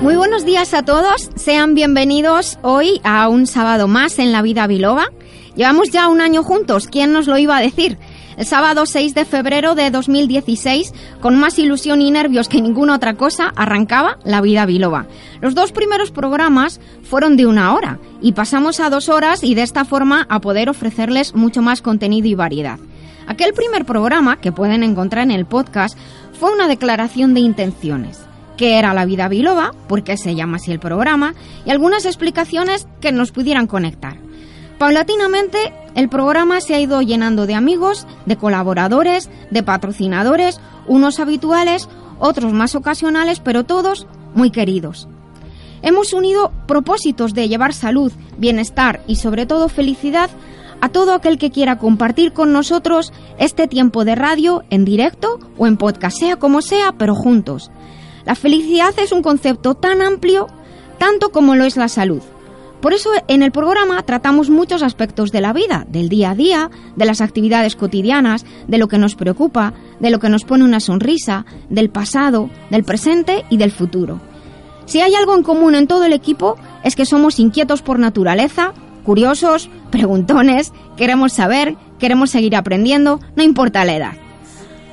Muy buenos días a todos, sean bienvenidos hoy a un sábado más en la vida biloba. Llevamos ya un año juntos, ¿quién nos lo iba a decir? El sábado 6 de febrero de 2016, con más ilusión y nervios que ninguna otra cosa, arrancaba La Vida Biloba. Los dos primeros programas fueron de una hora y pasamos a dos horas y de esta forma a poder ofrecerles mucho más contenido y variedad. Aquel primer programa, que pueden encontrar en el podcast, fue una declaración de intenciones qué era la vida biloba, por qué se llama así el programa, y algunas explicaciones que nos pudieran conectar. Paulatinamente, el programa se ha ido llenando de amigos, de colaboradores, de patrocinadores, unos habituales, otros más ocasionales, pero todos muy queridos. Hemos unido propósitos de llevar salud, bienestar y sobre todo felicidad a todo aquel que quiera compartir con nosotros este tiempo de radio en directo o en podcast, sea como sea, pero juntos. La felicidad es un concepto tan amplio, tanto como lo es la salud. Por eso en el programa tratamos muchos aspectos de la vida, del día a día, de las actividades cotidianas, de lo que nos preocupa, de lo que nos pone una sonrisa, del pasado, del presente y del futuro. Si hay algo en común en todo el equipo es que somos inquietos por naturaleza, curiosos, preguntones, queremos saber, queremos seguir aprendiendo, no importa la edad.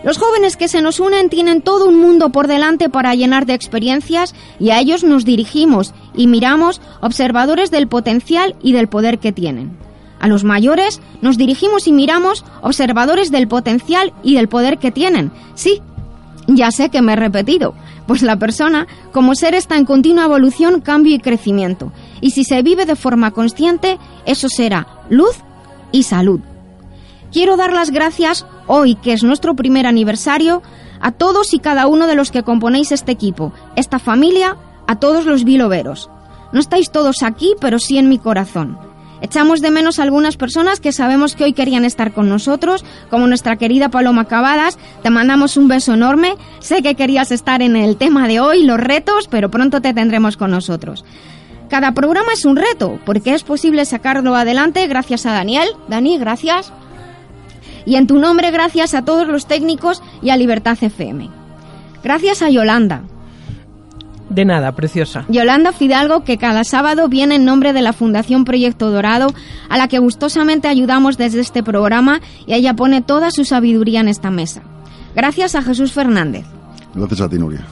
Los jóvenes que se nos unen tienen todo un mundo por delante para llenar de experiencias y a ellos nos dirigimos y miramos observadores del potencial y del poder que tienen. A los mayores nos dirigimos y miramos observadores del potencial y del poder que tienen. Sí, ya sé que me he repetido, pues la persona como ser está en continua evolución, cambio y crecimiento. Y si se vive de forma consciente, eso será luz y salud. Quiero dar las gracias hoy, que es nuestro primer aniversario, a todos y cada uno de los que componéis este equipo, esta familia, a todos los biloveros. No estáis todos aquí, pero sí en mi corazón. Echamos de menos algunas personas que sabemos que hoy querían estar con nosotros, como nuestra querida Paloma Cavadas. Te mandamos un beso enorme. Sé que querías estar en el tema de hoy, los retos, pero pronto te tendremos con nosotros. Cada programa es un reto, porque es posible sacarlo adelante gracias a Daniel. Dani, gracias y en tu nombre gracias a todos los técnicos y a Libertad FM. Gracias a Yolanda. De nada, preciosa. Yolanda Fidalgo, que cada sábado viene en nombre de la Fundación Proyecto Dorado, a la que gustosamente ayudamos desde este programa y ella pone toda su sabiduría en esta mesa. Gracias a Jesús Fernández. Gracias a ti, Nuria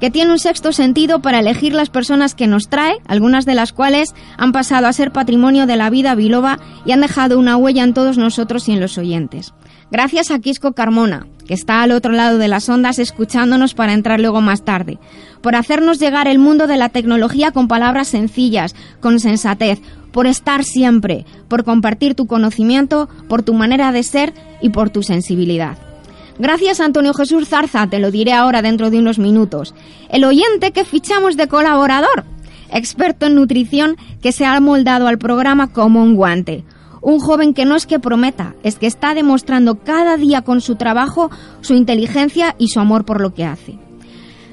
que tiene un sexto sentido para elegir las personas que nos trae, algunas de las cuales han pasado a ser patrimonio de la vida biloba y han dejado una huella en todos nosotros y en los oyentes. Gracias a Quisco Carmona, que está al otro lado de las ondas escuchándonos para entrar luego más tarde, por hacernos llegar el mundo de la tecnología con palabras sencillas, con sensatez, por estar siempre, por compartir tu conocimiento, por tu manera de ser y por tu sensibilidad. Gracias Antonio Jesús Zarza, te lo diré ahora dentro de unos minutos. El oyente que fichamos de colaborador, experto en nutrición que se ha moldado al programa como un guante. Un joven que no es que prometa, es que está demostrando cada día con su trabajo su inteligencia y su amor por lo que hace.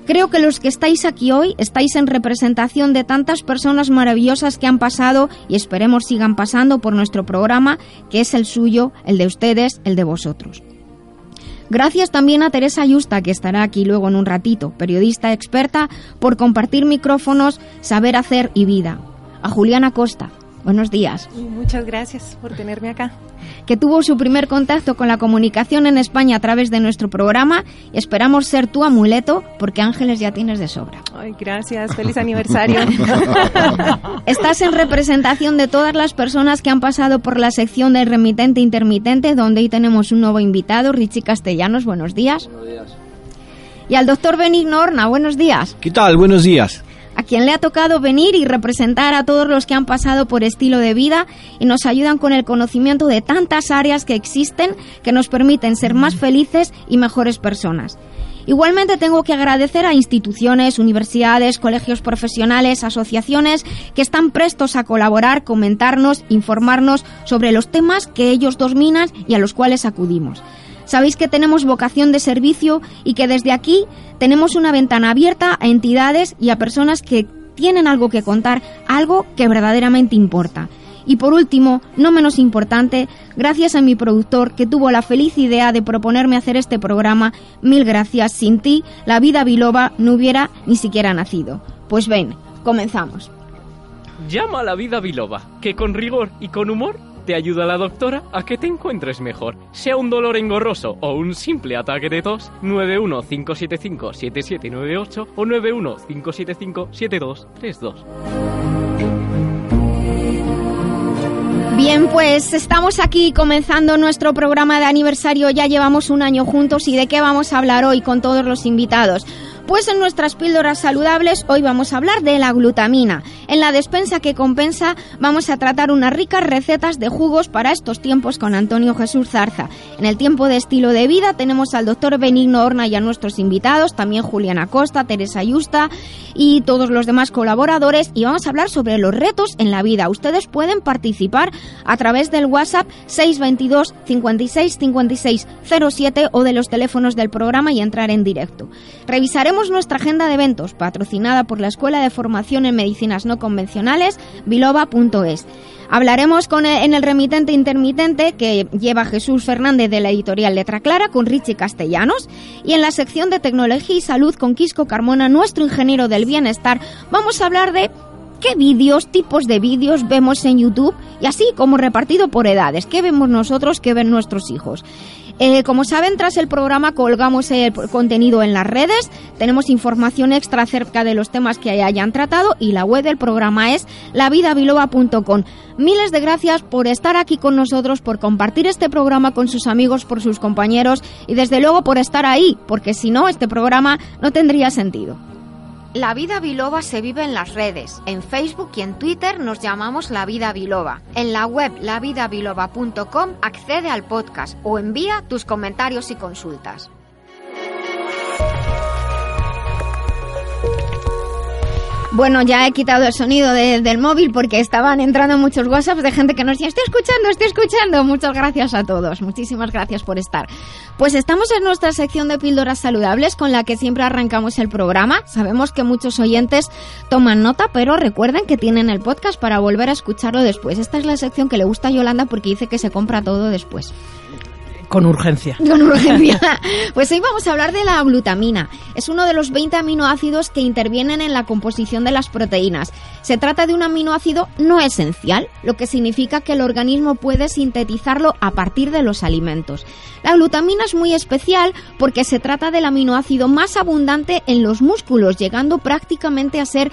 Creo que los que estáis aquí hoy estáis en representación de tantas personas maravillosas que han pasado y esperemos sigan pasando por nuestro programa, que es el suyo, el de ustedes, el de vosotros. Gracias también a Teresa Yusta, que estará aquí luego en un ratito, periodista experta, por compartir micrófonos, saber hacer y vida. A Juliana Costa, buenos días. Muchas gracias por tenerme acá que tuvo su primer contacto con la comunicación en España a través de nuestro programa y esperamos ser tu amuleto porque ángeles ya tienes de sobra. Ay, gracias, feliz aniversario. Estás en representación de todas las personas que han pasado por la sección de remitente intermitente donde hoy tenemos un nuevo invitado, Richie Castellanos, buenos días. Buenos días. Y al doctor Benigno Horna, buenos días. ¿Qué tal? Buenos días a quien le ha tocado venir y representar a todos los que han pasado por estilo de vida y nos ayudan con el conocimiento de tantas áreas que existen que nos permiten ser más felices y mejores personas. Igualmente tengo que agradecer a instituciones, universidades, colegios profesionales, asociaciones que están prestos a colaborar, comentarnos, informarnos sobre los temas que ellos dominan y a los cuales acudimos. Sabéis que tenemos vocación de servicio y que desde aquí tenemos una ventana abierta a entidades y a personas que tienen algo que contar, algo que verdaderamente importa. Y por último, no menos importante, gracias a mi productor que tuvo la feliz idea de proponerme hacer este programa, mil gracias, sin ti la vida biloba no hubiera ni siquiera nacido. Pues ven, comenzamos. Llama a la vida biloba, que con rigor y con humor te ayuda la doctora a que te encuentres mejor. Sea un dolor engorroso o un simple ataque de tos, 915757798 o 915757232. Bien, pues estamos aquí comenzando nuestro programa de aniversario. Ya llevamos un año juntos y de qué vamos a hablar hoy con todos los invitados. Pues en nuestras píldoras saludables hoy vamos a hablar de la glutamina. En la despensa que compensa vamos a tratar unas ricas recetas de jugos para estos tiempos con Antonio Jesús Zarza. En el tiempo de estilo de vida tenemos al doctor Benigno Horna y a nuestros invitados, también Juliana Costa, Teresa Yusta y todos los demás colaboradores y vamos a hablar sobre los retos en la vida. Ustedes pueden participar a través del WhatsApp 622 56 56 07 o de los teléfonos del programa y entrar en directo. Revisaremos nuestra agenda de eventos patrocinada por la Escuela de Formación en Medicinas No Convencionales, biloba.es. Hablaremos con en el remitente intermitente que lleva Jesús Fernández de la editorial Letra Clara con Richie Castellanos y en la sección de tecnología y salud con Quisco Carmona, nuestro ingeniero del bienestar, vamos a hablar de qué vídeos, tipos de vídeos vemos en YouTube y así como repartido por edades, qué vemos nosotros, qué ven nuestros hijos. Eh, como saben, tras el programa colgamos el contenido en las redes, tenemos información extra acerca de los temas que hayan tratado y la web del programa es lavidabiloba.com. Miles de gracias por estar aquí con nosotros, por compartir este programa con sus amigos, por sus compañeros y desde luego por estar ahí, porque si no, este programa no tendría sentido. La Vida Biloba se vive en las redes. En Facebook y en Twitter nos llamamos La Vida Biloba. En la web lavidabiloba.com accede al podcast o envía tus comentarios y consultas. Bueno, ya he quitado el sonido del móvil porque estaban entrando muchos WhatsApps de gente que nos decía, estoy escuchando, estoy escuchando. Muchas gracias a todos, muchísimas gracias por estar. Pues estamos en nuestra sección de píldoras saludables con la que siempre arrancamos el programa. Sabemos que muchos oyentes toman nota, pero recuerden que tienen el podcast para volver a escucharlo después. Esta es la sección que le gusta a Yolanda porque dice que se compra todo después. Con urgencia. Con urgencia. Pues hoy vamos a hablar de la glutamina. Es uno de los 20 aminoácidos que intervienen en la composición de las proteínas. Se trata de un aminoácido no esencial, lo que significa que el organismo puede sintetizarlo a partir de los alimentos. La glutamina es muy especial porque se trata del aminoácido más abundante en los músculos, llegando prácticamente a ser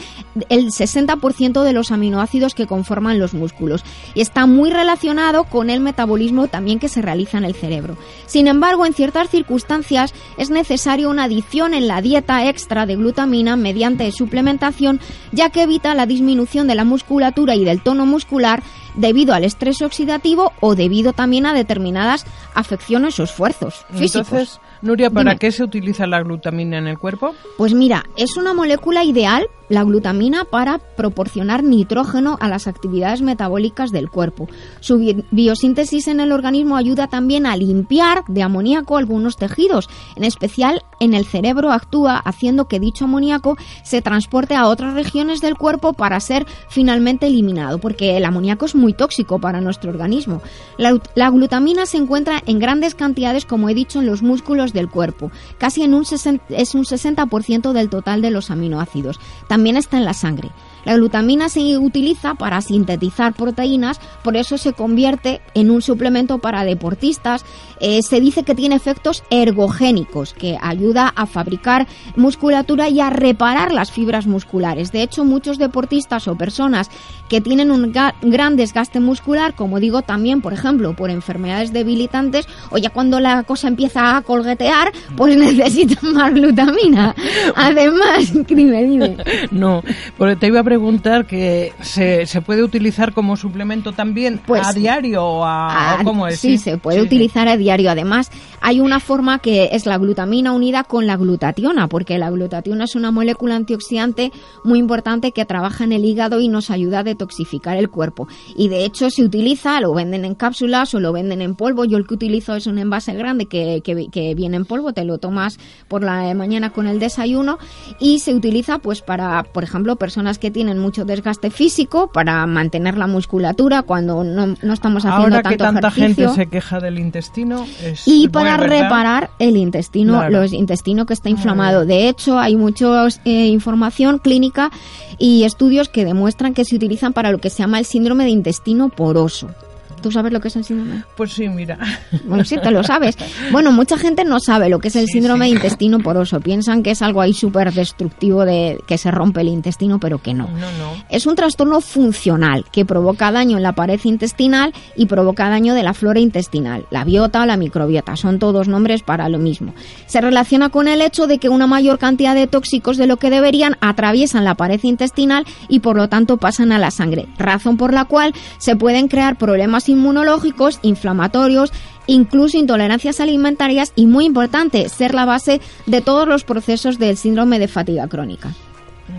el 60% de los aminoácidos que conforman los músculos. Y está muy relacionado con el metabolismo también que se realiza en el cerebro. Sin embargo, en ciertas circunstancias es necesario una adición en la dieta extra de glutamina mediante suplementación, ya que evita la disminución de la musculatura y del tono muscular debido al estrés oxidativo o debido también a determinadas afecciones o esfuerzos físicos. Entonces, Nuria, ¿para qué se utiliza la glutamina en el cuerpo? Pues mira, es una molécula ideal, la glutamina, para proporcionar nitrógeno a las actividades metabólicas del cuerpo. Su biosíntesis en el organismo ayuda también a limpiar de amoníaco algunos tejidos, en especial en el cerebro actúa haciendo que dicho amoníaco se transporte a otras regiones del cuerpo para ser finalmente eliminado, porque el amoníaco es muy tóxico para nuestro organismo. La, la glutamina se encuentra en grandes cantidades, como he dicho, en los músculos del cuerpo. Casi en un 60, es un 60% del total de los aminoácidos. También está en la sangre. La glutamina se utiliza para sintetizar proteínas, por eso se convierte en un suplemento para deportistas. Eh, se dice que tiene efectos ergogénicos, que ayuda a fabricar musculatura y a reparar las fibras musculares. De hecho, muchos deportistas o personas que tienen un gran desgaste muscular, como digo también, por ejemplo, por enfermedades debilitantes, o ya cuando la cosa empieza a colguetear, pues necesitan más glutamina. Además, dime, dime. No, porque te iba a preguntar que se, se puede utilizar como suplemento también Pues, a diario o, a, Ah, o cómo es. Sí, se puede Sí, sí. utilizar a diario. Además, hay una forma que es la glutamina unida con la glutationa, porque la glutationa es una molécula antioxidante muy importante que trabaja en el hígado y nos ayuda a detoxificar el cuerpo. Y de hecho se utiliza, lo venden en cápsulas o lo venden en polvo. Yo el que utilizo es un envase grande que, que- que viene en polvo, te lo tomas por la mañana con el desayuno y se utiliza pues para, por ejemplo, personas que tienen mucho desgaste físico, para mantener la musculatura cuando no, no estamos haciendo Ahora que tanto tanta ejercicio. gente se queja del intestino. Es, Y para ¿verdad? reparar el intestino, Claro. los intestino que está inflamado. De hecho, hay mucha información clínica y estudios que demuestran que se utilizan para lo que se llama el síndrome de intestino poroso. ¿Tú sabes lo que es el síndrome? Pues sí, mira. Bueno, sí, te lo sabes. Bueno, mucha gente no sabe lo que es el Sí, síndrome sí. de intestino poroso. Piensan que es algo ahí súper destructivo de que se rompe el intestino, pero que no. No, no. Es un trastorno funcional que provoca daño en la pared intestinal y provoca daño de la flora intestinal. La biota o la microbiota son todos nombres para lo mismo. Se relaciona con el hecho de que una mayor cantidad de tóxicos de lo que deberían atraviesan la pared intestinal y por lo tanto pasan a la sangre, razón por la cual se pueden crear problemas inmunológicos, inflamatorios, incluso intolerancias alimentarias y muy importante, ser la base de todos los procesos del síndrome de fatiga crónica.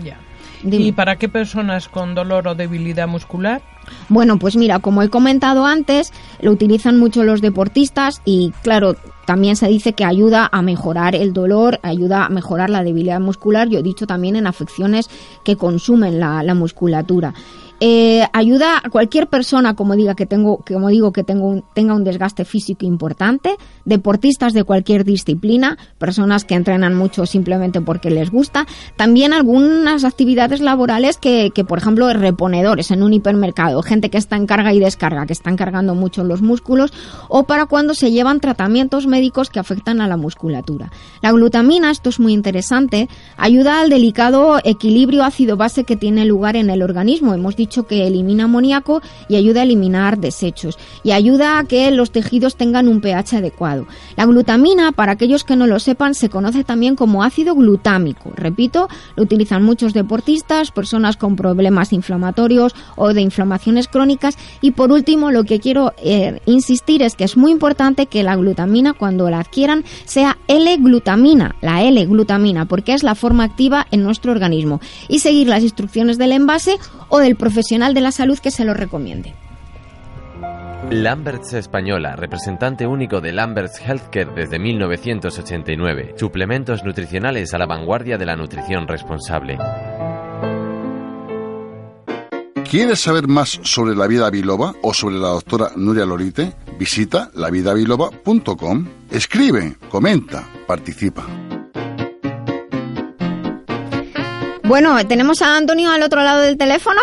Ya. Dime. ¿Y para qué personas con dolor o debilidad muscular? Bueno, pues mira, como he comentado antes, lo utilizan mucho los deportistas y claro, también se dice que ayuda a mejorar el dolor, ayuda a mejorar la debilidad muscular, yo he dicho también en afecciones que consumen la, la musculatura. Eh, ayuda a cualquier persona, como diga que tengo, como digo, que tengo un- tenga un desgaste físico importante, deportistas de cualquier disciplina, personas que entrenan mucho simplemente porque les gusta, también algunas actividades laborales que, que, por ejemplo, reponedores en un hipermercado, gente que está en carga y descarga, que están cargando mucho los músculos, o para cuando se llevan tratamientos médicos que afectan a la musculatura. La glutamina, esto es muy interesante, ayuda al delicado equilibrio ácido-base que tiene lugar en el organismo. Hemos dicho que elimina amoníaco y ayuda a eliminar desechos y ayuda a que los tejidos tengan un pH adecuado. La glutamina, para aquellos que no lo sepan, se conoce también como ácido glutámico. Repito, lo utilizan muchos deportistas, personas con problemas inflamatorios o de inflamaciones crónicas y por último lo que quiero eh, insistir es que es muy importante que la glutamina cuando la adquieran sea L-glutamina, la L-glutamina, porque es la forma activa en nuestro organismo y seguir las instrucciones del envase o del profesional de la salud que se lo recomiende. Lamberts Española, representante único de Lamberts Healthcare desde 1989. Suplementos nutricionales a la vanguardia de la nutrición responsable. ¿Quieres saber más sobre la vida biloba o sobre la doctora Nuria Lorite? Visita lavidabiloba.com. Escribe, comenta, participa. Bueno, tenemos a Antonio al otro lado del teléfono.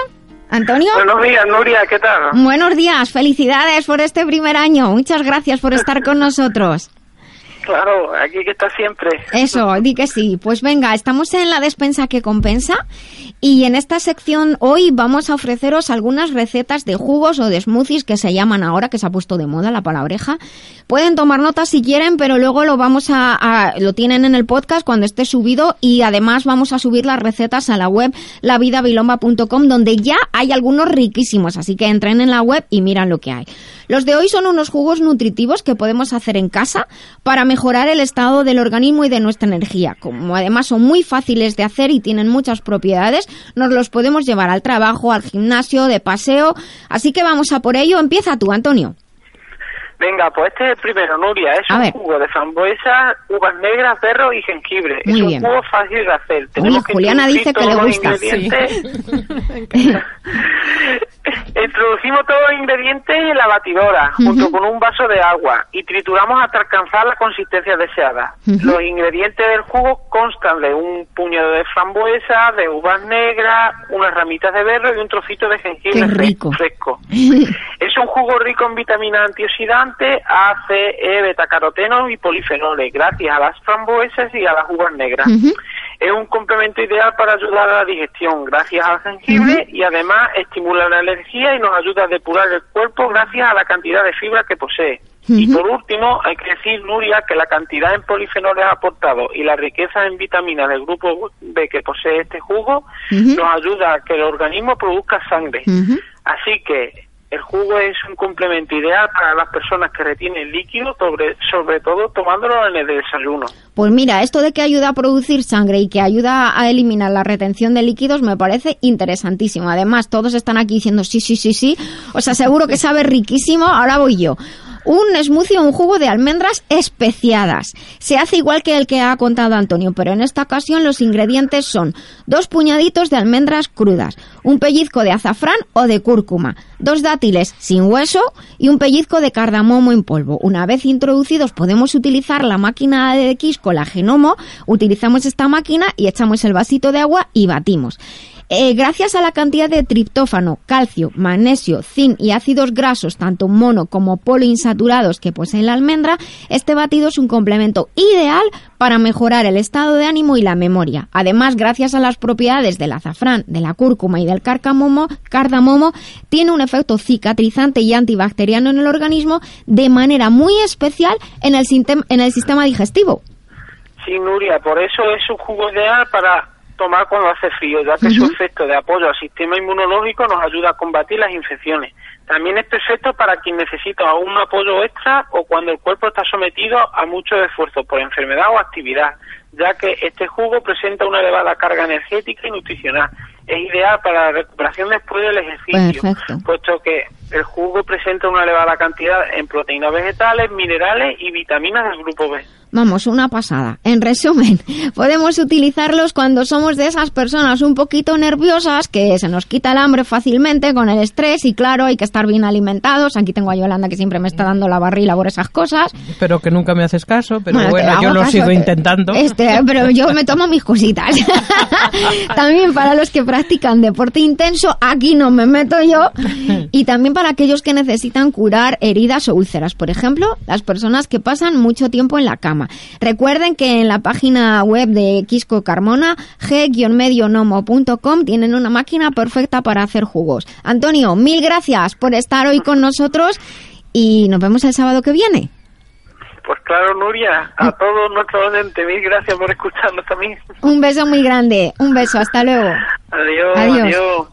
Antonio. Buenos días, Nuria, ¿qué tal? Buenos días, felicidades por este primer año. Muchas gracias por estar con nosotros. Claro, aquí que está siempre. Eso, di que sí. Pues venga, estamos en la despensa que compensa y en esta sección hoy vamos a ofreceros algunas recetas de jugos o de smoothies que se llaman ahora, que se ha puesto de moda la palabreja. Pueden tomar notas si quieren, pero luego lo vamos a, a- lo tienen en el podcast cuando esté subido y además vamos a subir las recetas a la web lavidabilomba.com donde ya hay algunos riquísimos, así que entren en la web y miran lo que hay. Los de hoy son unos jugos nutritivos que podemos hacer en casa para mejorar el estado del organismo y de nuestra energía. Como además son muy fáciles de hacer y tienen muchas propiedades, nos los podemos llevar al trabajo, al gimnasio, de paseo. Así que vamos a por ello. Empieza tú, Antonio. Venga, pues este es el primero, Nuria. Es A un ver. jugo de frambuesa, uvas negras, perro y jengibre. Muy es un jugo fácil de hacer. Uy, Tenemos que Juliana introducir dice que le todos los gusta. ingredientes. Introducimos todos los ingredientes en la batidora, junto con un vaso de agua, y trituramos hasta alcanzar la consistencia deseada. Los ingredientes del jugo constan de un puñado de frambuesa, de uvas negras, unas ramitas de berro y un trocito de jengibre Qué fre- rico. fresco. Es un jugo rico en vitaminas antioxidantes, A, C, E, betacaroteno y polifenoles, gracias a las frambuesas y a las uvas negras. Es un complemento ideal para ayudar a la digestión gracias al jengibre y además estimula la energía y nos ayuda a depurar el cuerpo gracias a la cantidad de fibra que posee. Y por último, hay que decir, Nuria, que la cantidad en polifenoles aportados y la riqueza en vitaminas del grupo B que posee este jugo nos ayuda a que el organismo produzca sangre. Así que el jugo es un complemento ideal para las personas que retienen líquido, sobre, sobre todo tomándolo en el desayuno. Pues mira, esto de que ayuda a producir sangre y que ayuda a eliminar la retención de líquidos me parece interesantísimo. Además, todos están aquí diciendo sí, sí, sí, sí. Os aseguro que sabe riquísimo. Ahora voy yo. Un smoothie o un jugo de almendras especiadas. Se hace igual que el que ha contado Antonio, pero en esta ocasión los ingredientes son dos puñaditos de almendras crudas, un pellizco de azafrán o de cúrcuma, dos dátiles sin hueso y un pellizco de cardamomo en polvo. Una vez introducidos podemos utilizar la máquina de X con la genomo, utilizamos esta máquina y echamos el vasito de agua y batimos. Eh, gracias a la cantidad de triptófano, calcio, magnesio, zinc y ácidos grasos, tanto mono como poliinsaturados que posee la almendra, este batido es un complemento ideal para mejorar el estado de ánimo y la memoria. Además, gracias a las propiedades del azafrán, de la cúrcuma y del cardamomo, cardamomo tiene un efecto cicatrizante y antibacteriano en el organismo de manera muy especial en el, en el sistema digestivo. Sí, Nuria, por eso es un jugo ideal para tomar cuando hace frío, ya que su efecto de apoyo al sistema inmunológico nos ayuda a combatir las infecciones. También es perfecto para quien necesita un apoyo extra o cuando el cuerpo está sometido a mucho esfuerzo por enfermedad o actividad, ya que este jugo presenta una elevada carga energética y nutricional. Es ideal para la recuperación después del ejercicio, puesto que el jugo presenta una elevada cantidad en proteínas vegetales, minerales y vitaminas del grupo B. Vamos, una pasada. En resumen, podemos utilizarlos cuando somos de esas personas un poquito nerviosas, que se nos quita el hambre fácilmente con el estrés y claro, hay que estar bien alimentados. Aquí tengo a Yolanda que siempre me está dando la barrila por esas cosas. Pero que nunca me haces caso, pero bueno, yo lo sigo intentando. Este, pero yo me tomo mis cositas. también para los que practican deporte intenso, aquí no me meto yo. Y también para aquellos que necesitan curar heridas o úlceras. Por ejemplo, las personas que pasan mucho tiempo en la cama. Recuerden que en la página web de Quisco Carmona, g-medionomo.com, tienen una máquina perfecta para hacer jugos. Antonio, mil gracias por estar hoy con nosotros y nos vemos el sábado que viene. Pues claro, Nuria, a todos nuestros oyentes, mil gracias por escucharnos también. Un beso muy grande, un beso, hasta luego. Adiós. adiós.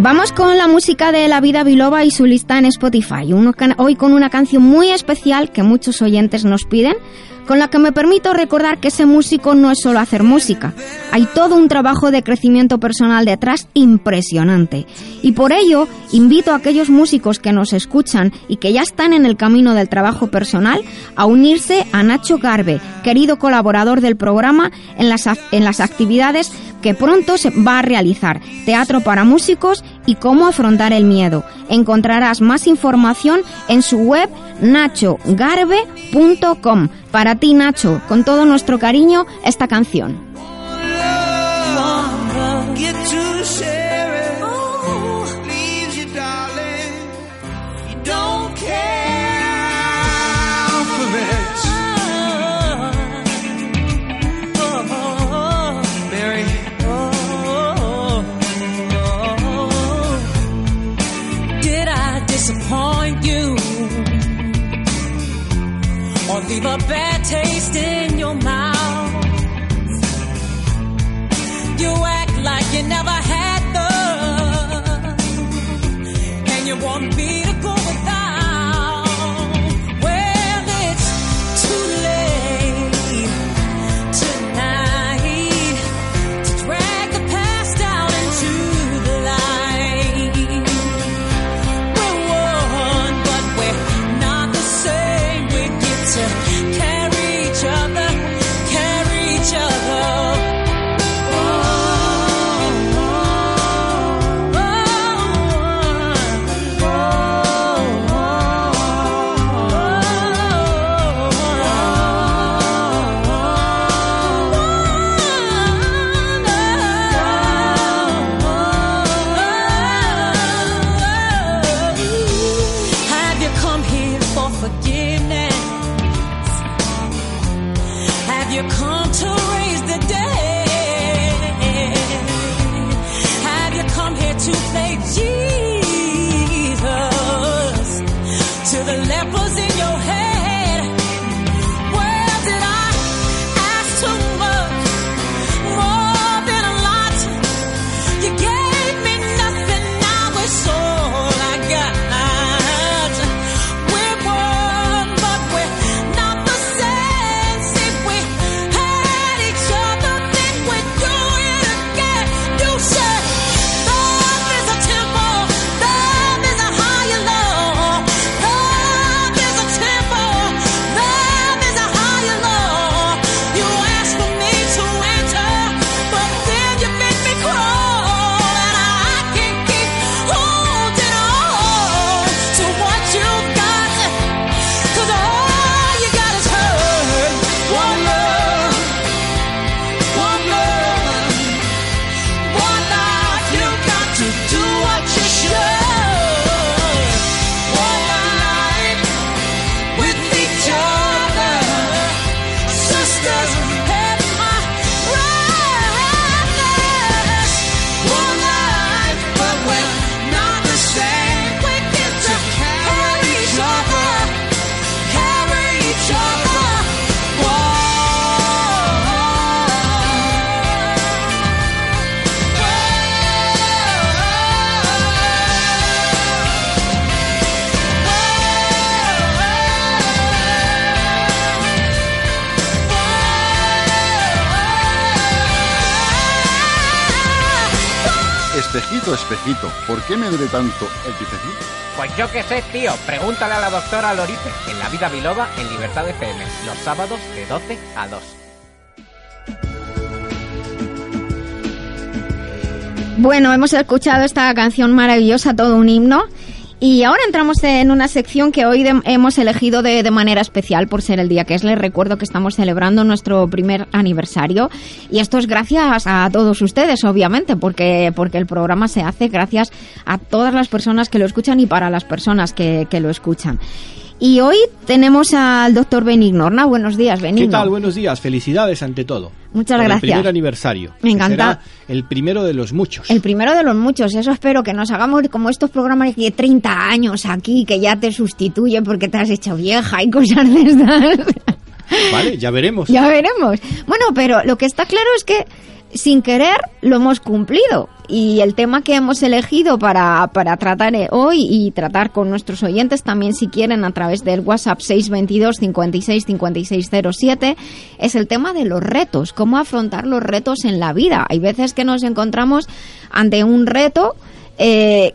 Vamos con la música de La Vida Biloba y su lista en Spotify. hoy con una canción muy especial que muchos oyentes nos piden, con la que me permito recordar que ese músico no es solo hacer música. Hay todo un trabajo de crecimiento personal detrás impresionante. Y por ello, invito a aquellos músicos que nos escuchan y que ya están en el camino del trabajo personal a unirse a Nacho Garbe, querido colaborador del programa, en las, en las actividades que pronto se va a realizar, teatro para músicos y cómo afrontar el miedo. Encontrarás más información en su web nachogarbe.com. Para ti, Nacho, con todo nuestro cariño, esta canción. A bad taste in your mouth. You act like you never had love, and you want lepers in your head? ¿Por qué me duele tanto el picecito? Pues yo qué sé, tío. Pregúntale a la doctora Lorite en La Vida Biloba en Libertad FM, los sábados de 12 a 2. Bueno, hemos escuchado esta canción maravillosa, todo un himno. Y ahora entramos en una sección que hoy de- hemos elegido de, de manera especial por ser el día que es. Les recuerdo que estamos celebrando nuestro primer aniversario y esto es gracias a todos ustedes, obviamente, porque, porque el programa se hace gracias a todas las personas que lo escuchan y para las personas que, que lo escuchan. Y hoy tenemos al doctor Benignorna. Buenos días, Benigno. ¿Qué tal? Buenos días. Felicidades ante todo. Muchas por gracias. El primer aniversario. Me encanta. el primero de los muchos. El primero de los muchos, eso espero que nos hagamos como estos programas de 30 años aquí, que ya te sustituye porque te has hecho vieja y cosas de estas. Vale, ya veremos. ya veremos. Bueno, pero lo que está claro es que sin querer lo hemos cumplido. Y el tema que hemos elegido para, para tratar hoy y tratar con nuestros oyentes también si quieren a través del WhatsApp 622 56 5607 es el tema de los retos, cómo afrontar los retos en la vida. Hay veces que nos encontramos ante un reto eh,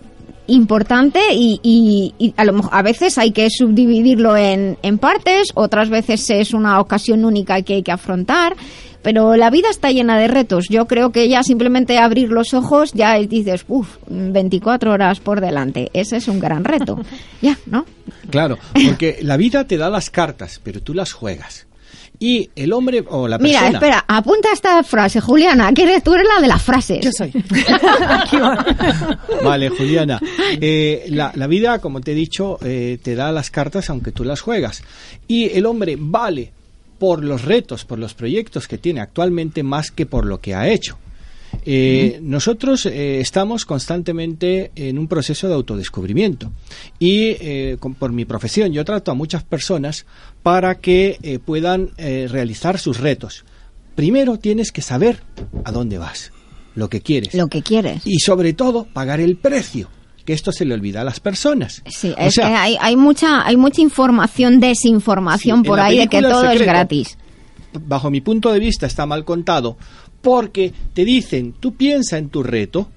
importante y, a, lo a veces hay que subdividirlo en, en partes, otras veces es una ocasión única que hay que afrontar, pero la vida está llena de retos. Yo creo que ya simplemente abrir los ojos ya dices, uff, 24 horas por delante. Ese es un gran reto. ya, ¿no? Claro, porque la vida te da las cartas, pero tú las juegas. Y el hombre o la persona... Mira, espera, apunta esta frase, Juliana, que eres, tú eres la de las frases. Yo soy. Vale, Juliana. Eh, la, la vida, como te he dicho, eh, te da las cartas aunque tú las juegas. Y el hombre vale por los retos, por los proyectos que tiene actualmente más que por lo que ha hecho. Eh, Nosotros eh, estamos constantemente en un proceso de autodescubrimiento y eh, con- por mi profesión yo trato a muchas personas para que puedan realizar sus retos. Primero tienes que saber a dónde vas, lo que quieres. Lo que quieres. Y sobre todo pagar el precio, que esto se le olvida a las personas. Sí, O es sea, que hay, hay mucha hay mucha información, desinformación Sí, por ahí de que todo es gratis. bajo mi punto de vista está mal contado porque te dicen, tú piensa en tu reto,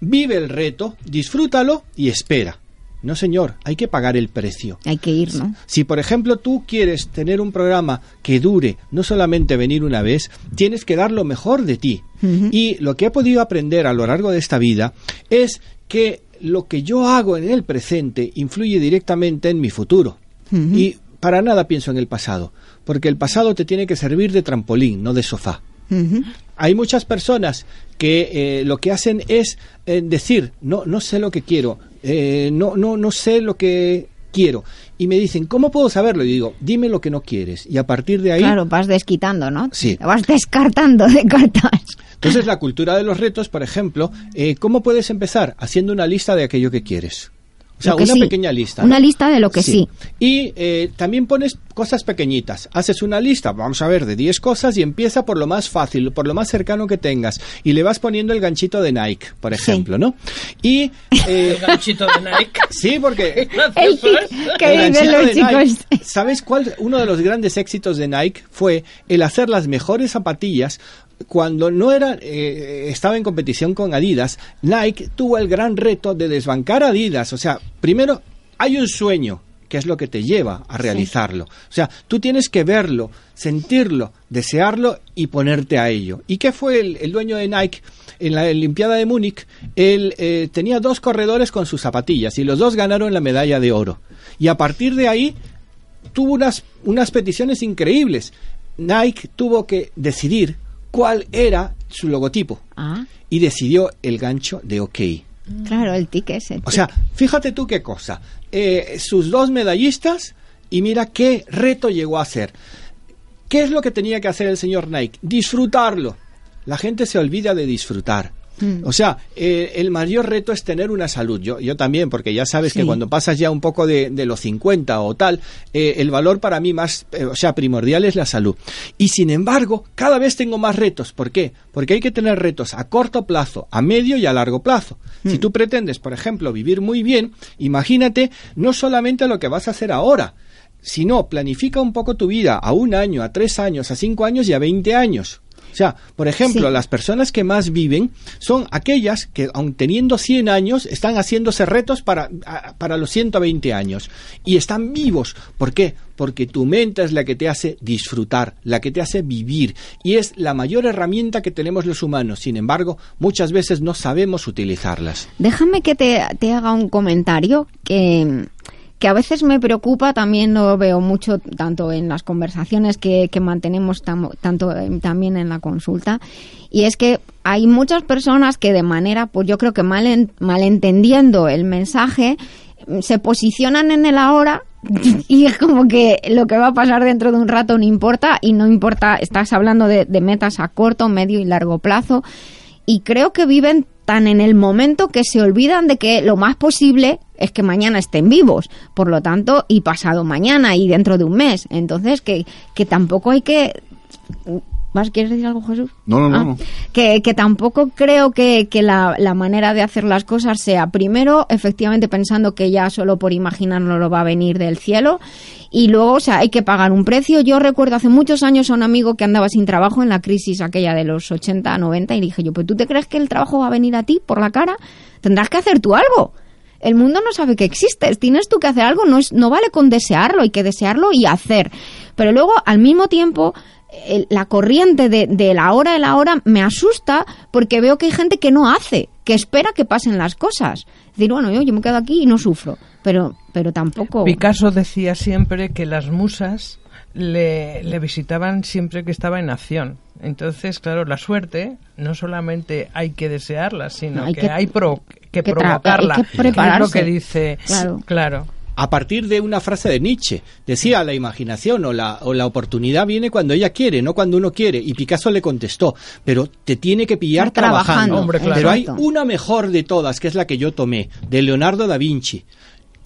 vive el reto, disfrútalo y espera. No, señor, hay que pagar el precio. Hay que ir, ¿no? Si, por ejemplo, tú quieres tener un programa que dure, no solamente venir una vez, tienes que dar lo mejor de ti. Y lo que he podido aprender a lo largo de esta vida es que lo que yo hago en el presente influye directamente en mi futuro. Y para nada pienso en el pasado, porque el pasado te tiene que servir de trampolín, no de sofá. Hay muchas personas que eh, lo que hacen es eh, decir, no, no sé lo que quiero, eh, no, no, no sé lo que quiero. y me dicen, ¿cómo puedo saberlo? Y digo, dime lo que no quieres. Y a partir de ahí... Claro, vas desquitando, ¿no? Sí. Vas descartando de cartas. Entonces, la cultura de los retos, por ejemplo, eh, ¿cómo puedes empezar? Haciendo una lista de aquello que quieres. O sea, Lo que una sí. pequeña lista. Una ¿no? lista de lo que sí. Y eh, también pones cosas pequeñitas. Haces una lista, vamos a ver, de 10 cosas y empieza por lo más fácil, por lo más cercano que tengas. Y le vas poniendo el ganchito de Nike, por ejemplo, ¿no? Y... eh, El ganchito de Nike. Sí, porque... El que ganchito los de chicos. Nike. ¿Sabes cuál? Uno de los grandes éxitos de Nike fue el hacer las mejores zapatillas cuando no era eh, estaba en competición con Adidas. Nike tuvo el gran reto de desbancar a Adidas. O sea, primero hay un sueño que es lo que te lleva a realizarlo. O sea, tú tienes que verlo, sentirlo, desearlo y ponerte a ello. ¿Y qué fue el, el dueño de Nike? En la Olimpiada de Múnich, él eh, tenía dos corredores con sus zapatillas y los dos ganaron la medalla de oro. Y a partir de ahí tuvo unas, unas peticiones increíbles. Nike tuvo que decidir cuál era su logotipo Ah, y decidió el gancho de OK. claro, el tic ese. O sea, fíjate tú qué cosa. Eh, sus dos medallistas y mira qué reto llegó a hacer. ¿Qué es lo que tenía que hacer el señor Nike? Disfrutarlo. La gente se olvida de disfrutar. Mm. O sea, eh, el mayor reto es tener una salud. Yo, yo también, porque ya sabes Sí. que cuando pasas ya un poco de, de los 50 o tal, eh, el valor para mí más, eh, o sea, primordial es la salud. Y sin embargo, cada vez tengo más retos. ¿Por qué? Porque hay que tener retos a corto plazo, a medio y a largo plazo. Si tú pretendes, por ejemplo, vivir muy bien, imagínate no solamente lo que vas a hacer ahora, sino planifica un poco tu vida a un año, a tres años, a cinco años y a 20 años. O sea, por ejemplo, Sí. las personas que más viven son aquellas que, aun teniendo 100 años, están haciéndose retos para, para los 120 años. Y están vivos. ¿Por qué? Porque tu mente es la que te hace disfrutar, la que te hace vivir. Y es la mayor herramienta que tenemos los humanos. Sin embargo, muchas veces no sabemos utilizarlas. Déjame que te, te haga un comentario que, que a veces me preocupa, también lo veo mucho tanto en las conversaciones que, que mantenemos tanto en- también en la consulta, y es que hay muchas personas que de manera, pues yo creo que mal, en- malentendiendo el mensaje, mm, se posicionan en el ahora y es como que lo que va a pasar dentro de un rato no importa y no importa, estás hablando de metas a corto, medio y largo plazo. Y creo que viven tan en el momento que se olvidan de que lo más posible es que mañana estén vivos, por lo tanto, y pasado mañana y dentro de un mes. Entonces, que, que tampoco hay que... ¿Más quieres decir algo, Jesús? No, no, no, Ah, no. Que, que tampoco creo que, que la, la manera de hacer las cosas sea, primero, efectivamente pensando que ya solo por imaginarlo lo va a venir del cielo, y luego, o sea, hay que pagar un precio. Yo recuerdo hace muchos años a un amigo que andaba sin trabajo en la crisis aquella de los 80, 90, y dije yo, pues tú te crees que el trabajo va a venir a ti por la cara? Tendrás que hacer tú algo. El mundo no sabe que existes, tienes tú que hacer algo, no, es, no vale con desearlo, hay que desearlo y hacer. Pero luego, al mismo tiempo, la corriente de, de la hora de la hora me asusta porque veo que hay gente que no hace, que espera que pasen las cosas. Es decir, bueno, yo, yo me quedo aquí y no sufro, pero, pero tampoco... Picasso decía siempre que las musas le, le visitaban siempre que estaba en acción. Entonces, claro, la suerte no solamente hay que desearla, sino Hay que, que- hay pro- que, provocarla. hay que es lo prepararse. que dice, Claro. claro. a partir de una frase de Nietzsche. Decía, la imaginación o la, o la oportunidad viene cuando ella quiere, no cuando uno quiere. Y Picasso le contestó, pero te tiene que pillar trabajando, trabajando. Hombre, claro. Pero hay una mejor de todas, que es la que yo tomé, de Leonardo da Vinci.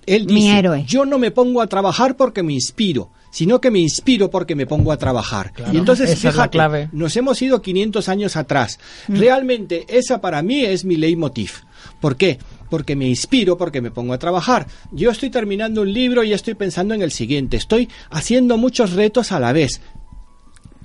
Él Mi dice, héroe. yo no me pongo a trabajar porque me inspiro, sino que me inspiro porque me pongo a trabajar. Y entonces, Esa es la fíjate, clave. nos hemos ido 500 años atrás. Mm. Realmente esa para mí es mi leitmotiv. ¿Por qué? Porque me inspiro, porque me pongo a trabajar. Yo estoy terminando un libro y estoy pensando en el siguiente. Estoy haciendo muchos retos a la vez.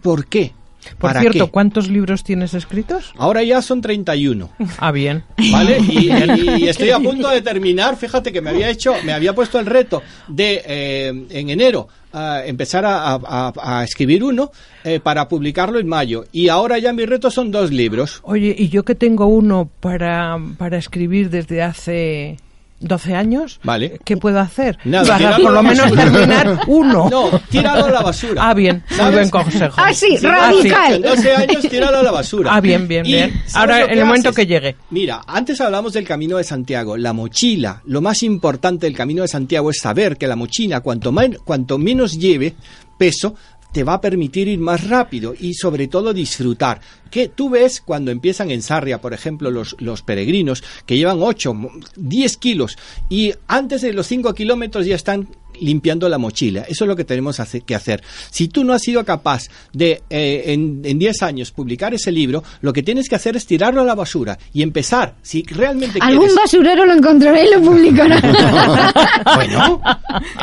¿Por qué? Por ¿Para cierto, qué? ¿cuántos libros tienes escritos? Ahora ya son 31. Ah, bien. ¿Vale? Y, y- y estoy a punto de terminar. Fíjate que me había hecho, me había puesto el reto de eh, en enero a empezar a, a- a escribir uno eh, para publicarlo en mayo. Y ahora ya mi reto son dos libros. Oye, y yo que tengo uno para, para escribir desde hace 12 años. Vale. ¿Qué puedo hacer? Nada, Para por lo menos basura. terminar uno. No, tíralo a la basura. Ah, bien. Muy ¿Sabes? buen consejo. Ah, sí, Sí, radical. En 12 años, tíralo a la basura. Ah, bien, bien, Y, bien. ¿sabes Ahora, en el momento haces? que llegue. Mira, antes hablamos del Camino de Santiago. La mochila, lo más importante del Camino de Santiago es saber que la mochila, cuanto, men- cuanto menos lleve peso, te va a permitir ir más rápido y sobre todo disfrutar. Que tú ves cuando empiezan en Sarria, por ejemplo, los, los peregrinos que llevan 8, 10 kilos y antes de los 5 kilómetros ya están limpiando la mochila. Eso es lo que tenemos hace- que hacer. Si tú no has sido capaz de eh, en, en 10 años publicar ese libro, lo que tienes que hacer es tirarlo a la basura y empezar. Si realmente Algún quieres... basurero lo encontrará y lo publicará. Bueno,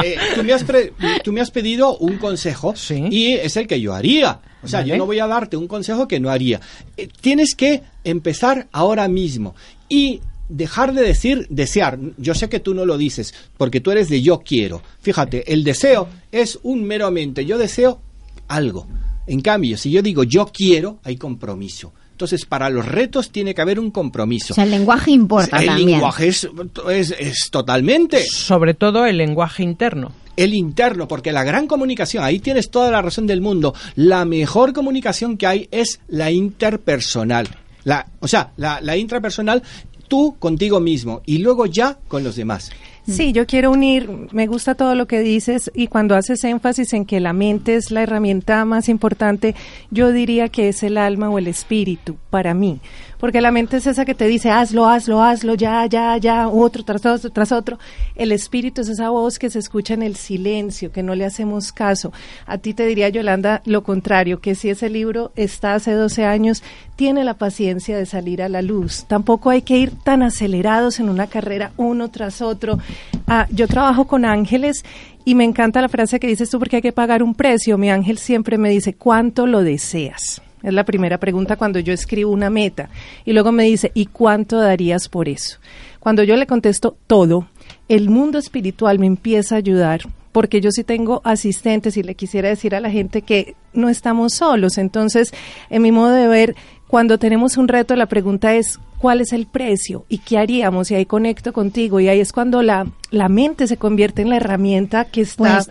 eh, tú, me has pre- tú me has pedido un consejo y es el que yo haría. O sea, yo no voy a darte un consejo que no haría. Eh, tienes que empezar ahora mismo y dejar de decir desear. Yo sé que tú no lo dices porque tú eres de yo quiero. Fíjate, el deseo es un meramente yo deseo algo. En cambio, si yo digo yo quiero, hay compromiso. Entonces, para los retos tiene que haber un compromiso. O sea, el lenguaje importa el también. lenguaje es, es, es totalmente. Sobre todo el lenguaje interno. El interno, porque la gran comunicación, ahí tienes toda la razón del mundo. La mejor comunicación que hay es la interpersonal. La, o sea, la, la intrapersonal, tú contigo mismo y luego ya con los demás. Sí, yo quiero unir, me gusta todo lo que dices y cuando haces énfasis en que la mente es la herramienta más importante, yo diría que es el alma o el espíritu para mí, porque la mente es esa que te dice hazlo, hazlo, hazlo, ya, ya, ya, otro tras otro, tras otro. El espíritu es esa voz que se escucha en el silencio, que no le hacemos caso. A ti te diría, Yolanda, lo contrario, que si ese libro está hace 12 años, tiene la paciencia de salir a la luz. Tampoco hay que ir tan acelerados en una carrera uno tras otro. Ah, yo trabajo con ángeles y me encanta la frase que dices tú porque hay que pagar un precio. Mi ángel siempre me dice, ¿cuánto lo deseas? Es la primera pregunta cuando yo escribo una meta. Y luego me dice, ¿y cuánto darías por eso? Cuando yo le contesto todo, el mundo espiritual me empieza a ayudar porque yo sí tengo asistentes y le quisiera decir a la gente que no estamos solos. Entonces, en mi modo de ver, cuando tenemos un reto, la pregunta es, ¿cuál es el precio? ¿Y qué haríamos? Y ahí conecto contigo. Y ahí es cuando la, la mente se convierte en la herramienta que está Pues-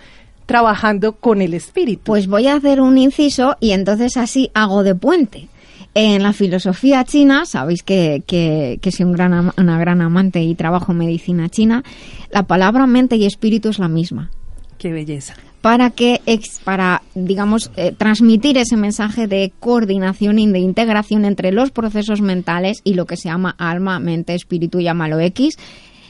trabajando con el espíritu. Pues voy a hacer un inciso y entonces así hago de puente. En la filosofía china, sabéis que, que, que soy un gran, am- una gran amante y trabajo medicina china, la palabra mente y espíritu es la misma. Qué belleza. Para que, ex- para, digamos, eh, transmitir ese mensaje de coordinación y de integración entre los procesos mentales y lo que se llama alma, mente, espíritu, llámalo X,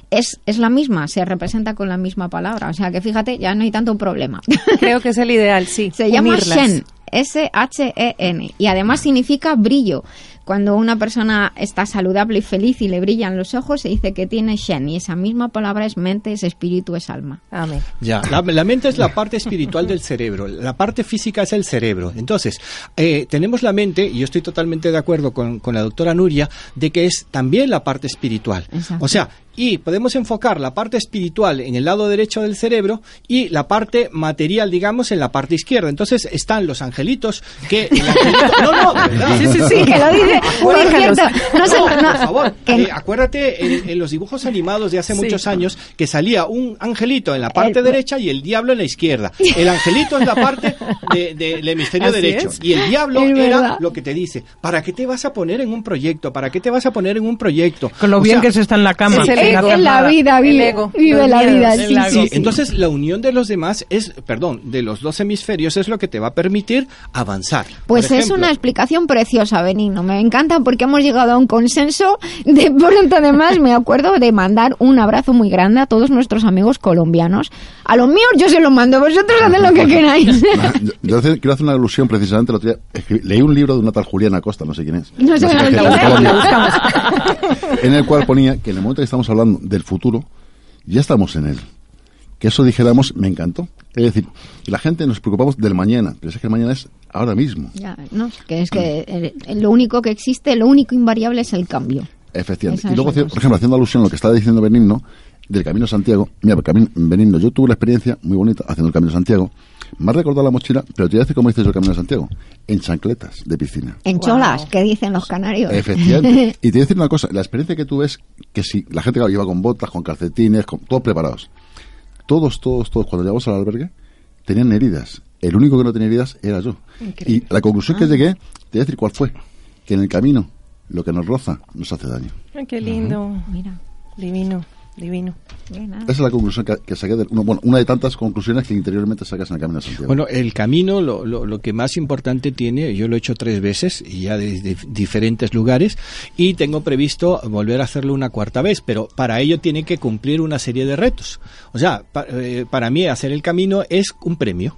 es, es la misma, se representa con la misma palabra. O sea que fíjate, ya no hay tanto problema. Creo que es el ideal, sí. Se llama. Shen, S-H-E-N, y además significa brillo. Cuando una persona está saludable y feliz y le brillan los ojos, se dice que tiene Shen, y esa misma palabra es mente, es espíritu, es alma. Amén. Ya, la, la mente es la parte espiritual del cerebro, la parte física es el cerebro. Entonces, eh, tenemos la mente, y yo estoy totalmente de acuerdo con, con la doctora Nuria, de que es también la parte espiritual. Exacto. O sea, y podemos enfocar la parte espiritual en el lado derecho del cerebro y la parte material, digamos, en la parte izquierda. Entonces están los angelitos que... el angelito- no, no, de verdad. Sí, sí, sí, que lo dice. Por Acuérdate- cierto, no se- por no, favor, que- eh, acuérdate en, en los dibujos animados de hace Sí. muchos años que salía un angelito en la parte El- derecha y el diablo en la izquierda. El angelito es la parte de- del hemisferio Así derecho es. y el diablo Es era verdad. lo que te dice, ¿para qué te vas a poner en un proyecto? ¿Para qué te vas a poner en un proyecto? Con lo O bien sea, que se está en la cama. Es el en la vida El vive, ego, vive la vida. el sí, sí, entonces la unión de los demás es, perdón, de los dos hemisferios es lo que te va a permitir avanzar. Pues es una explicación preciosa, Benigno. Me encanta porque hemos llegado a un consenso. De pronto, además, me acuerdo de mandar un abrazo muy grande a todos nuestros amigos colombianos. A los míos yo se los mando, vosotros haced lo que queráis. Yo, yo hace- quiero hacer una alusión precisamente. el otro día escribí- leí un libro de una tal Juliana Costa, no sé quién es. No sé, Colombia, buscamos. en el cual ponía que en el momento que estamos hablando del futuro, ya estamos en él. Que eso dijéramos, me encantó. Es decir, la gente nos preocupamos del mañana, pero es que el mañana es ahora mismo. Ya, no, que es que lo único que existe, lo único invariable es el cambio. Efectivamente. Y luego, por ejemplo, haciendo alusión a lo que estaba diciendo Benigno, del Camino de Santiago. Mira, Benigno, yo tuve una experiencia muy bonita haciendo el Camino de Santiago. Me ha recordado la mochila, pero te voy a decir cómo hice yo el Camino de Santiago. En chancletas de piscina. En cholas, que dicen los canarios. Efectivamente. y te voy a decir una cosa, la experiencia que tuve es que si la gente claro, lleva con botas, con calcetines, con todos preparados. Todos, todos, todos, cuando llegamos al albergue, tenían heridas. El único que no tenía heridas era yo. Increíble. Y la conclusión que llegué, te voy a decir cuál fue. Que en el camino, lo que nos roza, nos hace daño. Ay, qué lindo. Mira. Divino, divino. Esa es la conclusión que, que saqué de, uno- bueno, una de tantas conclusiones que interiormente sacas en el Camino de Santiago. Bueno, el camino, lo, lo, lo que más importante tiene, yo lo he hecho tres veces y ya desde diferentes lugares y tengo previsto volver a hacerlo una cuarta vez, pero para ello tiene que cumplir una serie de retos. O sea, pa- eh, para mí hacer el camino es un premio.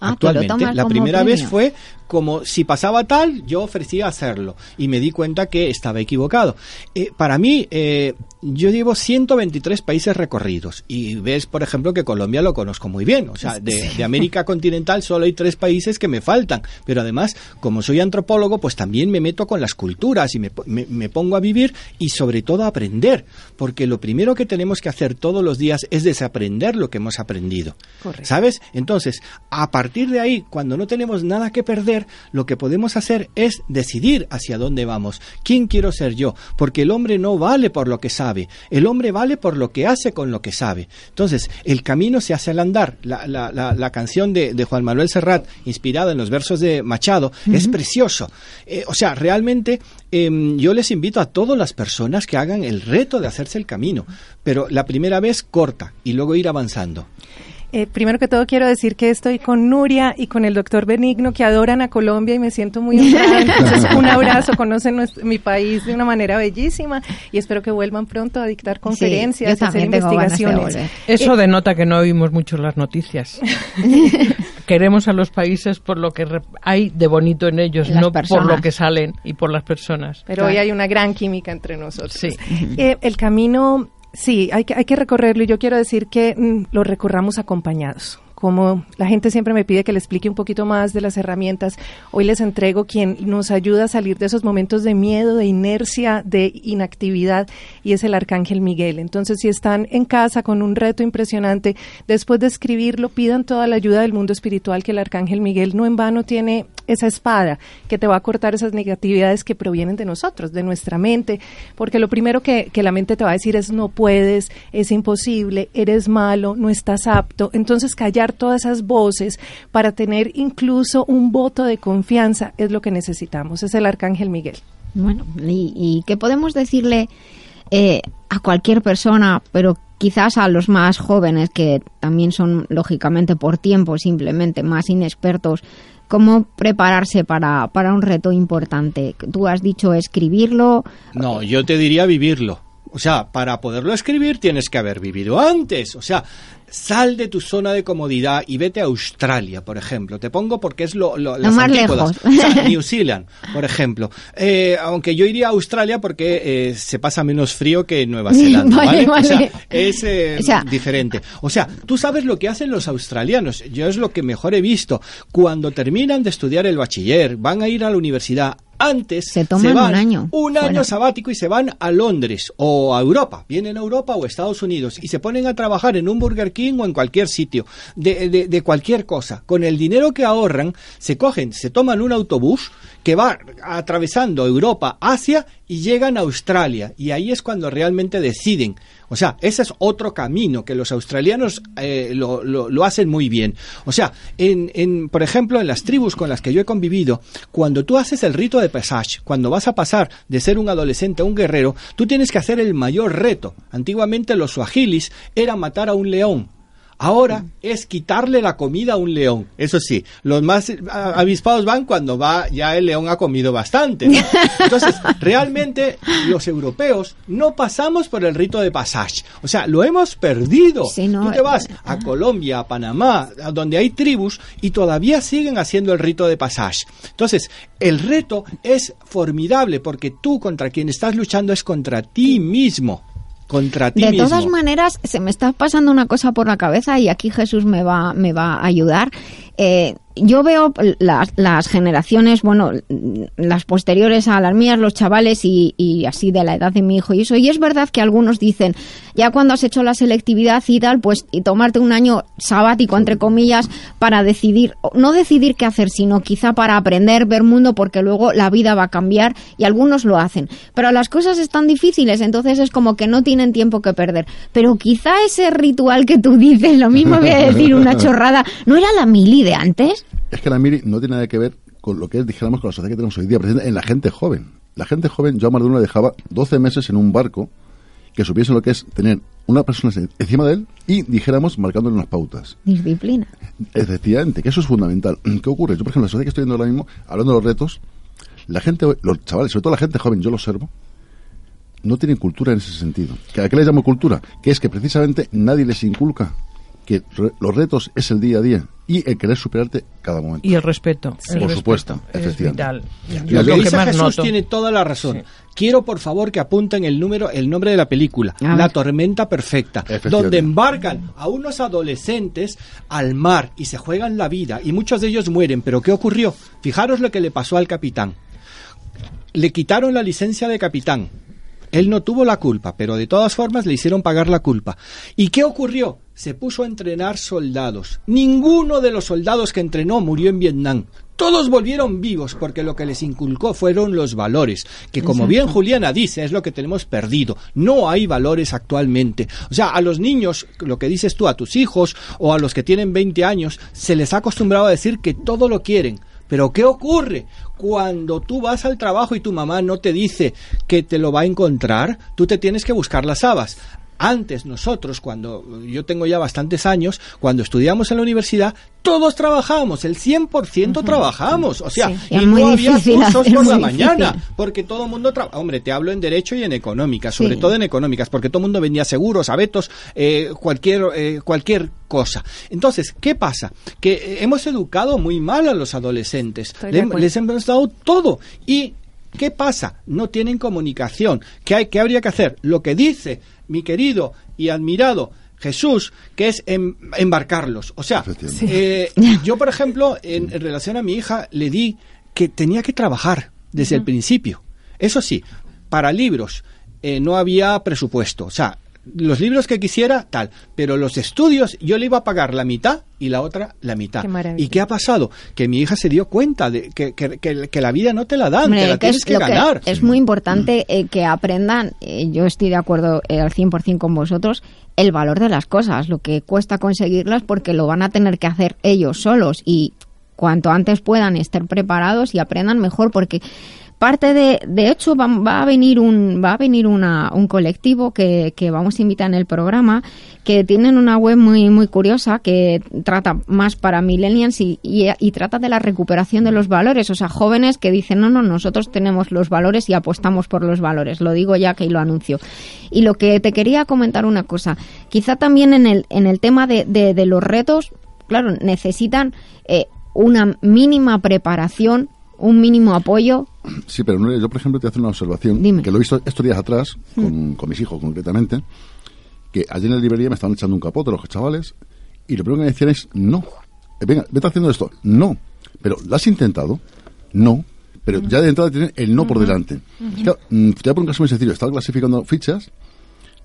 Ah, Actualmente, la primera premio. vez fue como si pasaba tal, yo ofrecía hacerlo y me di cuenta que estaba equivocado. Eh, para mí, eh, yo llevo 123 países recorridos y ves, por ejemplo, que Colombia lo conozco muy bien. O sea, de, de América continental solo hay tres países que me faltan. Pero además, como soy antropólogo, pues también me meto con las culturas y me, me- me pongo a vivir y sobre todo a aprender. Porque lo primero que tenemos que hacer todos los días es desaprender lo que hemos aprendido. Correcto. ¿Sabes? Entonces, a partir de ahí, cuando no tenemos nada que perder, lo que podemos hacer es decidir hacia dónde vamos. ¿Quién quiero ser yo? Porque el hombre no vale por lo que sabe, el hombre vale por lo que hace con lo que sabe. Entonces, el camino se hace al andar. La, la- la- la canción de, de Juan Manuel Serrat, inspirada en los versos de Machado, es precioso. Eh, o sea, realmente em, yo les invito a todas las personas que hagan el reto de hacerse el camino, pero la primera vez corta y luego ir avanzando. Eh, primero que todo quiero decir que estoy con Nuria y con el doctor Benigno que adoran a Colombia y me siento muy honrada. Entonces un abrazo, conocen nuestro- mi país de una manera bellísima y espero que vuelvan pronto a dictar conferencias, a hacer de investigaciones. Eso Eh, denota que no oímos mucho las noticias. Queremos a los países por lo que re- hay de bonito en ellos, Las no por lo que salen y por las personas. Pero hoy hay una gran química entre nosotros. Sí. Eh, el camino, sí, hay que, hay que recorrerlo y yo quiero decir que mm, lo recorramos acompañados. Como la gente siempre me pide que le explique un poquito más de las herramientas, hoy les entrego quien nos ayuda a salir de esos momentos de miedo, de inercia, de inactividad, y es el Arcángel Miguel. Entonces, si están en casa con un reto impresionante, después de escribirlo, pidan toda la ayuda del mundo espiritual que el Arcángel Miguel no en vano tiene esa espada que te va a cortar esas negatividades que provienen de nosotros, de nuestra mente, porque lo primero que, que la mente te va a decir es no puedes, es imposible, eres malo, no estás apto. Entonces callar todas esas voces para tener incluso un voto de confianza es lo que necesitamos, es el Arcángel Miguel. Bueno, y, y qué podemos decirle eh, a cualquier persona, pero quizás a los más jóvenes que también son lógicamente por tiempo simplemente más inexpertos, cómo prepararse para, para un reto importante. Tú has dicho escribirlo, No, yo te diría vivirlo. O sea, para poderlo escribir tienes que haber vivido antes. O sea, sal de tu zona de comodidad y vete a Australia, por ejemplo. Te pongo porque es lo, lo- las más antípodas. lejos. O sea, New Zealand, por ejemplo. Eh, aunque yo iría a Australia porque eh, se pasa menos frío que en Nueva Zelanda, Vale, ¿vale? O sea, es eh, O sea- diferente. O sea, tú sabes lo que hacen los australianos. Yo es lo que mejor he visto. Cuando terminan de estudiar el bachiller, van a ir a la universidad. Antes Se toman van un año un año sabático y se van a Londres o a Europa, vienen a Europa o a Estados Unidos y se ponen a trabajar en un Burger King o en cualquier sitio, de, de- cualquier cosa. Con el dinero que ahorran, se cogen, se toman un autobús que va atravesando Europa, Asia y llegan a Australia. Y ahí es cuando realmente deciden. O sea, ese es otro camino que los australianos eh, lo, lo- hacen muy bien. O sea, en, en, por ejemplo, en las tribus con las que yo he convivido, cuando tú haces el rito de passage, cuando vas a pasar de ser un adolescente a un guerrero, tú tienes que hacer el mayor reto. Antiguamente los suajilis era matar a un león. Ahora es quitarle la comida a un león. Eso sí, los más avispados van cuando va ya el león ha comido bastante. ¿no? Entonces, realmente los europeos no pasamos por el rito de passage. O sea, lo hemos perdido. Sí, no, Tú te vas eh, a Colombia, a Panamá, a donde hay tribus y todavía siguen haciendo el rito de passage. Entonces, el reto es formidable porque tú contra quien estás luchando es contra ti mismo. Contra ti De mismo. todas maneras, se me está pasando una cosa por la cabeza y aquí Jesús me va, me va a ayudar. Eh, yo veo las, las generaciones, bueno, las posteriores a las mías, los chavales y, y así de la edad de mi hijo y eso. Y es verdad que algunos dicen, ya cuando has hecho la selectividad y tal, pues y tomarte un año sabático, entre comillas, para decidir, no decidir qué hacer, sino quizá para aprender, ver mundo, porque luego la vida va a cambiar y algunos lo hacen. Pero las cosas están difíciles, entonces es como que no tienen tiempo que perder. Pero quizá ese ritual que tú dices, lo mismo voy a decir una chorrada, ¿no era la mili de antes? Es que la mili no tiene nada que ver con lo que es, dijéramos, con la sociedad que tenemos hoy día, presente en la gente joven. La gente joven, yo a más de uno le dejaba 12 meses en un barco que supiese lo que es tener una persona encima de él y, dijéramos, marcándole unas pautas. Disciplina. Efectivamente, que eso es fundamental. ¿Qué ocurre? Yo, por ejemplo, en la sociedad que estoy viendo ahora mismo, hablando de los retos, la gente, los chavales, sobre todo la gente joven, yo lo observo, no tienen cultura en ese sentido. ¿Que ¿A qué les llamo cultura? Que es que precisamente nadie les inculca que re- los retos es el día a día y el querer superarte cada momento. Y el respeto. Por supuesto, Es efectivamente. vital. Ya. Yo Lo que dice Jesús noto. tiene toda la razón. Quiero, por favor, que apunten el número, el nombre de la película, La tormenta perfecta, donde embarcan a unos adolescentes al mar y se juegan la vida y muchos de ellos mueren. Pero ¿qué ocurrió? Fijaros lo que le pasó al capitán. Le quitaron la licencia de capitán. Él no tuvo la culpa, pero de todas formas le hicieron pagar la culpa. ¿Y qué ocurrió? Se puso a entrenar soldados. Ninguno de los soldados que entrenó murió en Vietnam. Todos volvieron vivos porque lo que les inculcó fueron los valores, que como bien Juliana dice, es lo que tenemos perdido. No hay valores actualmente. O sea, a los niños, lo que dices tú, a tus hijos o a los que tienen 20 años, se les ha acostumbrado a decir que todo lo quieren. Pero ¿qué ocurre? Cuando tú vas al trabajo y tu mamá no te dice que te lo va a encontrar, tú te tienes que buscar las habas. Antes nosotros, cuando yo tengo ya bastantes años, cuando estudiamos en la universidad, todos trabajábamos, el 100% trabajamos. O sea, Sí, y no había difícil, cursos por la difícil. mañana, porque todo el mundo trabaja. Hombre, te hablo en derecho y en económicas, sobre Sí. todo en económicas, porque todo el mundo vendía seguros, abetos, eh, cualquier, eh, cualquier cosa. Entonces, ¿qué pasa? Que eh, hemos educado muy mal a los adolescentes. Le- les hemos dado todo. ¿Y qué pasa? No tienen comunicación. ¿Qué, hay, ¿Qué habría que hacer? Lo que dice mi querido y admirado Jesús, que es em- embarcarlos. O sea, eh, yo, por ejemplo, en, en relación a mi hija, le di que tenía que trabajar desde el principio. Eso sí, para libros eh, no había presupuesto. O sea, los libros que quisiera, tal. Pero los estudios yo le iba a pagar la mitad y la otra la mitad. Qué. ¿Y qué ha pasado? Que mi hija se dio cuenta de que, que- que- que la vida no te la dan, Hombre, te la que tienes es, que ganar. es muy importante eh, que aprendan, eh, yo estoy de acuerdo eh, al 100% con vosotros, el valor de las cosas, lo que cuesta conseguirlas porque lo van a tener que hacer ellos solos y cuanto antes puedan estar preparados y aprendan mejor porque parte de de hecho va, va a venir un va a venir una, un colectivo que, que vamos a invitar en el programa que tienen una web muy muy curiosa que trata más para millennials y, y, trata de la recuperación de los valores. O sea jóvenes que dicen no no nosotros tenemos los valores y apostamos por los valores lo digo ya que lo anuncio. Y lo que te quería comentar una cosa. Quizá también en el en el tema de, de, de los retos claro necesitan eh, una mínima preparación un mínimo apoyo Sí, pero yo, por ejemplo, te hacer una observación Dime. que lo he visto estos días atrás con, con mis hijos, concretamente, que allí en la librería me estaban echando un capote los chavales y lo primero que me decían es no. Eh, Venga, vete haciendo esto. No. Pero ¿lo has intentado? No. Pero ya de entrada tienen el no por delante. Claro, mm, te voy a poner un caso muy sencillo. Estaba clasificando fichas.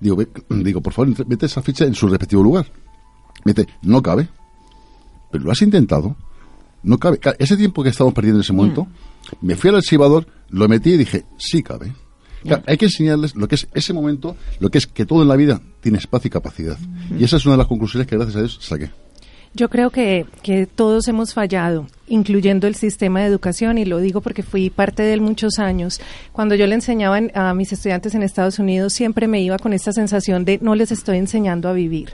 Digo, ve- digo, por favor, mete esa ficha en su respectivo lugar. Mete, no cabe. Pero lo has intentado. No cabe. Ese tiempo que estábamos perdiendo en ese momento, me fui al archivador, lo metí y dije, sí cabe. Claro, hay que enseñarles lo que es ese momento, lo que es que todo en la vida tiene espacio y capacidad. Y esa es una de las conclusiones que gracias a Dios saqué. Yo creo que, que todos hemos fallado, incluyendo el sistema de educación, y lo digo porque fui parte de él muchos años. Cuando yo le enseñaba en- a mis estudiantes en Estados Unidos, siempre me iba con esta sensación de no les estoy enseñando a vivir.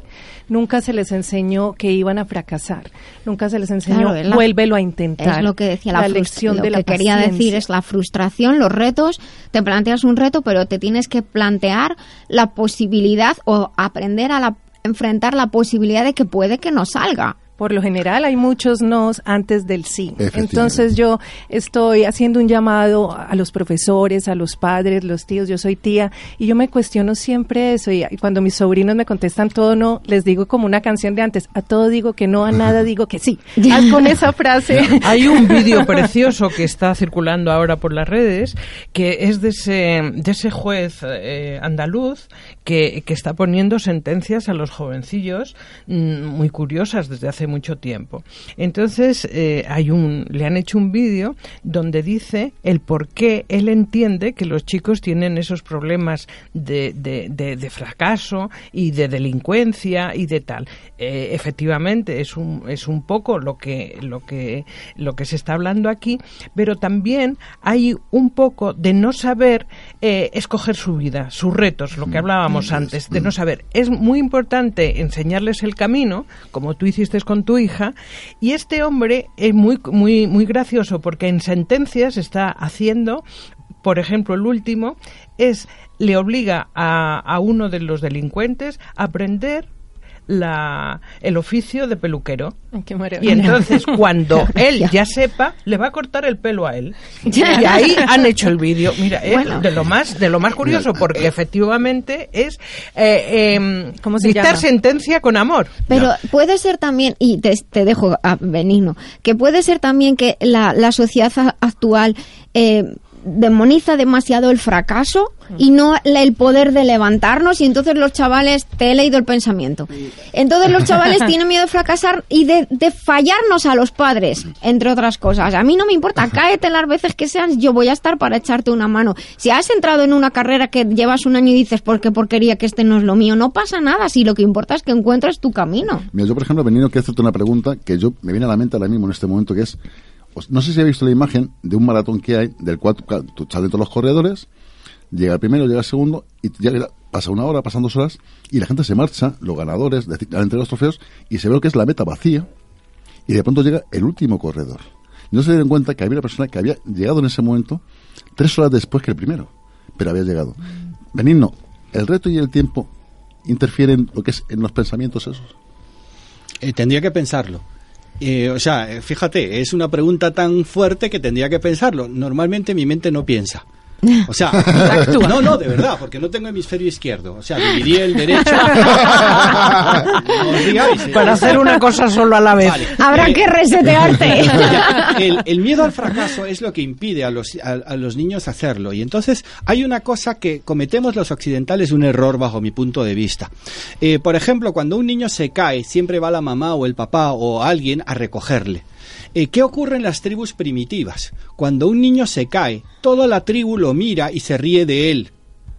Nunca se les enseñó que iban a fracasar. Nunca se les enseñó, Claro, la- vuélvelo a intentar. Es lo que decía la, frus- lección lo de que la quería decir es la frustración, los retos. Te planteas un reto, pero te tienes que plantear la posibilidad o aprender a la- enfrentar la posibilidad de que puede que no salga. Por lo general hay muchos nos antes del sí. Entonces yo estoy haciendo un llamado a los profesores, a los padres, los tíos, yo soy tía, y yo me cuestiono siempre eso, y y cuando mis sobrinos me contestan todo no, les digo como una canción de antes, a todo digo que no, a nada digo que sí. Haz con esa frase. Hay un vídeo precioso que está circulando ahora por las redes, que es de ese, de ese juez eh, andaluz que, que está poniendo sentencias a los jovencillos mm, muy curiosas desde hace mucho tiempo. Entonces, eh, hay un, le han hecho un vídeo donde dice el por qué él entiende que los chicos tienen esos problemas de, de, de- de fracaso y de delincuencia y de tal. Eh, efectivamente, es un, es un poco lo que, lo, que, lo que se está hablando aquí, pero también hay un poco de no saber eh, escoger su vida, sus retos, lo que hablábamos antes, de no saber. Es muy importante enseñarles el camino, como tú hiciste con tu hija, y este hombre es muy, muy, muy gracioso porque en sentencias está haciendo, por ejemplo, el último es le obliga a, a uno de los delincuentes a aprender la, el oficio de peluquero. Qué Y entonces, cuando él ya sepa, le va a cortar el pelo a él. Y ahí han hecho el vídeo. Mira, es Bueno. de lo más de lo más curioso, porque efectivamente es eh, em, ¿Cómo se dictar llama? sentencia con amor. Pero puede ser también, y te, te dejo a Benigno, que puede ser también que la, la sociedad actual eh, demoniza demasiado el fracaso y no el poder de levantarnos y entonces los chavales, te he leído el pensamiento, entonces los chavales tienen miedo de fracasar y de, de fallarnos a los padres, entre otras cosas. A mí no me importa, cáete las veces que sean, yo voy a estar para echarte una mano. Si has entrado en una carrera que llevas un año y dices, ¿por qué porquería que este no es lo mío? No pasa nada, si lo que importa es que encuentres tu camino. Mira, yo, por ejemplo, Benino, quiero hacerte una pregunta que yo me viene a la mente ahora mismo en este momento, que es, os- no sé si habéis visto la imagen de un maratón que hay, del cual tú- salen todos los corredores, llega el primero, llega el segundo, y llega- pasa una hora, pasan dos horas, y la gente se marcha, los ganadores, entre los trofeos, y se ve lo que es la meta vacía, y de pronto llega el último corredor. No se dieron cuenta que había una persona que había llegado en ese momento tres horas después que el primero, pero había llegado. Benigno, ¿el reto y el tiempo interfieren lo que es en los pensamientos esos? Eh, tendría que pensarlo. Eh, o sea, eh, fíjate, es una pregunta tan fuerte que tendría que pensarlo. Normalmente mi mente no piensa. O sea, no, no, de verdad, porque no tengo hemisferio izquierdo. O sea, dividí el derecho. No eh. Para hacer una cosa solo a la vez. Vale. Habrá Eh, que resetearte. el, el miedo al fracaso es lo que impide a los, a, a los niños hacerlo. Y entonces hay una cosa que cometemos los occidentales, un error bajo mi punto de vista. Eh, por ejemplo, cuando un niño se cae, siempre va la mamá o el papá o alguien a recogerle. Eh, ¿Qué ocurre en las tribus primitivas? Cuando un niño se cae, toda la tribu lo mira y se ríe de él.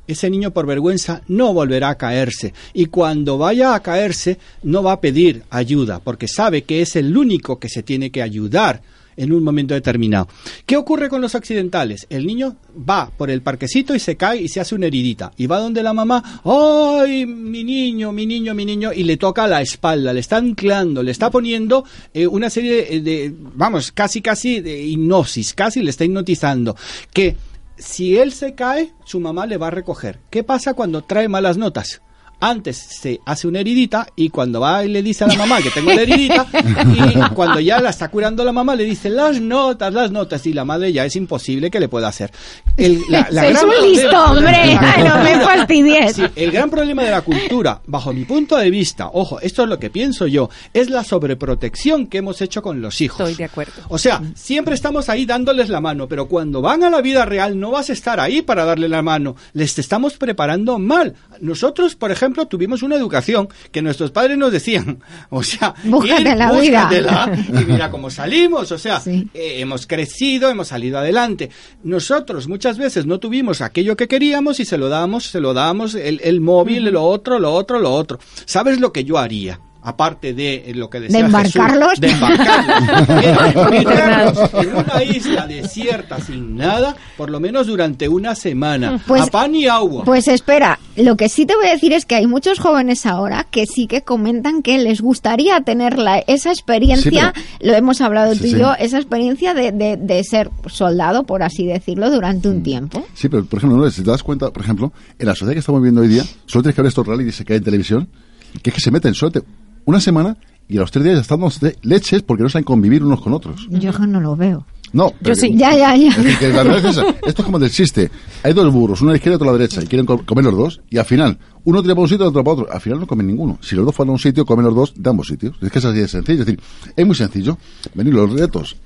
Ese niño por vergüenza no volverá a caerse y cuando vaya a caerse no va a pedir ayuda porque sabe que es el único que se tiene que ayudar en un momento determinado. ¿Qué ocurre con los occidentales? El niño va por el parquecito y se cae y se hace una heridita. Y va donde la mamá, ¡ay, mi niño, mi niño, mi niño! Y le toca la espalda, le está anclando, le está poniendo eh, una serie de, de, vamos, casi, casi de hipnosis, casi le está hipnotizando. Que si él se cae, su mamá le va a recoger. ¿Qué pasa cuando trae malas notas? Antes se hace una heridita y cuando va y le dice a la mamá que tengo la heridita y cuando ya la está curando la mamá le dice las notas, las notas y la madre ya es imposible que le pueda hacer. El, la- la Sois gran un listo, hombre. no me fastidies. Sí, el gran problema de la cultura, bajo mi punto de vista, ojo, esto es lo que pienso yo, es la sobreprotección que hemos hecho con los hijos. Estoy de acuerdo. O sea, siempre estamos ahí dándoles la mano, pero cuando van a la vida real no vas a estar ahí para darle la mano. Les estamos preparando mal. Nosotros, por ejemplo, tuvimos una educación que nuestros padres nos decían, o sea, Búscate la vida. búscatela, y mira cómo salimos, o sea, eh, hemos crecido, hemos salido adelante. Nosotros muchas veces no tuvimos aquello que queríamos y se lo damos, se lo damos, el, el móvil, lo otro, lo otro, lo otro. ¿Sabes lo que yo haría? Aparte de eh, lo que decía embarcarlos? Jesús, de embarcarlos. En una isla desierta sin nada, por lo menos durante una semana. Pues- a pan y agua. Pues espera, lo que sí te voy a decir es que hay muchos jóvenes ahora que sí que comentan que les gustaría tener la, esa experiencia, Sí, lo hemos hablado tú y sí. yo, esa experiencia de, de, de ser soldado, por así decirlo, durante Mm. un tiempo. Sí, pero por ejemplo, si te das cuenta, por ejemplo, en la sociedad que estamos viviendo hoy día, solo tienes que ver estos realities que hay en televisión, que es que se meten suerte una semana y a los tres días ya están dando leches porque no saben convivir unos con otros. Yo no lo veo. No, pero que- Ya, ya, ya. es decir, que la verdad es esa. Esto es como del chiste. Hay dos burros, uno a la izquierda y otro a la derecha, y quieren co- comer los dos, y al final, uno tira para un sitio y otro para otro. Al final no comen ninguno. Si los dos fueran a un sitio, comen los dos de ambos sitios. Es que es así de sencillo. Es decir, es muy sencillo. Venir los retos.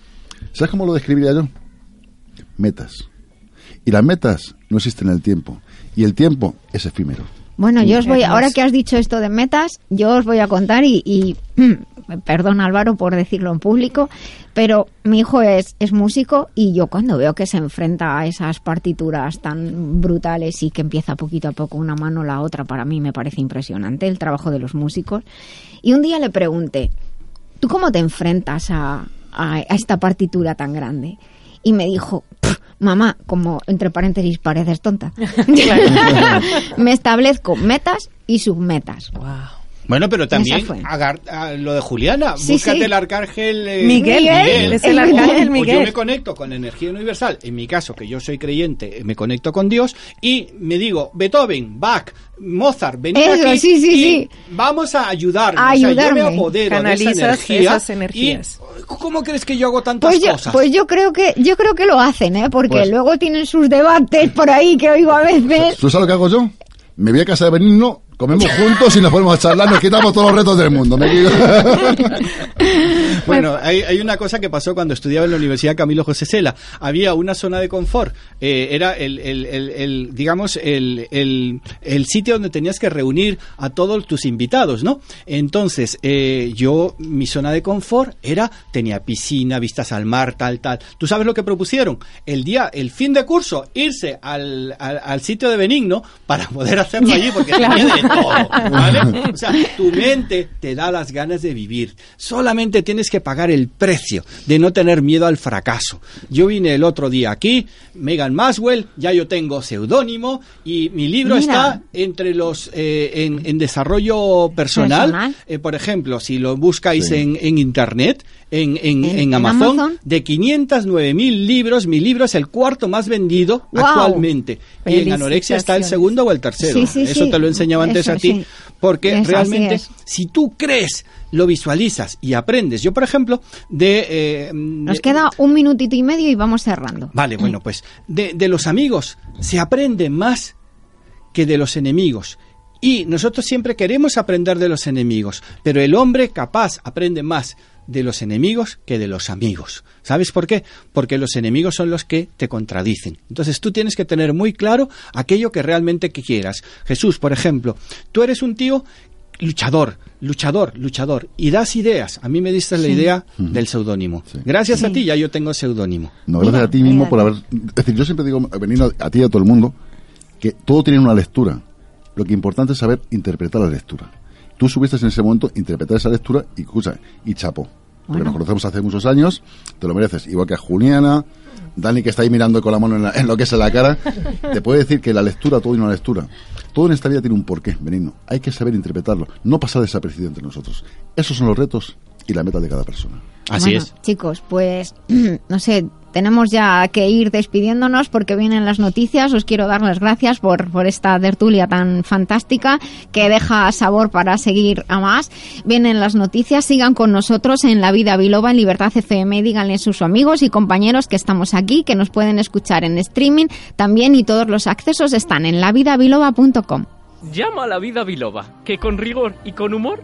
¿Sabes cómo lo describiría yo? Metas. Y las metas no existen en el tiempo. Y el tiempo es efímero. Bueno, yo os voy, ahora que has dicho esto de metas, yo os voy a contar y, y perdón Álvaro por decirlo en público, pero mi hijo es, es músico y yo cuando veo que se enfrenta a esas partituras tan brutales y que empieza poquito a poco una mano la otra, para mí me parece impresionante el trabajo de los músicos. Y un día le pregunté, ¿tú cómo te enfrentas a, a- a esta partitura tan grande? Y me dijo, "Pff, mamá, como entre paréntesis pareces tonta. me establezco metas y submetas. Bueno, pero también Esa fue. agar- a lo de Juliana, Sí, búscate sí. el arcángel eh, Miguel, Miguel, es el O- arcángel o Miguel. yo me conecto con la energía universal, en mi caso, que yo soy creyente, eh, me conecto con Dios y me digo, Beethoven, Bach, Mozart, venid Eso, aquí sí, sí, y sí. vamos a ayudarme. A O sea, yo ayudarme. me apodero de esa Canalizas energía. esas energías. y, ¿Cómo crees que yo hago tantas Pues yo, cosas? pues yo creo que yo creo que lo hacen, ¿eh? Porque Pues- luego tienen sus debates por ahí que oigo a veces. ¿Tú sabes lo que hago yo? Me voy a casa de Benigno, comemos juntos y nos ponemos a charlar, nos quitamos todos los retos del mundo. Me Bueno, hay, hay una cosa que pasó cuando estudiaba en la Universidad Camilo José Cela. Había una zona de confort. eh, era el, el- el- el, digamos, el, el- el sitio donde tenías que reunir a todos tus invitados, ¿no? Entonces, eh, yo, mi zona de confort era, tenía piscina, vistas al mar, tal, tal. ¿Tú sabes lo que propusieron? El día, el fin de curso, irse al, al, al sitio de Benigno para poder hacerlo allí, porque tenía de todo, ¿vale? O sea, tu mente te da las ganas de vivir. Solamente tienes que pagar el precio de no tener miedo al fracaso. Yo vine el otro día aquí, Megan Maswell, ya yo tengo seudónimo y mi libro Mira. está entre los eh, en, en desarrollo personal. Personal. Eh, por ejemplo, si lo buscáis Sí. en, en internet, en, en- En- en en Amazon, Amazon. de 509 mil libros, mi libro es el cuarto más vendido actualmente. Y en anorexia está el segundo o el tercero. Sí, sí, Eso sí. te lo he enseñado antes Eso a ti. Porque Eso, realmente, si tú crees, lo visualizas y aprendes. Yo, por ejemplo, de... eh, Nos de- queda un minutito y medio y vamos cerrando. Vale, bueno, pues de, de los amigos se aprende más que de los enemigos. Y nosotros siempre queremos aprender de los enemigos, pero el hombre capaz aprende más de los enemigos que de los amigos. ¿Sabes por qué? Porque los enemigos son los que te contradicen. Entonces tú tienes que tener muy claro aquello que realmente que quieras. Jesús, por ejemplo, tú eres un tío luchador, luchador, luchador, y das ideas. A mí me diste la idea del seudónimo. Gracias a ti ya yo tengo seudónimo. No, gracias a ti mismo por haber... Es decir, yo siempre digo, Benigno, a ti y a todo el mundo, que todo tiene una lectura. Lo que importante es saber interpretar la lectura. Tú subiste en ese momento, interpretar esa lectura y, escucha, y chapo. Porque nos conocemos hace muchos años, te lo mereces. Igual que a Juliana, Dani que está ahí mirando con la mano en, la- en lo que es en la cara, te puede decir que la lectura, todo tiene una lectura. Todo en esta vida tiene un porqué, Benigno. Hay que saber interpretarlo, no pasar desapercibido entre nosotros. Esos son los retos y la meta de cada persona. Así Bueno, es. Chicos, pues no sé, tenemos ya que ir despidiéndonos porque vienen las noticias. Os quiero dar las gracias por, por esta tertulia tan fantástica que deja sabor para seguir a más. Vienen las noticias, sigan con nosotros en La Vida Biloba, en Libertad FM, díganle a sus amigos y compañeros que estamos aquí, que nos pueden escuchar en streaming también y todos los accesos están en lavidabiloba.com. Llama a la vida biloba, que con rigor y con humor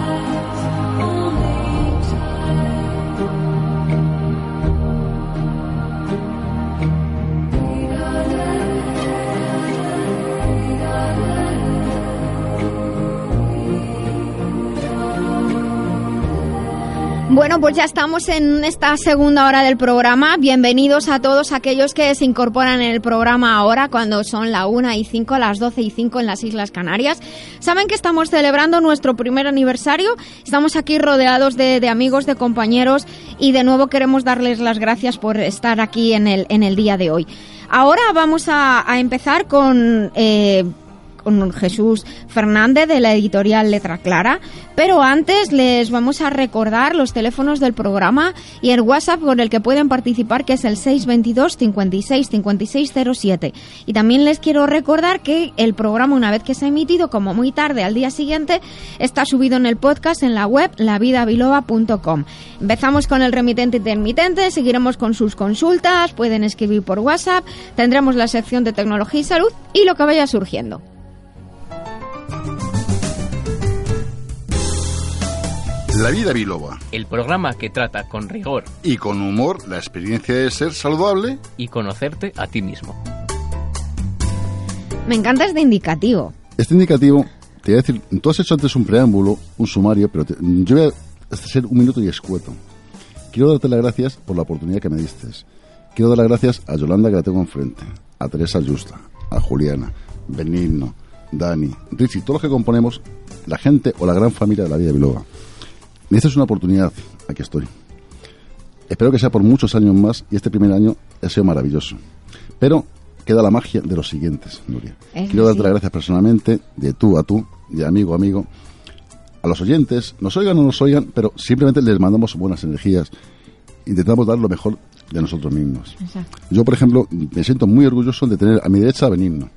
Bueno, pues ya estamos en esta segunda hora del programa. Bienvenidos a todos aquellos que se incorporan en el programa ahora, cuando son la 1 y 5, las 12 y 5 en las Islas Canarias. Saben que estamos celebrando nuestro primer aniversario. Estamos aquí rodeados de, amigos, de compañeros y de nuevo queremos darles las gracias por estar aquí en el, en el día de hoy. Ahora vamos a, a empezar con... eh, con Jesús Fernández de la editorial Letra Clara. Pero antes les vamos a recordar los teléfonos del programa y el WhatsApp con el que pueden participar, que es el 622 56 56 07. Y también les quiero recordar que el programa, una vez que se ha emitido, como muy tarde al día siguiente, está subido en el podcast en la web lavidabiloba.com. Empezamos con el remitente intermitente, seguiremos con sus consultas, pueden escribir por WhatsApp, tendremos la sección de tecnología y salud y lo que vaya surgiendo. La vida biloba. El programa que trata con rigor Y con humor la experiencia de ser saludable. y conocerte a ti mismo. Me encanta este indicativo. Este indicativo, te voy a decir, tú has hecho antes un preámbulo, un sumario, pero te- yo voy a hacer un minuto y escueto. Quiero darte las gracias por la oportunidad que me diste. Quiero dar las gracias a Yolanda, que la tengo enfrente, a Teresa Justa, a Juliana, Benigno, Dani, Richie, todos los que componemos la gente o la gran familia de la vida de Biloba. Me dices una oportunidad, aquí estoy. Espero que sea por muchos años más y este primer año ha sido maravilloso. Pero queda la magia de los siguientes, Nuria. Quiero darte sí. las gracias personalmente, de tú a tú, de amigo a amigo, a los oyentes, nos oigan o no nos oigan, pero simplemente les mandamos buenas energías. Intentamos dar lo mejor de nosotros mismos. Yo, por ejemplo, me siento muy orgulloso de tener a mi derecha a Benigno,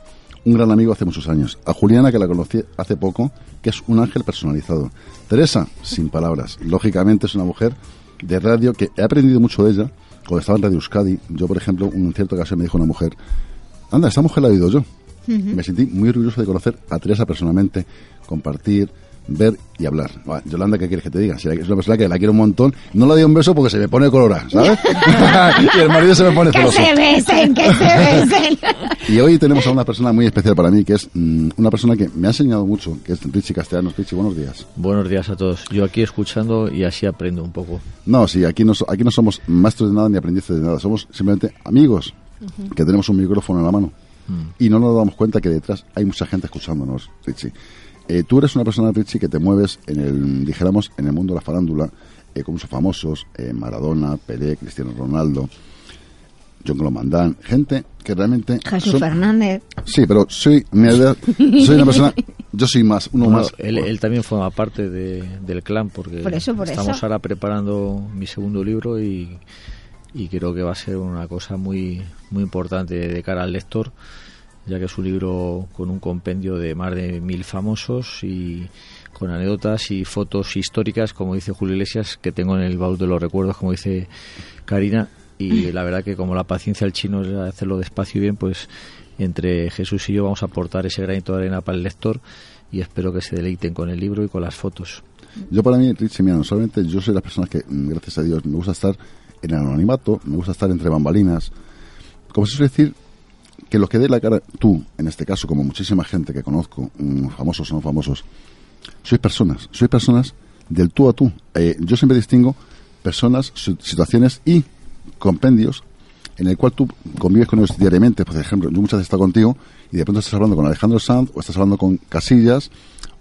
un gran amigo hace muchos años. A Juliana, que la conocí hace poco, que es un ángel personalizado. Teresa, sin palabras. Lógicamente es una mujer de radio que he aprendido mucho de ella cuando estaba en Radio Euskadi. Yo, por ejemplo, en cierta ocasión me dijo una mujer, anda, esta mujer la he oído yo. Me sentí muy orgulloso de conocer a Teresa personalmente, compartir, ver y hablar. Va, Yolanda, ¿qué quieres que te diga? Si es una persona que la quiero un montón, no le doy un beso porque se me pone colorada, ¿sabes? y el marido se me pone Que celoso. se besen, que se besen. Y hoy tenemos a una persona muy especial para mí, que es mm, una persona que me ha enseñado mucho, que es Richie Castellanos. Richie, buenos días. Buenos días a todos. Yo aquí escuchando y así aprendo un poco. No, sí, aquí no, so- aquí no somos maestros de nada ni aprendices de nada, somos simplemente amigos que tenemos un micrófono en la mano y no nos damos cuenta que detrás hay mucha gente escuchándonos, Richie. Eh, tú eres una persona, Richie, que te mueves en el, dijéramos, en el mundo de la farándula, eh, con muchos famosos, eh, Maradona, Pelé, Cristiano Ronaldo, John Glomandán, gente que realmente... Jesús son- Fernández. Sí, pero soy, mi edad- soy una persona, yo soy más, uno Bueno, más. él, él también forma parte de- del clan porque Por eso, por estamos eso. ahora preparando mi segundo libro y, y creo que va a ser una cosa muy, muy importante de cara al lector, ya que es un libro con un compendio de más de mil famosos y con anécdotas y fotos históricas, como dice Julio Iglesias, que tengo en el baúl de los recuerdos, como dice Karina. Y la verdad que como la paciencia del chino es hacerlo despacio y bien, pues entre Jesús y yo vamos a aportar ese granito de arena para el lector y espero que se deleiten con el libro y con las fotos. Yo para mí, Richie, mira, no solamente yo soy la persona que, mm, gracias a Dios, me gusta estar en el anonimato, me gusta estar entre bambalinas. Como se suele decir, que los que dé la cara, tú, en este caso, como muchísima gente que conozco, mm, famosos o no famosos, sois personas, sois personas del tú a tú. Eh, yo siempre distingo personas, situaciones y compendios en el cual tú convives con ellos diariamente. Por ejemplo, yo muchas veces estado contigo y de pronto estás hablando con Alejandro Sanz o estás hablando con Casillas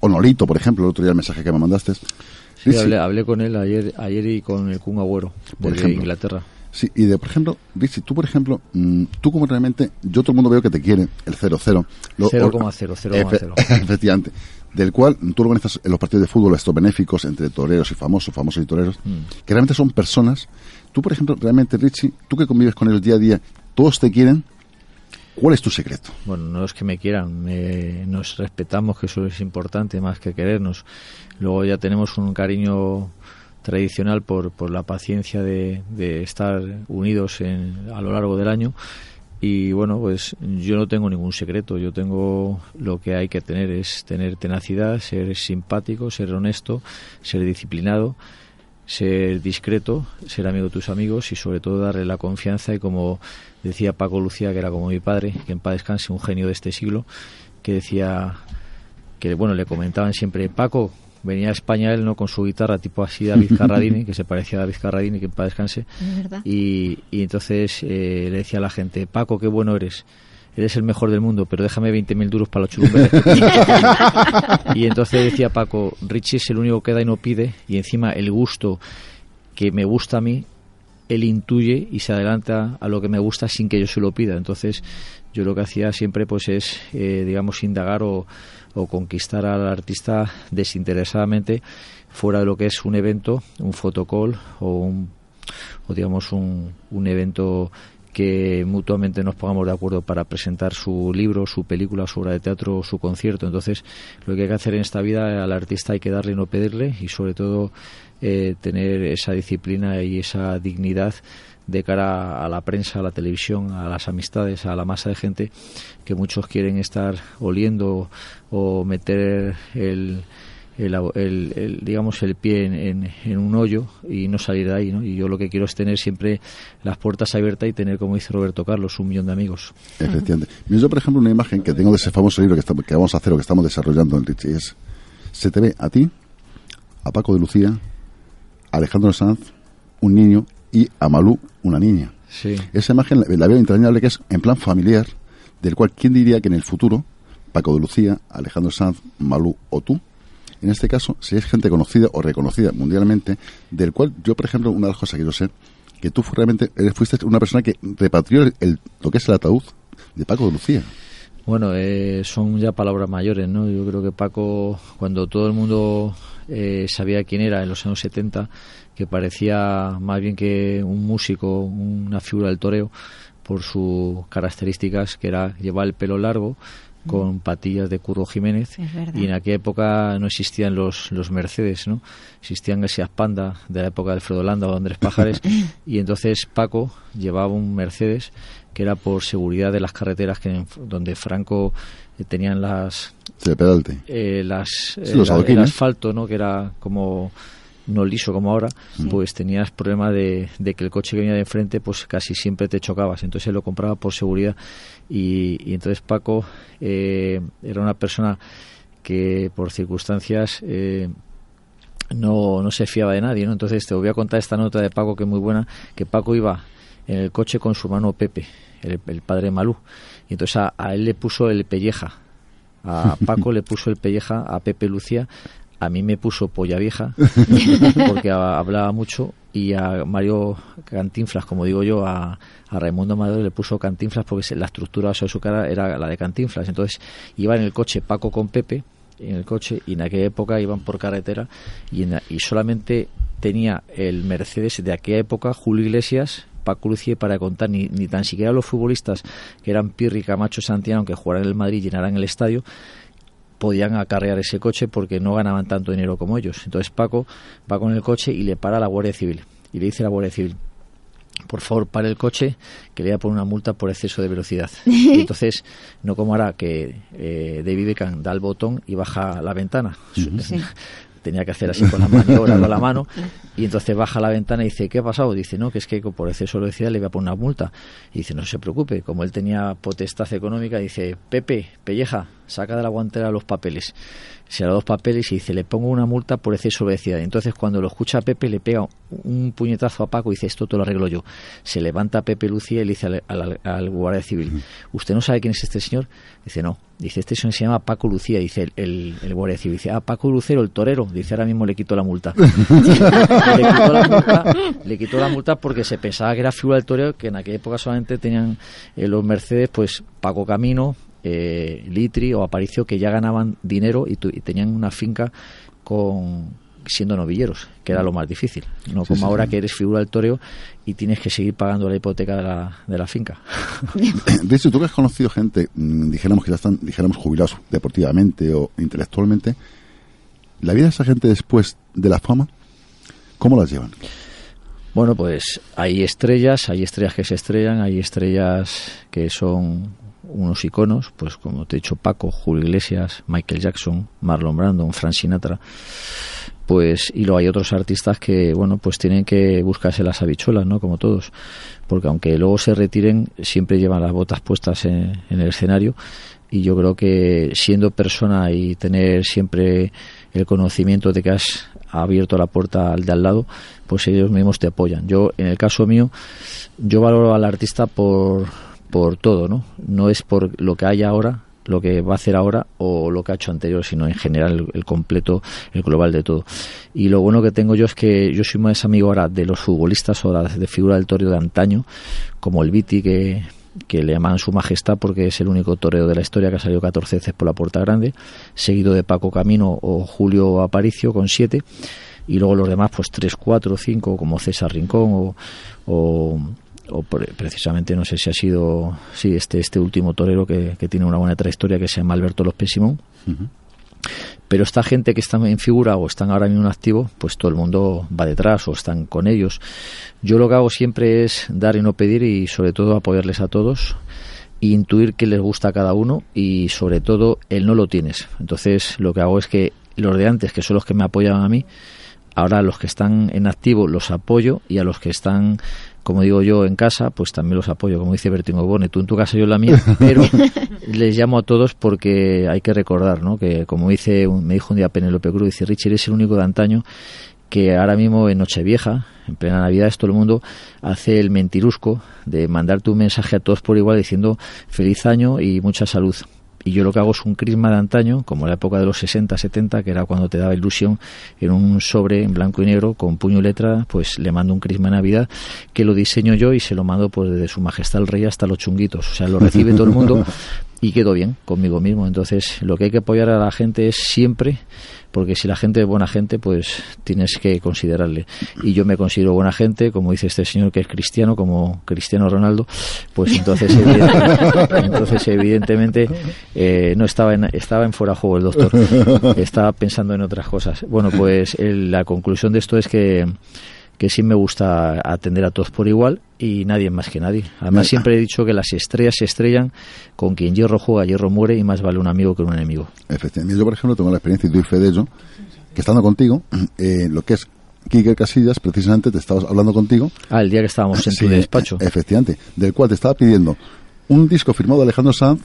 o Nolito, por ejemplo, el otro día el mensaje que me mandaste. Sí, hablé, hablé con él ayer, ayer y con el Kun Agüero, Por de ejemplo. Inglaterra. Sí, y de, por ejemplo, Richie, tú, por ejemplo, mm, tú como realmente, yo todo el mundo veo que te quiere, el 0-0. Lo- 0,0, 0,0. Efe- Efectivamente. Del cual tú organizas en los partidos de fútbol estos benéficos entre toreros y famosos, famosos y toreros, Mm. que realmente son personas. Tú, por ejemplo, realmente, Richie, tú que convives con ellos día a día, todos te quieren. ¿Cuál es tu secreto? Bueno, no es que me quieran, me- nos respetamos, que eso es importante más que querernos. Luego ya tenemos un cariño tradicional por, por la paciencia de, de estar unidos en- a lo largo del año. Y bueno, pues yo no tengo ningún secreto, yo tengo lo que hay que tener, es tener tenacidad, ser simpático, ser honesto, ser disciplinado, ser discreto, ser amigo de tus amigos y sobre todo darle la confianza y como decía Paco Lucía, que era como mi padre, que en paz descanse, un genio de este siglo, que decía que bueno, le comentaban siempre, Paco, venía a España él no con su guitarra tipo así David Carradini, que se parecía a David Carradini, que paz descanse, y entonces eh, le decía a la gente, Paco, qué bueno eres. Eres el mejor del mundo, pero déjame 20.000 duros para los churumbeles. y entonces decía Paco, Richie es el único que da y no pide, y encima el gusto que me gusta a mí, él intuye y se adelanta a lo que me gusta sin que yo se lo pida. Entonces, yo lo que hacía siempre pues es, eh, digamos, indagar o, o conquistar al artista desinteresadamente fuera de lo que es un evento, un fotocall o un digamos un, un evento que mutuamente nos pongamos de acuerdo para presentar su libro, su película, su obra de teatro o su concierto. Entonces, lo que hay que hacer en esta vida al artista hay que darle y no pedirle y sobre todo eh, tener esa disciplina y esa dignidad de cara a la prensa, a la televisión, a las amistades, a la masa de gente que muchos quieren estar oliendo o meter el, el, el- el, digamos el pie en, en- un hoyo y no salir de ahí ¿no? y yo lo que quiero es tener siempre las puertas abiertas y tener como dice Roberto Carlos un millón de amigos Efectivamente. Yo, por ejemplo, una imagen que tengo de ese famoso libro que vamos a hacer o que estamos desarrollando en Richie es, se te ve a ti, a Paco de Lucía, a Alejandro Sanz, un niño, y a Malú, una niña. Sí. Esa imagen la, la veo entrañable que es en plan familiar, del cual, ¿quién diría que en el futuro, Paco de Lucía, Alejandro Sanz, Malú o tú, en este caso, si es gente conocida o reconocida mundialmente, del cual yo, por ejemplo, una de las cosas que yo sé, que tú realmente eres- fuiste una persona que repatrió el, el- lo que es el ataúd de Paco de Lucía. Bueno, eh, son ya palabras mayores, ¿no? Yo creo que Paco, cuando todo el mundo eh, sabía quién era en los años 70, que parecía más bien que un músico, una figura del toreo, por sus características, que era llevar el pelo largo, con patillas de Curro Jiménez. Y en aquella época no existían los, los Mercedes, ¿no? Existían García Panda de la época de Alfredo Landa o Andrés Pájares y entonces Paco llevaba un Mercedes que era por seguridad de las carreteras que en- donde Franco eh, tenían las eh, las Sí, eh, los la- el asfalto no que era como no liso como ahora pues tenías problema de, de que el coche que venía de enfrente pues casi siempre te chocabas. Entonces él lo compraba por seguridad. Y, y entonces Paco eh, era una persona que por circunstancias eh, no, no se fiaba de nadie, ¿no? Entonces te voy a contar esta nota de Paco que es muy buena, que Paco iba en el coche con su hermano Pepe, el, el padre de Malú, y entonces a, a él le puso el pelleja, a Paco le puso el pelleja, a Pepe Lucía, a mí me puso polla vieja, porque a- hablaba mucho, y a Mario Cantinflas, como digo yo, a, a Raimundo Amador le puso Cantinflas porque se- la estructura de su cara era la de Cantinflas. Entonces iba en el coche Paco con Pepe, en el coche, y en aquella época iban por carretera, y, en y solamente tenía el Mercedes de aquella época Julio Iglesias, Paco Lucía, para contar, ni, ni tan siquiera los futbolistas que eran Pirri, Camacho, Santiago, aunque jugaran en el Madrid y llenaran el estadio, podían acarrear ese coche porque no ganaban tanto dinero como ellos. Entonces Paco va con el coche y le para a la Guardia Civil. Y le dice a la Guardia Civil, por favor, pare el coche, que le voy a poner una multa por exceso de velocidad. Y entonces, no como hará que eh, David Beckham da el botón y baja la ventana. Tenía que hacer así con la maniobra, con la mano. Y entonces baja la ventana y dice, ¿qué ha pasado? Dice, no, que es que por exceso de velocidad le voy a poner una multa. Y dice, no se preocupe, como él tenía potestad económica, dice, Pepe, pelleja, saca de la guantera los papeles. Se da dos papeles y dice, le pongo una multa por exceso de entonces cuando lo escucha Pepe, le pega un puñetazo a Paco y dice, esto te lo arreglo yo. Se levanta Pepe Lucía y le dice al, al- al guardia civil, ¿usted no sabe quién es este señor? Dice, no. Dice, este señor se llama Paco Lucía. Dice el, el, el guardia civil. Dice, ah, Paco Lucero, el torero. Dice, ahora mismo le quito la multa. le, quitó la multa le quitó la multa porque se pensaba que era figura del torero, que en aquella época solamente tenían eh, los Mercedes, pues Paco Camino, eh, Litri o Aparicio, que ya ganaban dinero y, tu- y tenían una finca con siendo novilleros, que era lo más difícil. No Sí, como sí, ahora sí. que eres figura del toreo y tienes que seguir pagando la hipoteca de la, de la finca. De hecho, tú que has conocido gente, mm, dijéramos que ya están, dijéramos, jubilados deportivamente o intelectualmente, la vida de esa gente después de la fama, ¿cómo las llevan? Bueno, pues hay estrellas, hay estrellas que se estrellan, hay estrellas que son unos iconos, pues como te he dicho Paco, Julio Iglesias, Michael Jackson, Marlon Brandon, Frank Sinatra, pues y luego hay otros artistas que bueno pues tienen que buscarse las habichuelas, ¿no? Como todos, porque aunque luego se retiren siempre llevan las botas puestas en, en el escenario y yo creo que siendo persona y tener siempre el conocimiento de que has abierto la puerta al de al lado, pues ellos mismos te apoyan. Yo, en el caso mío, yo valoro al artista por, por todo, ¿no? No es por lo que hay ahora, lo que va a hacer ahora o lo que ha hecho anterior, sino en general el, completo, el global de todo. Y lo bueno que tengo yo es que yo soy más amigo ahora de los futbolistas o de figura del toreo de antaño, como el Viti, que, que le llaman su majestad porque es el único toreo de la historia que ha salido 14 veces por la puerta grande, seguido de Paco Camino o Julio Aparicio con 7 y luego los demás pues 3, 4, 5 como César Rincón o, o, o pre- precisamente no sé si ha sido sí este este último torero que, que tiene una buena trayectoria que se llama Alberto Los Pésimón pero esta gente que está en figura o están ahora mismo en activo, pues todo el mundo va detrás o están con ellos. Yo lo que hago siempre es dar y no pedir y sobre todo apoyarles a todos e intuir qué les gusta a cada uno y sobre todo el no lo tienes. Entonces lo que hago es que los de antes, que son los que me apoyaban a mí, ahora los que están en activo los apoyo y a los que están como digo yo en casa, pues también los apoyo, como dice Bertín Obone, tú en tu casa, yo en la mía, pero les llamo a todos porque hay que recordar, ¿no? Que como dice, me dijo un día Penélope Cruz, dice, Richie, eres el único de antaño que ahora mismo en Nochevieja, en plena Navidad, todo el mundo hace el mentirusco de mandarte un mensaje a todos por igual diciendo feliz año y mucha salud. Y yo lo que hago es un crisma de antaño, como la época de los 60, 70, que era cuando te daba ilusión, en un sobre en blanco y negro con puño y letra, pues le mando un crisma de Navidad que lo diseño yo y se lo mando pues desde su majestad el rey hasta los chunguitos. O sea, lo recibe todo el mundo y quedo bien conmigo mismo. Entonces, lo que hay que apoyar a la gente es siempre, porque si la gente es buena gente, pues tienes que considerarle. Y yo me considero buena gente, como dice este señor que es cristiano, como Cristiano Ronaldo, pues entonces, evidente- entonces evidentemente eh, no estaba en, estaba en fuera de juego el doctor, estaba pensando en otras cosas. Bueno, pues el- la conclusión de esto es que que sí me gusta atender a todos por igual y nadie más que nadie. Además siempre he dicho que las estrellas se estrellan con quien hierro juega, hierro muere y más vale un amigo que un enemigo. Efectivamente. Yo, por ejemplo, tengo la experiencia y doy fe de ello, que estando contigo, eh, lo que es Quique Casillas, precisamente te estabas hablando contigo. Ah, el día que estábamos en tu despacho. e- Efectivamente, del cual te estaba pidiendo un disco firmado de Alejandro Sanz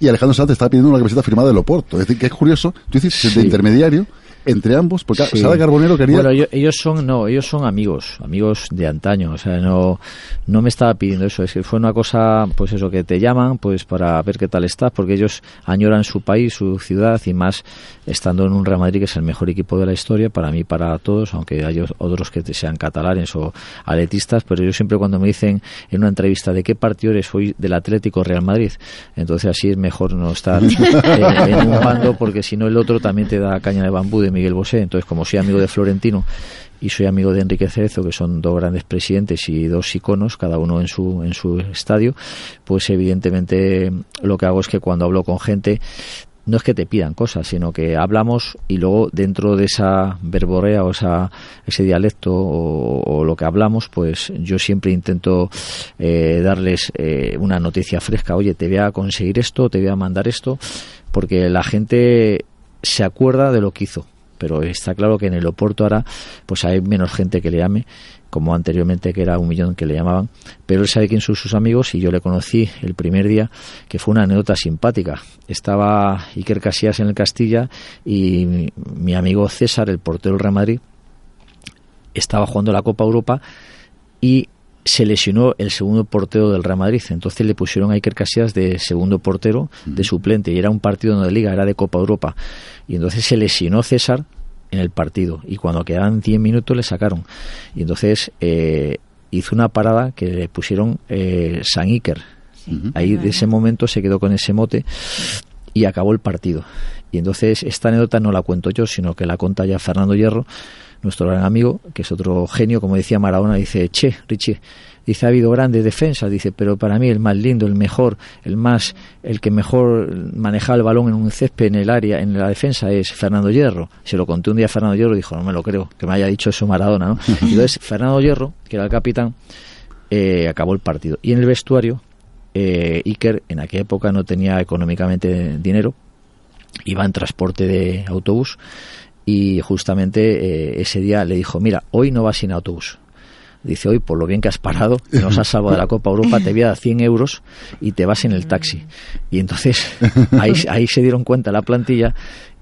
y Alejandro Sanz te estaba pidiendo una camiseta firmada de Loporto. Es decir, que es curioso, tú dices Sí. de intermediario entre ambos, porque Sí. Sara Carbonero quería... Bueno, ellos, ellos son no, ellos son amigos, amigos de antaño, o sea, no no me estaba pidiendo eso, es que fue una cosa pues eso que te llaman pues para ver qué tal estás, porque ellos añoran su país, su ciudad y más estando en un Real Madrid que es el mejor equipo de la historia para mí para todos, aunque hay otros que sean catalanes o aletistas, pero yo siempre cuando me dicen en una entrevista de qué partido eres hoy del Atlético Real Madrid, entonces así es mejor no estar en, en un bando porque si no el otro también te da caña de bambú de Miguel Bosé. Entonces, como soy amigo de Florentino y soy amigo de Enrique Cerezo, que son dos grandes presidentes y dos iconos, cada uno en su, en su estadio, pues evidentemente lo que hago es que cuando hablo con gente, no es que te pidan cosas, sino que hablamos y luego dentro de esa verborea o esa, ese dialecto o, o lo que hablamos, pues yo siempre intento eh, darles eh, una noticia fresca. Oye, te voy a conseguir esto, te voy a mandar esto, porque la gente se acuerda de lo que hizo. Pero está claro que en el Oporto ahora pues hay menos gente que le llame, como anteriormente que era un millón que le llamaban, pero él sabe quién son sus amigos y yo le conocí el primer día, que fue una anécdota simpática. Estaba Iker Casillas en el Castilla y mi, mi amigo César, el portero del Real Madrid, estaba jugando la Copa Europa y se lesionó el segundo portero del Real Madrid. Entonces le pusieron a Iker Casillas de segundo portero, de suplente, y era un partido no de liga, era de Copa Europa. Y entonces se lesionó César en el partido, y cuando quedaban 10 minutos le sacaron. Y entonces eh, hizo una parada que le pusieron eh, San Iker. Ahí de ese momento se quedó con ese mote y acabó el partido. Y entonces esta anécdota no la cuento yo, sino que la cuenta ya Fernando Hierro, nuestro gran amigo, que es otro genio, como decía Maradona, dice, che, Richie, dice, ha habido grandes defensas, dice, pero para mí el más lindo, el mejor, el más, el que mejor manejaba el balón en un césped en el área, en la defensa es Fernando Hierro. Se lo conté un día a Fernando Hierro y dijo, no me lo creo, que me haya dicho eso Maradona, ¿no? Y entonces Fernando Hierro, que era el capitán, eh, acabó el partido. Y en el vestuario, eh, Iker en aquella época no tenía económicamente dinero, iba en transporte de autobús y justamente eh, ese día le dijo, mira, hoy no vas sin autobús. Dice, hoy por lo bien que has parado, nos has salvado de la Copa Europa, te voy a dar 100 euros y te vas en el taxi. Y entonces ahí, ahí se dieron cuenta la plantilla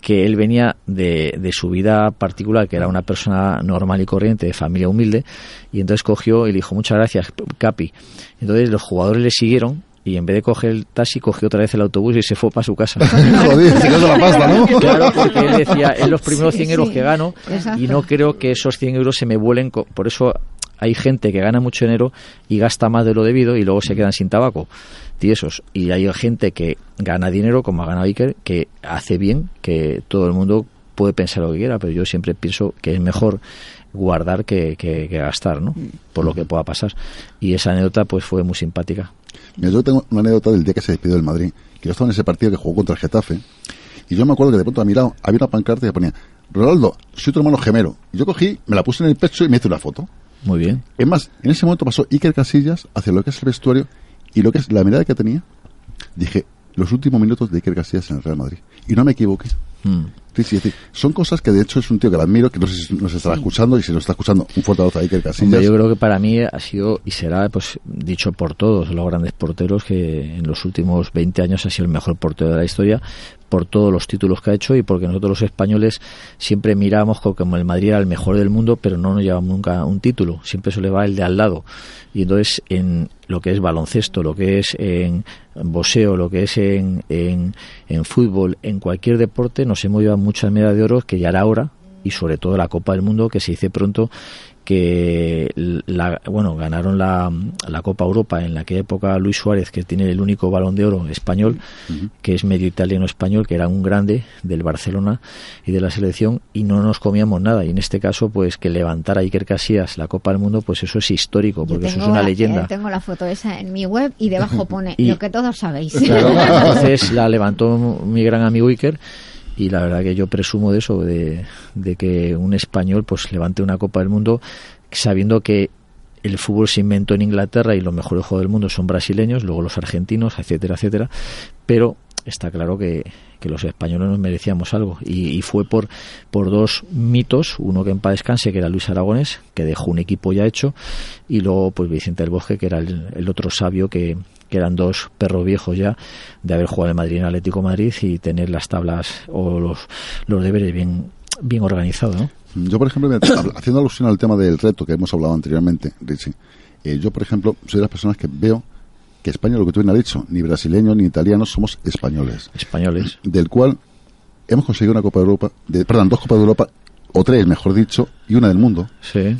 que él venía de, de su vida particular, que era una persona normal y corriente, de familia humilde, y entonces cogió y le dijo, muchas gracias, Capi. Entonces los jugadores le siguieron y en vez de coger el taxi cogió otra vez el autobús y se fue para su casa. Joder, se quedó la pasta, ¿no? Claro, porque él decía, es los primeros 100 Sí, euros sí. que gano Exacto. y no creo que esos 100 euros se me vuelen. co- Por eso hay gente que gana mucho dinero y gasta más de lo debido y luego se quedan sin tabaco. Tiesos. Y hay gente que gana dinero, como ha ganado Iker, que hace bien, que todo el mundo puede pensar lo que quiera, pero yo siempre pienso que es mejor guardar que, que- que gastar, ¿no? Por lo que pueda pasar. Y esa anécdota pues fue muy simpática. Mira, yo tengo una anécdota del día que se despidió del Madrid, que yo estaba en ese partido que jugó contra el Getafe, y yo me acuerdo que de pronto a mi lado había una pancarta que ponía, Ronaldo, soy tu hermano gemelo. Y yo cogí, me la puse en el pecho y me hice una foto. Muy bien. Es más, en ese momento pasó Iker Casillas hacia lo que es el vestuario y lo que es la mirada que tenía. Dije, los últimos minutos de Iker Casillas en el Real Madrid. Y no me equivoqué. Mm. Sí, sí, sí. Son cosas que de hecho es un tío que lo admiro, que no sé si nos estará escuchando y si nos está escuchando, un fuerte abrazo a Iker Casillas. Hombre, yo creo que para mí ha sido y será pues dicho por todos los grandes porteros que en los últimos 20 años ha sido el mejor portero de la historia por todos los títulos que ha hecho y porque nosotros los españoles siempre miramos co- como el Madrid era el mejor del mundo pero no nos llevamos nunca un título. Siempre se le va el de al lado. Y entonces en lo que es baloncesto lo que es en boxeo lo que es en, en, en fútbol en cualquier deporte nos hemos llevado muchas medallas de oro que ya era hora y sobre todo la Copa del Mundo que se dice pronto que la, bueno ganaron la, la Copa Europa en aquella época Luis Suárez que tiene el único balón de oro español que es medio italiano español que era un grande del Barcelona y de la selección y no nos comíamos nada. Y en este caso pues que levantara Iker Casillas la Copa del Mundo pues eso es histórico porque eso es una la- leyenda. eh, tengo la foto esa en mi web y debajo pone Y- lo que todos sabéis. Claro, entonces la levantó mi gran amigo Iker y la verdad que yo presumo de eso, de, de que un español pues levante una Copa del Mundo sabiendo que el fútbol se inventó en Inglaterra y los mejores juegos del mundo son brasileños, luego los argentinos, etcétera, etcétera, pero está claro que, que los españoles nos merecíamos algo y, fue por, por dos mitos, uno que en paz descanse que era Luis Aragonés, que dejó un equipo ya hecho, y luego pues Vicente del Bosque, que era el, el otro sabio que, que eran dos perros viejos ya de haber jugado en Madrid en Atlético Madrid y tener las tablas o los, los deberes bien, bien organizados, ¿no? Yo, por ejemplo, haciendo alusión al tema del reto que hemos hablado anteriormente, Richie, eh, yo, por ejemplo, soy de las personas que veo que España, lo que tú bien has dicho, ni brasileños ni italianos, somos españoles. Españoles. Del cual hemos conseguido una Copa de Europa, de, perdón, dos Copas de Europa, o tres, mejor dicho, y una del mundo. Sí.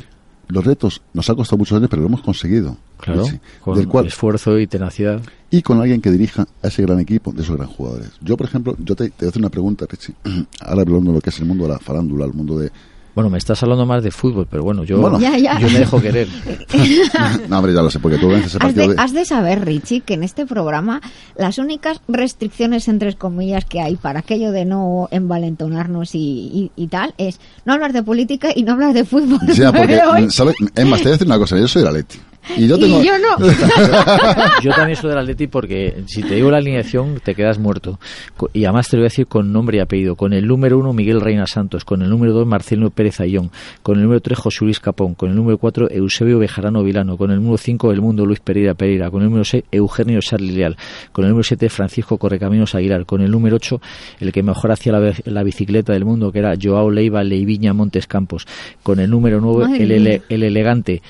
Los retos nos ha costado muchos años, pero lo hemos conseguido. Claro, Richie. con del cual esfuerzo y tenacidad. y con alguien que dirija a ese gran equipo de esos gran jugadores. Yo, por ejemplo, yo te, te voy a hacer una pregunta, Richie. Ahora hablando de lo que es el mundo de la farándula, el mundo de... Bueno, me estás hablando más de fútbol, pero bueno, yo, Bueno. Ya, ya. yo me dejo querer. no, hombre, ya lo sé, porque tú ves ese Has partido de, de... has de saber, Richie, que en este programa las únicas restricciones, entre comillas, que hay para aquello de no envalentonarnos y, y- y tal es no hablar de política y no hablar de fútbol. Ya, porque, Pero hoy- ¿sabes? Es más, te voy a decir una cosa, yo soy de la Leti. Y yo Y tengo... yo no. Yo también soy del Atleti porque si te digo la alineación te quedas muerto. Y además te lo voy a decir con nombre y apellido. Con el número uno Miguel Reina Santos, con el número dos Marcelo Pérez Ayón, con el número tres José Luis Capón, con el número cuatro Eusebio Bejarano Vilano, con el número cinco El Mundo Luis Pereira Pereira, con el número seis Eugenio Sarli Leal, con el número siete Francisco Correcaminos Aguilar, con el número ocho el que mejor hacía la, la bicicleta del mundo que era Joao Leiva Leiviña Montes Campos, con el número nueve el, ele- el elegante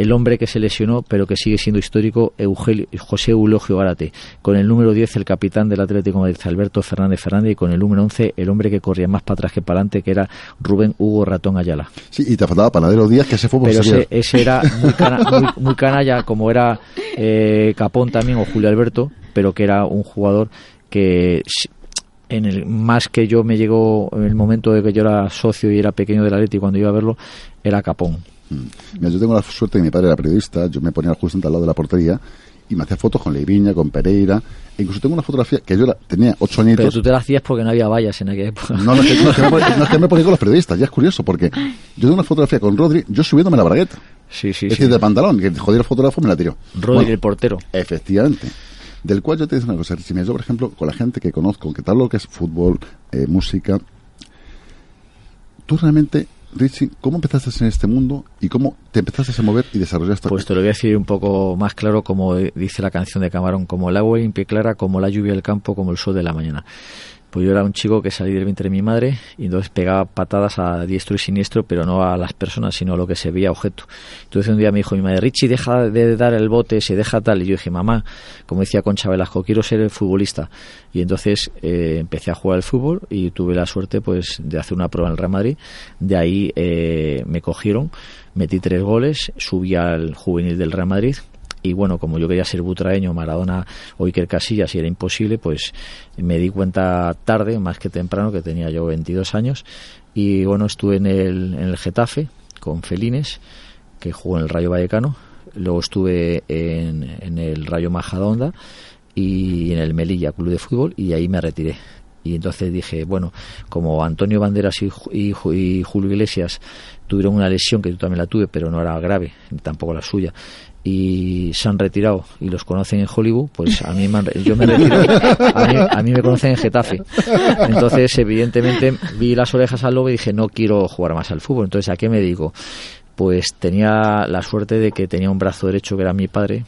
el hombre que se lesionó pero que sigue siendo histórico, Eugelio, José Eulogio Gárate. Con el número 10, el capitán del Atlético de Madrid, Alberto Fernández Fernández. Y con el número 11, el hombre que corría más para atrás que para adelante, que era Rubén Hugo Ratón Ayala. Sí, y te faltaba Panadero Díaz, que se fue por Pero ese, ese era muy, cana- muy, muy canalla, como era eh, Capón también o Julio Alberto, pero que era un jugador que en el más que yo me llegó en el momento de que yo era socio y era pequeño del Atlético cuando iba a verlo, era Capón. Mira, yo tengo la suerte que mi padre era periodista, yo me ponía justo al lado de la portería y me hacía fotos con Leiviña, con Pereira. E incluso tengo una fotografía que yo era- tenía ocho añitos. Pero tú te la hacías porque no había vallas en aquella época. No, no, es que, no, es que me ponía, no, es que me ponía con los periodistas, ya es curioso, porque yo tengo una fotografía con Rodri, yo subiéndome la bragueta. Sí, sí, es sí. decir, de pantalón, que jodido el fotógrafo me la tiró. Rodri, el portero. Efectivamente. Del cual yo te digo una cosa, si me yo, por ejemplo, con la gente que conozco, que tal lo que es fútbol, eh, música, tú realmente, Richie, ¿cómo empezaste en este mundo y cómo te empezaste a mover y desarrollaste? Pues te lo voy a decir un poco más claro, como dice la canción de Camarón, como el agua limpia y clara, como la lluvia del campo, como el sol de la mañana. Pues yo era un chico que salí del vientre de mi madre y entonces pegaba patadas a diestro y siniestro, pero no a las personas, sino a lo que se veía objeto. Entonces un día me dijo mi madre, Richie, deja de dar el bote, se deja tal. Y yo dije, mamá, como decía Concha Velasco, quiero ser futbolista. Y entonces eh, empecé a jugar al fútbol y tuve la suerte pues de hacer una prueba en el Real Madrid. De ahí eh, me cogieron, metí tres goles, subí al juvenil del Real Madrid, y bueno, como yo quería ser butraeño, Maradona o Iker Casillas y era imposible, pues me di cuenta tarde, más que temprano, que tenía yo 22 años y bueno, estuve en el, en el Getafe con Felines, que jugó en el Rayo Vallecano, luego estuve en, en el Rayo Majadahonda y en el Melilla Club de Fútbol y ahí me retiré. Y entonces dije, bueno, como Antonio Banderas y, y y Julio Iglesias tuvieron una lesión que yo también la tuve, pero no era grave, tampoco la suya, y se han retirado y los conocen en Hollywood, pues a mí me han yo me a mí, me conocen en Getafe. Entonces, evidentemente, vi las orejas al lobo y dije, no quiero jugar más al fútbol. Entonces, ¿a qué me dedico? Pues tenía la suerte de que tenía un brazo derecho que era mi padre,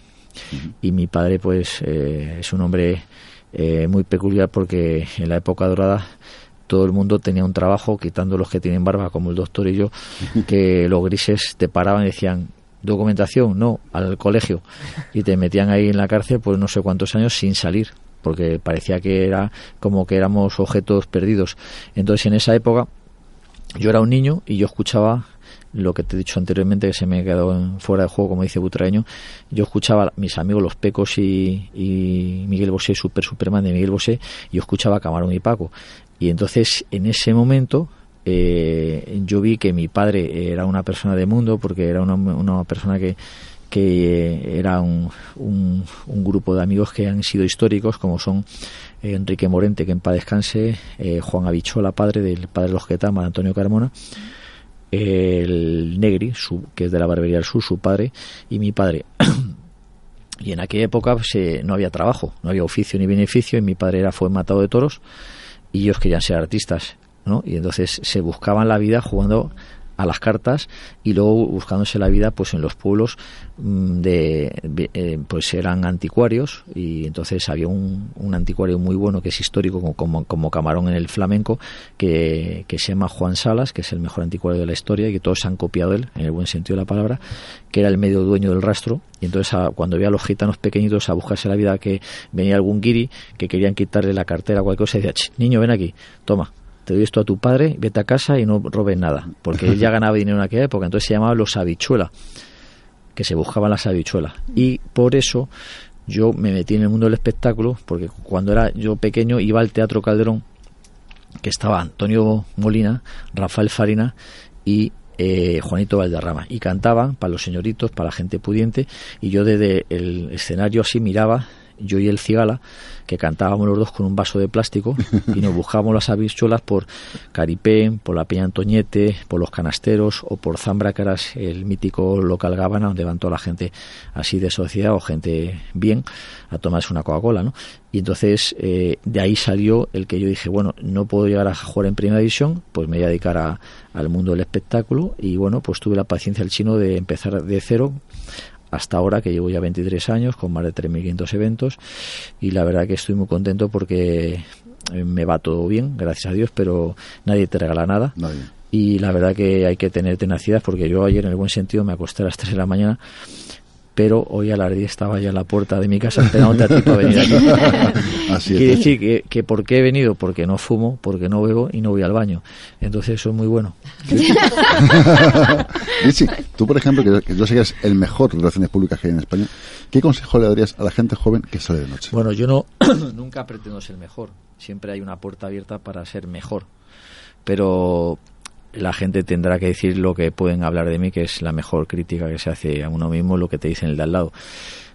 y mi padre, pues, eh, es un hombre eh, muy peculiar porque en la época dorada todo el mundo tenía un trabajo, quitando los que tienen barba, como el doctor y yo, que los grises te paraban y decían, documentación, no, al colegio. Y te metían ahí en la cárcel pues no sé cuántos años sin salir, porque parecía que era como que éramos objetos perdidos. Entonces en esa época yo era un niño y yo escuchaba lo que te he dicho anteriormente que se me quedó fuera de juego como dice Butraeño yo escuchaba a mis amigos los Pecos y, y Miguel Bosé Super Superman de Miguel Bosé y yo escuchaba a Camarón y Paco y entonces en ese momento eh, yo vi que mi padre era una persona de mundo porque era una, una persona que que era un, un, grupo de amigos que han sido históricos, como son eh, Enrique Morente, que en paz descanse, eh, Juan Abichola, padre del padre los Getama, Antonio Carmona, el Negri, su, que es de la Barbería del Sur, su padre, y mi padre. y en aquella época pues, eh, no había trabajo, no había oficio ni beneficio, y mi padre era fue matado de toros, y ellos querían ser artistas, ¿no? Y entonces se buscaban la vida jugando a las cartas y luego buscándose la vida pues en los pueblos mm, de eh, pues eran anticuarios y entonces había un, anticuario muy bueno que es histórico como, como, camarón en el flamenco que, se llama Juan Salas que es el mejor anticuario de la historia y que todos han copiado él en el buen sentido de la palabra que era el medio dueño del rastro y entonces a- cuando veía a los gitanos pequeñitos a buscarse la vida que venía algún guiri que querían quitarle la cartera o cualquier cosa y decía "Ch, niño ven aquí toma te doy esto a tu padre, vete a casa y no robes nada, porque él ya ganaba dinero en aquella época, entonces se llamaban los habichuelas, que se buscaban las habichuelas. Y por eso yo me metí en el mundo del espectáculo, porque cuando era yo pequeño iba al Teatro Calderón, que estaba Antonio Molina, Rafael Farina y eh, Juanito Valderrama, y cantaban para los señoritos, para la gente pudiente, y yo desde el escenario así miraba yo y el cigala, que cantábamos los dos con un vaso de plástico y nos buscábamos las habichuelas por Caripén, por la Peña Antoñete, por los canasteros o por Zambra, que era el mítico local Gabana, donde van toda la gente así de sociedad o gente bien a tomarse una Coca-Cola, ¿no? Y entonces eh, de ahí salió el que yo dije, bueno, no puedo llegar a jugar en primera división, pues me voy a dedicar a- al mundo del espectáculo y bueno, pues tuve la paciencia del chino de empezar de cero hasta ahora que llevo ya 23 años con más de 3.500 eventos y la verdad que estoy muy contento porque eh, me va todo bien, gracias a Dios, pero nadie te regala nada. Y la verdad que hay que tener tenacidad porque yo ayer en el buen sentido me acosté a las 3 de la mañana pero hoy a las 10 estaba ya en la puerta de mi casa esperándote a ti para venir aquí. Así es. Quiere decir que, que por qué he venido, porque no fumo, porque no bebo y no voy al baño. Entonces eso es muy bueno. Richie, tú, por ejemplo, que, que yo sé que eres el mejor de relaciones públicas que hay en España, ¿qué consejo le darías a la gente joven que sale de noche? Bueno, yo no nunca pretendo ser mejor. Siempre hay una puerta abierta para ser mejor. Pero la gente tendrá que decir lo que pueden hablar de mí, que es la mejor crítica que se hace a uno mismo, lo que te dicen el de al lado.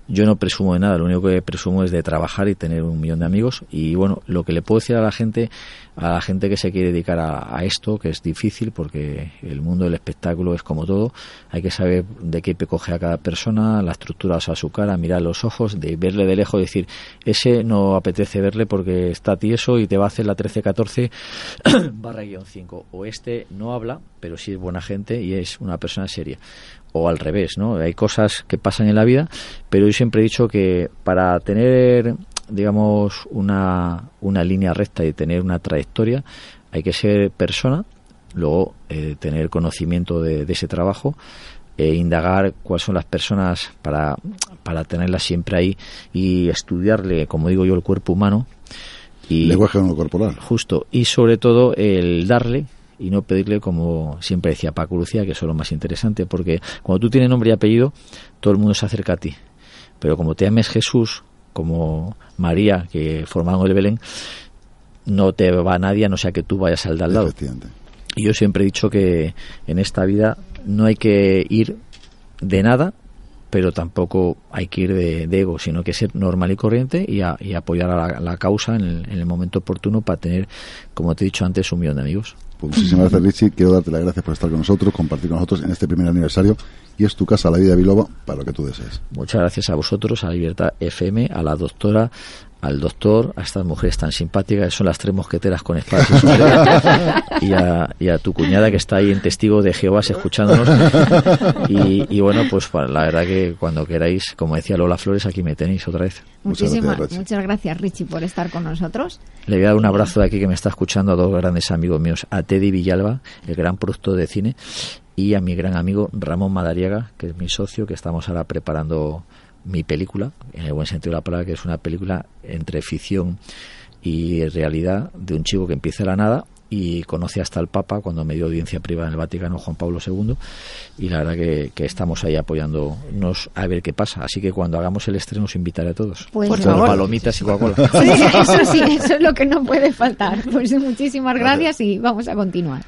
Yo no presumo de nada, lo único que presumo es de trabajar y tener un millón de amigos. Y bueno, lo que le puedo decir a la gente, a la gente que se quiere dedicar a, esto, que es difícil porque el mundo del espectáculo es como todo, hay que saber de qué coge a cada persona, la estructura a su cara, mirar los ojos, de verle de lejos decir, ese no apetece verle porque está tieso y te va a hacer la 13-14 barra guion 5. O este no habla, pero sí es buena gente y es una persona seria o al revés, ¿no? Hay cosas que pasan en la vida, pero yo siempre he dicho que para tener digamos, una, una línea recta y tener una trayectoria, hay que ser persona, luego eh, tener conocimiento de, de ese trabajo, e indagar cuáles son las personas para, para tenerlas siempre ahí y estudiarle, como digo yo, el cuerpo humano. Y, Lenguaje no corporal. Justo. Y sobre todo el darle y no pedirle, como siempre decía Paco Lucía, que eso es lo más interesante, porque cuando tú tienes nombre y apellido, todo el mundo se acerca a ti. Pero como te llames Jesús, como María, que formaron el Belén, no te va nadie a no sea que tú vayas al de al lado. Y yo siempre he dicho que en esta vida no hay que ir de nada, pero tampoco hay que ir de, de ego, sino que ser normal y corriente y, a- y apoyar a la, la causa en el, en el momento oportuno para tener, como te he dicho antes, un millón de amigos. Pues muchísimas gracias, Richie. Quiero darte las gracias por estar con nosotros, compartir con nosotros en este primer aniversario. Y es tu casa, la vida de Biloba, para lo que tú desees. Muchas gracias a vosotros, a Libertad FM, a la doctora, al doctor, a estas mujeres tan simpáticas, que son las tres mosqueteras con espadas y y a, y a tu cuñada que está ahí en testigo de Jehová escuchándonos. Y, y bueno, pues para- la verdad que cuando queráis, como decía Lola Flores, aquí me tenéis otra vez. Muchísimas muchas gracias, Richie, por estar con nosotros. Le voy a dar un abrazo de aquí que me está escuchando a dos grandes amigos míos, a Teddy Villalba, el gran productor de cine, y a mi gran amigo Ramón Madariaga, que es mi socio, que estamos ahora preparando mi película, en el buen sentido de la palabra, que es una película entre ficción y realidad de un chico que empieza de la nada y conoce hasta el Papa cuando me dio audiencia privada en el Vaticano Juan Pablo II y la verdad que, que estamos ahí apoyándonos a ver qué pasa así que cuando hagamos el estreno os invitaré a todos Pues Por favor. palomitas y Coca-Cola Sí, eso sí, eso es lo que no puede faltar. Pues muchísimas gracias y vamos a continuar.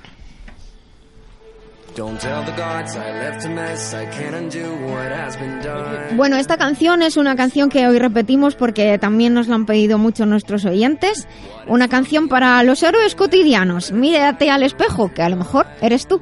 Bueno, esta canción es una canción que hoy repetimos porque también nos la han pedido muchos nuestros oyentes. Una canción para los héroes cotidianos. Mírate al espejo, que a lo mejor eres tú.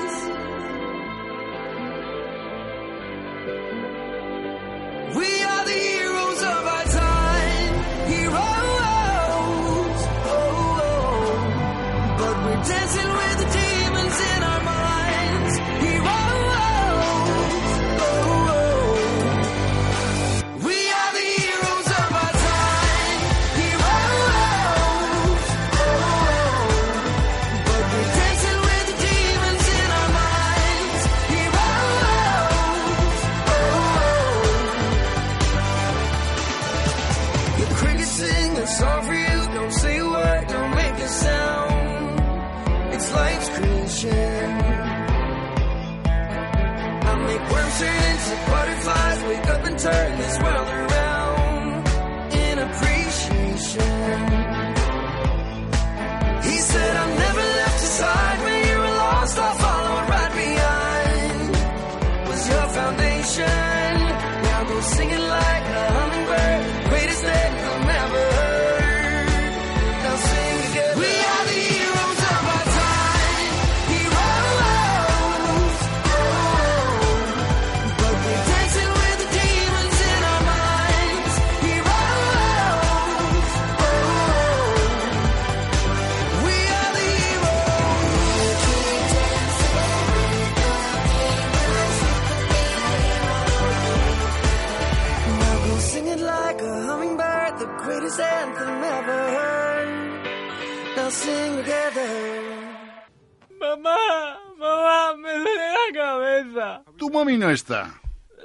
No está.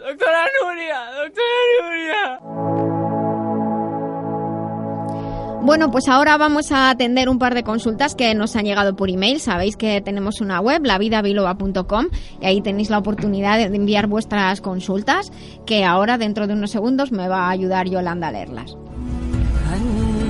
Doctora Nuria, doctora Nuria. Bueno, pues ahora vamos a atender un par de consultas que nos han llegado por email. Sabéis que tenemos una web, lavidabiloba.com, y ahí tenéis la oportunidad de enviar vuestras consultas, que ahora dentro de unos segundos me va a ayudar Yolanda a leerlas.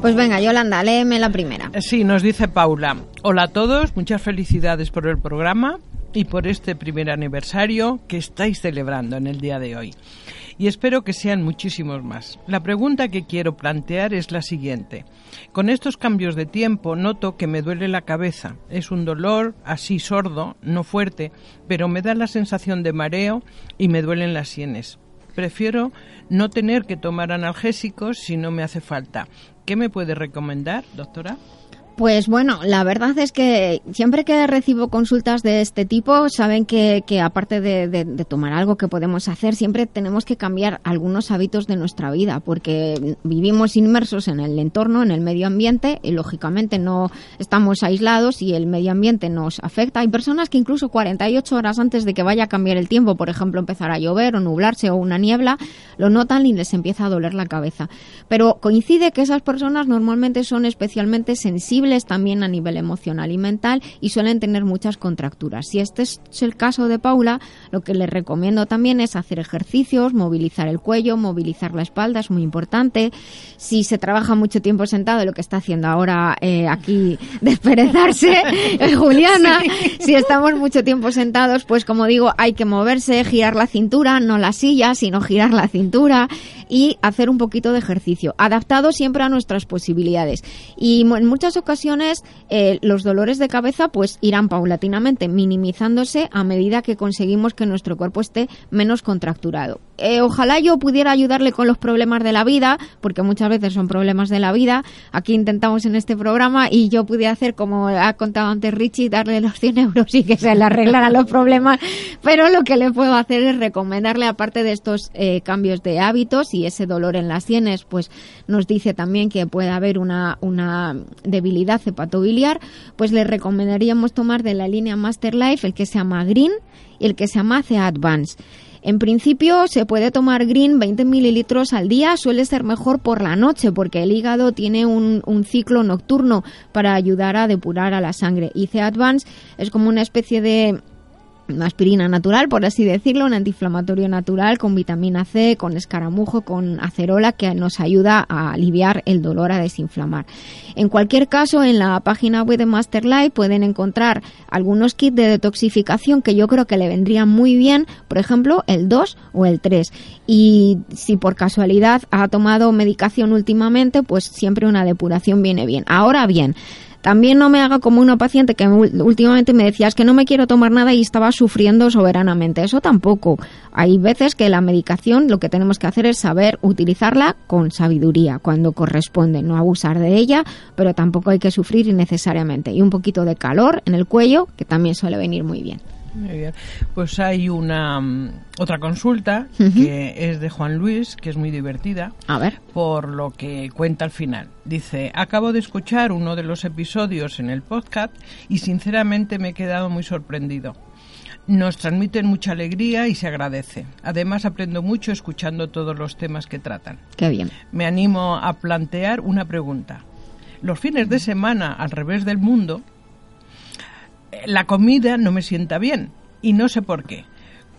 Pues venga, Yolanda, léeme la primera. Sí, nos dice Paula. Hola a todos, muchas felicidades por el programa y por este primer aniversario que estáis celebrando en el día de hoy. Y espero que sean muchísimos más. La pregunta que quiero plantear es la siguiente. Con estos cambios de tiempo noto que me duele la cabeza. Es un dolor así sordo, no fuerte, pero me da la sensación de mareo y me duelen las sienes. Prefiero no tener que tomar analgésicos si no me hace falta. ¿Qué me puede recomendar, doctora? Pues bueno, la verdad es que siempre que recibo consultas de este tipo, saben que, aparte de, de- de tomar algo que podemos hacer, siempre tenemos que cambiar algunos hábitos de nuestra vida, porque vivimos inmersos en el entorno, en el medio ambiente, y lógicamente no estamos aislados y el medio ambiente nos afecta. Hay personas que incluso 48 horas antes de que vaya a cambiar el tiempo, por ejemplo, empezar a llover o nublarse o una niebla, lo notan y les empieza a doler la cabeza. Pero coincide que esas personas normalmente son especialmente sensibles también a nivel emocional y mental y suelen tener muchas contracturas. Si este es el caso de Paula, lo que les recomiendo también es hacer ejercicios, movilizar el cuello, movilizar la espalda, es muy importante. Si se trabaja mucho tiempo sentado, lo que está haciendo ahora eh, aquí desperezarse, eh, Juliana, si estamos mucho tiempo sentados, pues como digo, hay que moverse, girar la cintura, no la silla, sino girar la cintura y hacer un poquito de ejercicio, adaptado siempre a nuestras posibilidades. Y en muchas ocasiones eh, los dolores de cabeza pues irán paulatinamente minimizándose a medida que conseguimos que nuestro cuerpo esté menos contracturado. Eh, ojalá yo pudiera ayudarle con los problemas de la vida, porque muchas veces son problemas de la vida. Aquí intentamos en este programa y yo pude hacer, como ha contado antes Richie, darle los 100 euros y que se le arreglaran los problemas. Pero lo que le puedo hacer es recomendarle, aparte de estos eh, cambios de hábitos y ese dolor en las sienes, pues nos dice también que puede haber una, una debilidad hepatobiliar, pues le recomendaríamos tomar de la línea Master Life el que se llama Green y el que se llama C Advance. En principio se puede tomar green 20 mililitros al día, suele ser mejor por la noche porque el hígado tiene un, un ciclo nocturno para ayudar a depurar a la sangre. Y Advance es como una especie de una aspirina natural, por así decirlo, un antiinflamatorio natural con vitamina C, con escaramujo, con acerola que nos ayuda a aliviar el dolor, a desinflamar. En cualquier caso, en la página web de Masterlife pueden encontrar algunos kits de detoxificación que yo creo que le vendrían muy bien, por ejemplo, el 2 o el 3. Y si por casualidad ha tomado medicación últimamente, pues siempre una depuración viene bien. Ahora bien, también no me haga como una paciente que últimamente me decía es que no me quiero tomar nada y estaba sufriendo soberanamente. Eso tampoco. Hay veces que la medicación lo que tenemos que hacer es saber utilizarla con sabiduría cuando corresponde, no abusar de ella, pero tampoco hay que sufrir innecesariamente. Y un poquito de calor en el cuello, que también suele venir muy bien. Muy bien. Pues hay una mm, otra consulta que es de Juan Luis, que es muy divertida. A ver. Por lo que cuenta al final. Dice, acabo de escuchar uno de los episodios en el podcast y sinceramente me he quedado muy sorprendido. Nos transmiten mucha alegría y se agradece. Además aprendo mucho escuchando todos los temas que tratan. Qué bien. Me animo a plantear una pregunta. Los fines de semana al revés del mundo, la comida no me sienta bien y no sé por qué.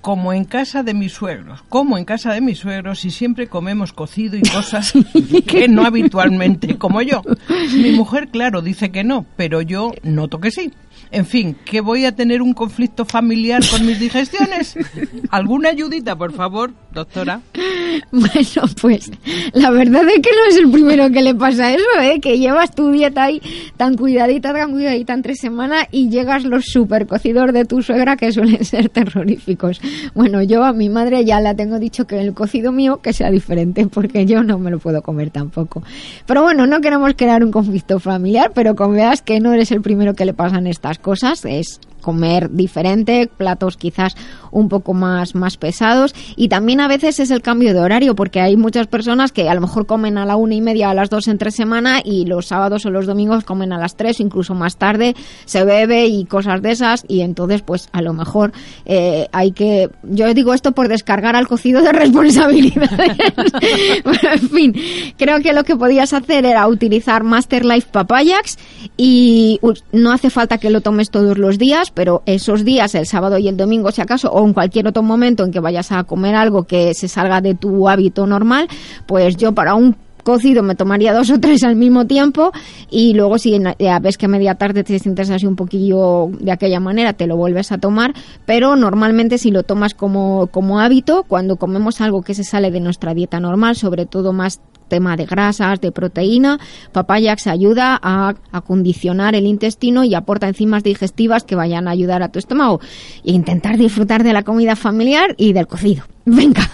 Como en casa de mis suegros, como en casa de mis suegros y siempre comemos cocido y cosas que no habitualmente como yo. Mi mujer, claro, dice que no, pero yo noto que sí. En fin, que voy a tener un conflicto familiar con mis digestiones. ¿Alguna ayudita, por favor, doctora? Bueno, pues la verdad es que no es el primero que le pasa eso, ¿eh? Que llevas tu dieta ahí tan cuidadita, tan cuidadita en tres semanas y llegas los super cocidos de tu suegra que suelen ser terroríficos. Bueno, yo a mi madre ya la tengo dicho que el cocido mío que sea diferente porque yo no me lo puedo comer tampoco. Pero bueno, no queremos crear un conflicto familiar, pero como veas que no eres el primero que le pasan estas cosas, es comer diferente, platos quizás un poco más, más pesados y también a veces es el cambio de horario porque hay muchas personas que a lo mejor comen a la una y media a las dos entre semana y los sábados o los domingos comen a las tres incluso más tarde, se bebe y cosas de esas y entonces pues a lo mejor eh, hay que, yo digo esto por descargar al cocido de responsabilidades. Bueno, en fin, creo que lo que podías hacer era utilizar Master Life Papayax y no hace falta que lo tomes todos los días, pero esos días, el sábado y el domingo si acaso, o en cualquier otro momento en que vayas a comer algo que se salga de tu hábito normal, pues yo para un cocido me tomaría dos o tres al mismo tiempo y luego si ves que a media tarde te sientes así un poquillo de aquella manera te lo vuelves a tomar pero normalmente si lo tomas como, como hábito cuando comemos algo que se sale de nuestra dieta normal sobre todo más tema de grasas, de proteína, Papayax ayuda a acondicionar el intestino y aporta enzimas digestivas que vayan a ayudar a tu estómago e intentar disfrutar de la comida familiar y del cocido. Venga.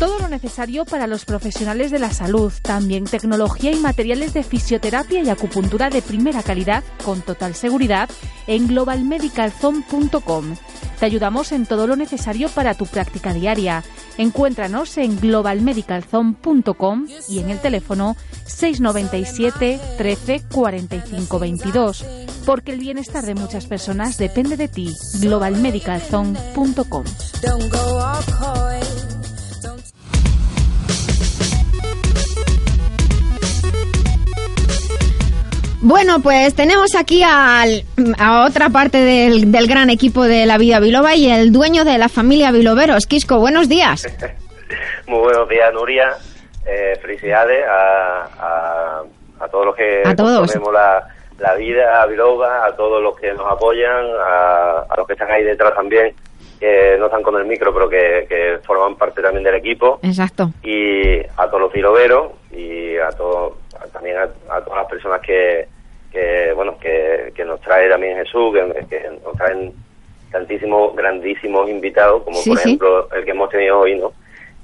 Todo lo necesario para los profesionales de la salud, también tecnología y materiales de fisioterapia y acupuntura de primera calidad con total seguridad en globalmedicalzone.com. Te ayudamos en todo lo necesario para tu práctica diaria. Encuéntranos en globalmedicalzone.com y en el teléfono 697 13 45 22. Porque el bienestar de muchas personas depende de ti. globalmedicalzone.com. Bueno, pues tenemos aquí al- a otra parte del, del gran equipo de la vida Biloba y el dueño de la familia Biloveros. Quisco, buenos días. Muy buenos días, Nuria. Eh, felicidades a, a, a todos los que A todos. la, la vida, a Biloba, a todos los que nos apoyan, a, a los que están ahí detrás también, que no están con el micro, pero que, que forman parte también del equipo, Exacto. y a todos los biloberos y a todos, también a, a todas las personas que, que bueno, que, que nos trae también Jesús, que, que nos traen tantísimos, grandísimos invitados, como Sí, por sí. ejemplo el que hemos tenido hoy, ¿no?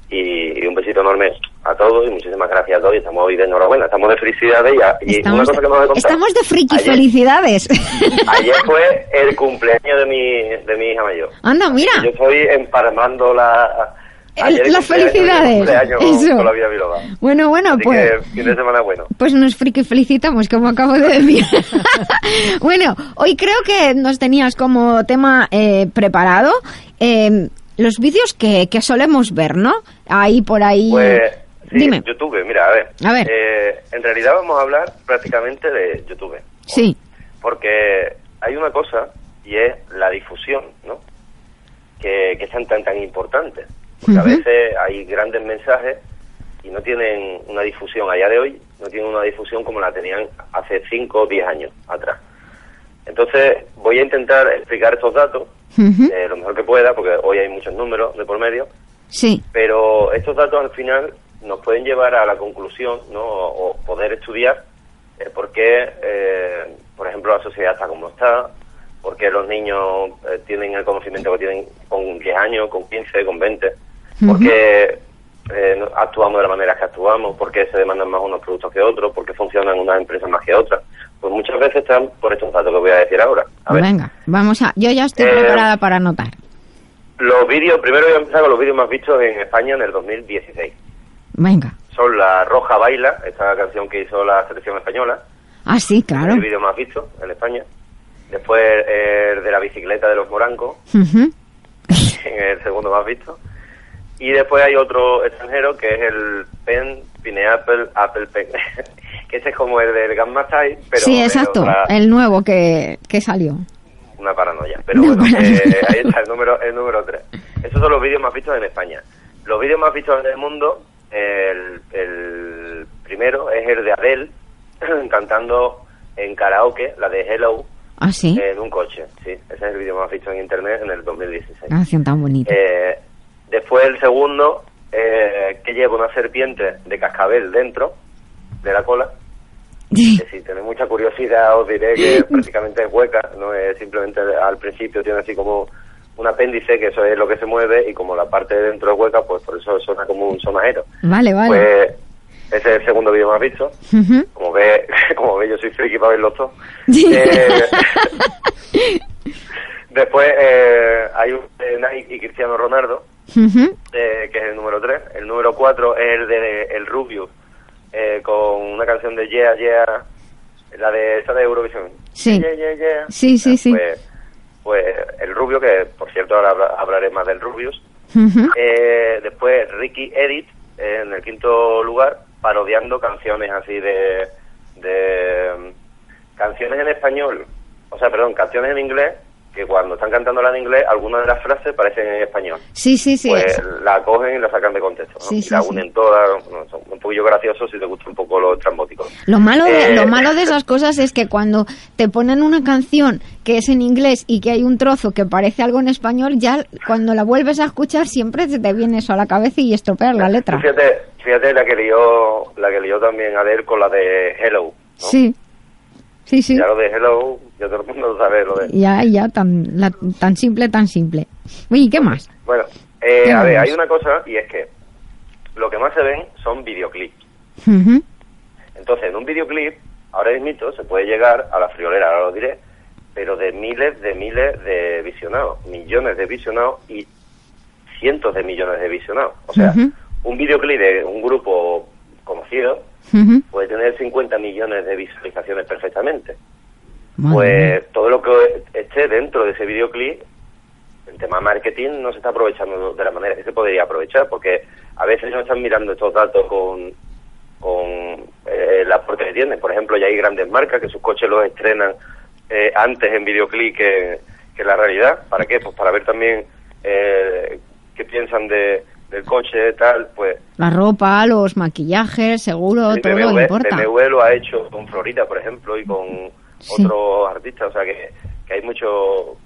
Y, y un besito enorme a todos y muchísimas gracias a todos y estamos hoy de enhorabuena, estamos de felicidades y, y una cosa que estamos de friki, Ayer- felicidades. Ayer fue el cumpleaños de mi, de mi hija mayor. Anda, mira. Yo estoy empalmando la... Ayer el las felicidades, eso. con la vida biloba. Bueno, bueno, Así pues... que fin de semana bueno. Pues nos friki felicitamos, como acabo de decir. bueno, hoy creo que nos tenías como tema eh, preparado eh, los vídeos que, que solemos ver, ¿no? Ahí por ahí. Pues sí, Dime. YouTube, mira, a ver. A ver. Eh, en realidad vamos a hablar prácticamente de YouTube. Sí. Porque hay una cosa y es la difusión, ¿no? Que, que es tan, tan, Porque a veces hay grandes mensajes y no tienen una difusión a día de hoy, no tienen una difusión como la tenían hace 5 o 10 años atrás. Entonces voy a intentar explicar estos datos eh, lo mejor que pueda, porque hoy hay muchos números de por medio, Sí. pero estos datos al final nos pueden llevar a la conclusión, ¿no? O, o poder estudiar eh, por qué, eh, por ejemplo, la sociedad está como está, por qué los niños eh, tienen el conocimiento que tienen con 10 años, con 15, con 20, por qué eh, actuamos de la manera que actuamos, por qué se demandan más unos productos que otros, por qué funcionan unas empresas más que otras. Pues muchas veces están por estos datos que voy a decir ahora. A ver. Venga, vamos a. Yo ya estoy Eh, preparada para anotar. Los vídeos, primero voy a empezar con los vídeos más vistos en España en el 2016. Venga. Son La Roja Baila, esta canción que hizo la selección española, Ah, sí, claro. el vídeo más visto en España. Después el de la bicicleta de los morancos, Ujú. el segundo más visto. Y después hay otro extranjero que es el Pen Pineapple Apple Pen, que ese es como el del Gamma Style, pero sí, exacto. otra- El nuevo que, que salió. una paranoia. Pero bueno, paranoia. eh, ahí está el número, el número 3. Esos son los vídeos más vistos en España. Los vídeos más vistos en el mundo, el, el primero es el de Adele cantando en karaoke, la de Hello, Ah, sí. en un coche. Sí, ese es el vídeo más visto en internet en el 2016. Canción tan bonita. Eh, después el segundo, eh, que lleva una serpiente de cascabel dentro de la cola. Que si tenéis mucha curiosidad os diré que prácticamente es hueca, no es simplemente al principio tiene así como un apéndice, que eso es lo que se mueve, y como la parte de dentro es hueca, pues por eso suena como un sonajero. Vale, vale. Pues Ese es el segundo vídeo más visto. Como ve, como ve, yo soy friki para verlos todos. Sí. Eh, después eh, hay un de Nike y Cristiano Ronaldo, Eh, que es el número 3. El número 4 es el de El Rubio, eh, con una canción de Yeah, Yeah, la de esa de Eurovisión. Sí. Yeah, yeah, yeah. Sí, sí, sí. Pues, pues el Rubio, que por cierto ahora habla- hablaré más del Rubius. Eh, después Ricky Edit eh, en el quinto lugar, parodiando canciones así de, de mm, canciones en español, o sea, perdón, canciones en inglés, que cuando están cantándola en inglés, algunas de las frases parecen en español. Sí, sí, sí. Pues la cogen y la sacan de contexto, ¿no? Sí, y sí, la sí. unen todas, bueno, son un poquillo graciosos si te gusta un poco lo trambótico. Lo malo, de, Eh, lo malo de esas cosas es que cuando te ponen una canción que es en inglés y que hay un trozo que parece algo en español, ya cuando la vuelves a escuchar siempre te viene eso a la cabeza y estropeas la letra. Fíjate, fíjate la que lió, la que lió también Adele con la de Hello. Sí, sí, sí. Ya lo de Hello, ya todo el mundo sabe lo de... Ya, ya, tan, la- tan simple, tan simple. Oye, ¿qué más? Bueno, eh, ¿Qué a ver, hay una cosa y es que lo que más se ven son videoclips. Ujú. Entonces, en un videoclip, ahora mismo se puede llegar a la friolera, ahora lo diré, pero de miles de miles de visionados, millones de visionados y cientos de millones de visionados. O sea, un videoclip de un grupo conocido puede tener 50 millones de visualizaciones perfectamente. Madre pues todo lo que esté dentro de ese videoclip, el tema marketing no se está aprovechando de la manera que se podría aprovechar, porque a veces no están mirando estos datos con, con eh, el aporte que tienen. Por ejemplo, ya hay grandes marcas que sus coches los estrenan eh, antes en videoclip que, que la realidad. ¿Para qué? Pues para ver también eh, qué piensan de, del coche, tal, pues La ropa, los maquillajes, seguro, Sí, todo BMW, importa. BMW lo ha hecho con Florida, por ejemplo, y con Sí. otros artistas, o sea que, que hay mucho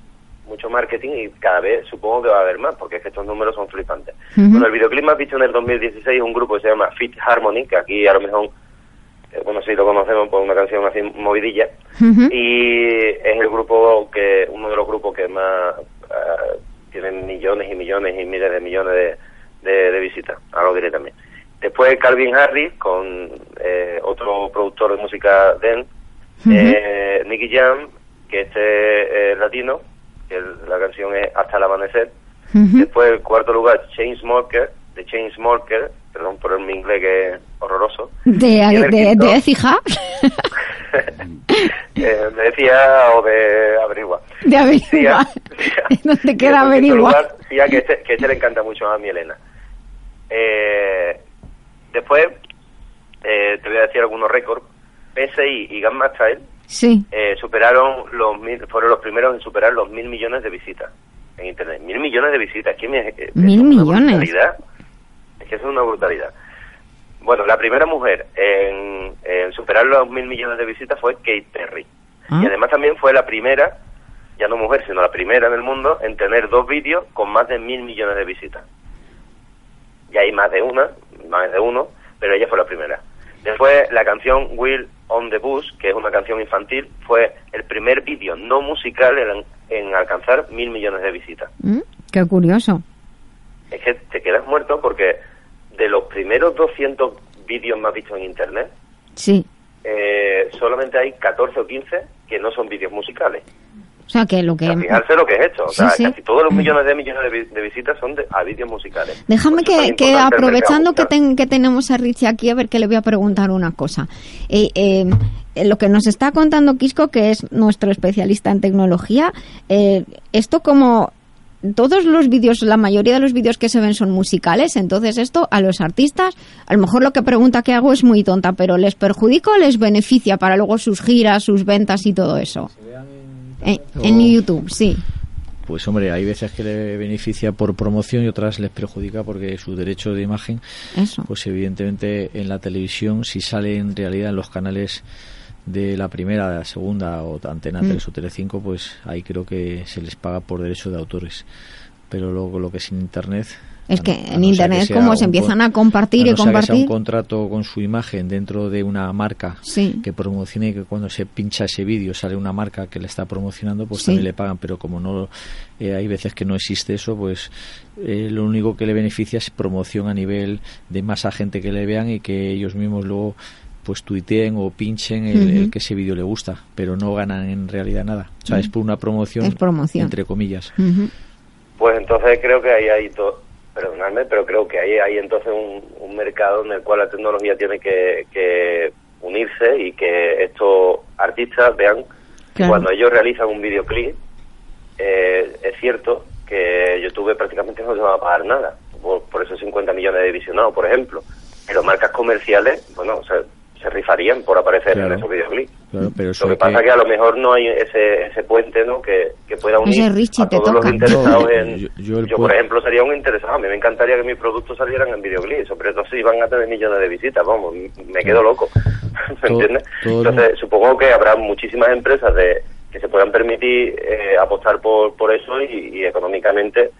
mucho marketing y cada vez supongo que va a haber más, porque es que estos números son flipantes. Bueno, el videoclip más visto en el 2016 es un grupo que se llama Fit Harmony, que aquí a lo mejor, eh, bueno, sí lo conocemos por una canción así movidilla, y es el grupo que, uno de los grupos que más eh, tienen millones y millones y miles de millones de, de, de visitas, ahora lo diré también. Después Calvin Harris con eh, otro productor de música Den, Eh, Nicky Jam, que este es latino, que el- la canción es Hasta el amanecer. Después, el cuarto lugar, Chainsmoker, de Chainsmoker, perdón por mi inglés que es horroroso. De, en el de, quinto, de Ecija, eh, de o de averigua. de Averigua. ¿Dónde Y queda en Averigua? lugar, que este, que este le encanta mucho a mi Elena. Eh, después, eh, te voy a decir algunos récords. PSI y Gamma Style Sí. eh, superaron los mil, fueron los primeros en superar los mil millones de visitas en internet. Mil millones de visitas. ¿Quién me- eh, Mil es millones. brutalidad. Es que eso es una brutalidad. Bueno, la primera mujer en, en superar los mil millones de visitas fue Kate Perry. Ah. Y además también fue la primera, ya no mujer, sino la primera en el mundo en tener dos vídeos con más de mil millones de visitas. Y hay más de una, más de uno, pero ella fue la primera. Después la canción Will on the Bus, que es una canción infantil, fue el primer vídeo no musical en, en alcanzar mil millones de visitas. Mm, Qué curioso. Es que te quedas muerto porque de los primeros 200 vídeos más vistos en Internet, Sí. eh, solamente hay 14 o 15 que no son vídeos musicales. O sea, que lo que... O sea, fijarse lo que es esto. O Sí, sea, sí. casi todos los millones de millones de, vi- de visitas son de- a vídeos musicales. Déjame que, aprovechando que, ten- que tenemos a Richie aquí, a ver que le voy a preguntar una cosa. Eh, eh, eh, lo que nos está contando Quisco, que es nuestro especialista en tecnología, eh, esto como todos los vídeos, la mayoría de los vídeos que se ven son musicales, entonces esto a los artistas, a lo mejor lo que pregunta que hago es muy tonta, pero ¿les perjudica o les beneficia para luego sus giras, sus ventas y todo eso? En, en YouTube, sí. Pues hombre, hay veces que le beneficia por promoción y otras les perjudica porque su derecho de imagen, Eso. pues evidentemente en la televisión, si sale en realidad en los canales de la primera, de la segunda o Antena Mm. 3 o Telecinco, pues ahí creo que se les paga por derecho de autores. Pero luego lo que es en Internet, Es que no- en que internet sea como se empiezan con- a compartir a y ser que sea compartir. un contrato con su imagen dentro de una marca Sí. que promocione que cuando se pincha ese vídeo sale una marca que le está promocionando, pues Sí. también le pagan. Pero como no eh, hay veces que no existe eso, pues eh, lo único que le beneficia es promoción a nivel de más a gente que le vean y que ellos mismos luego pues tuiteen o pinchen el, el que ese vídeo le gusta, pero no ganan en realidad nada. O sea, es por una promoción, Es promoción. entre comillas. Pues entonces creo que ahí hay todo, perdonadme, pero creo que ahí hay entonces un, un mercado en el cual la tecnología tiene que, que unirse y que estos artistas vean que Claro. cuando ellos realizan un videoclip, eh, es cierto que YouTube prácticamente no se va a pagar nada por, por esos 50 millones de visionados, por ejemplo. Pero marcas comerciales, bueno, se, se rifarían por aparecer Claro. en esos videoclips. Claro, pero eso Lo que pasa es que a lo mejor no hay ese, ese puente ¿no? que, que pueda unir Ese Richie a te todos toca. los interesados No, en... yo- Yo, yo el por ejemplo, sería un interesado. A mí me encantaría que mis productos salieran en videoclip, sobre todo si van a tener millones de visitas. Vamos, me quedo loco. ¿Me entiendes? Entonces, supongo que habrá muchísimas empresas de que se puedan permitir eh, apostar por, por eso y, y económicamente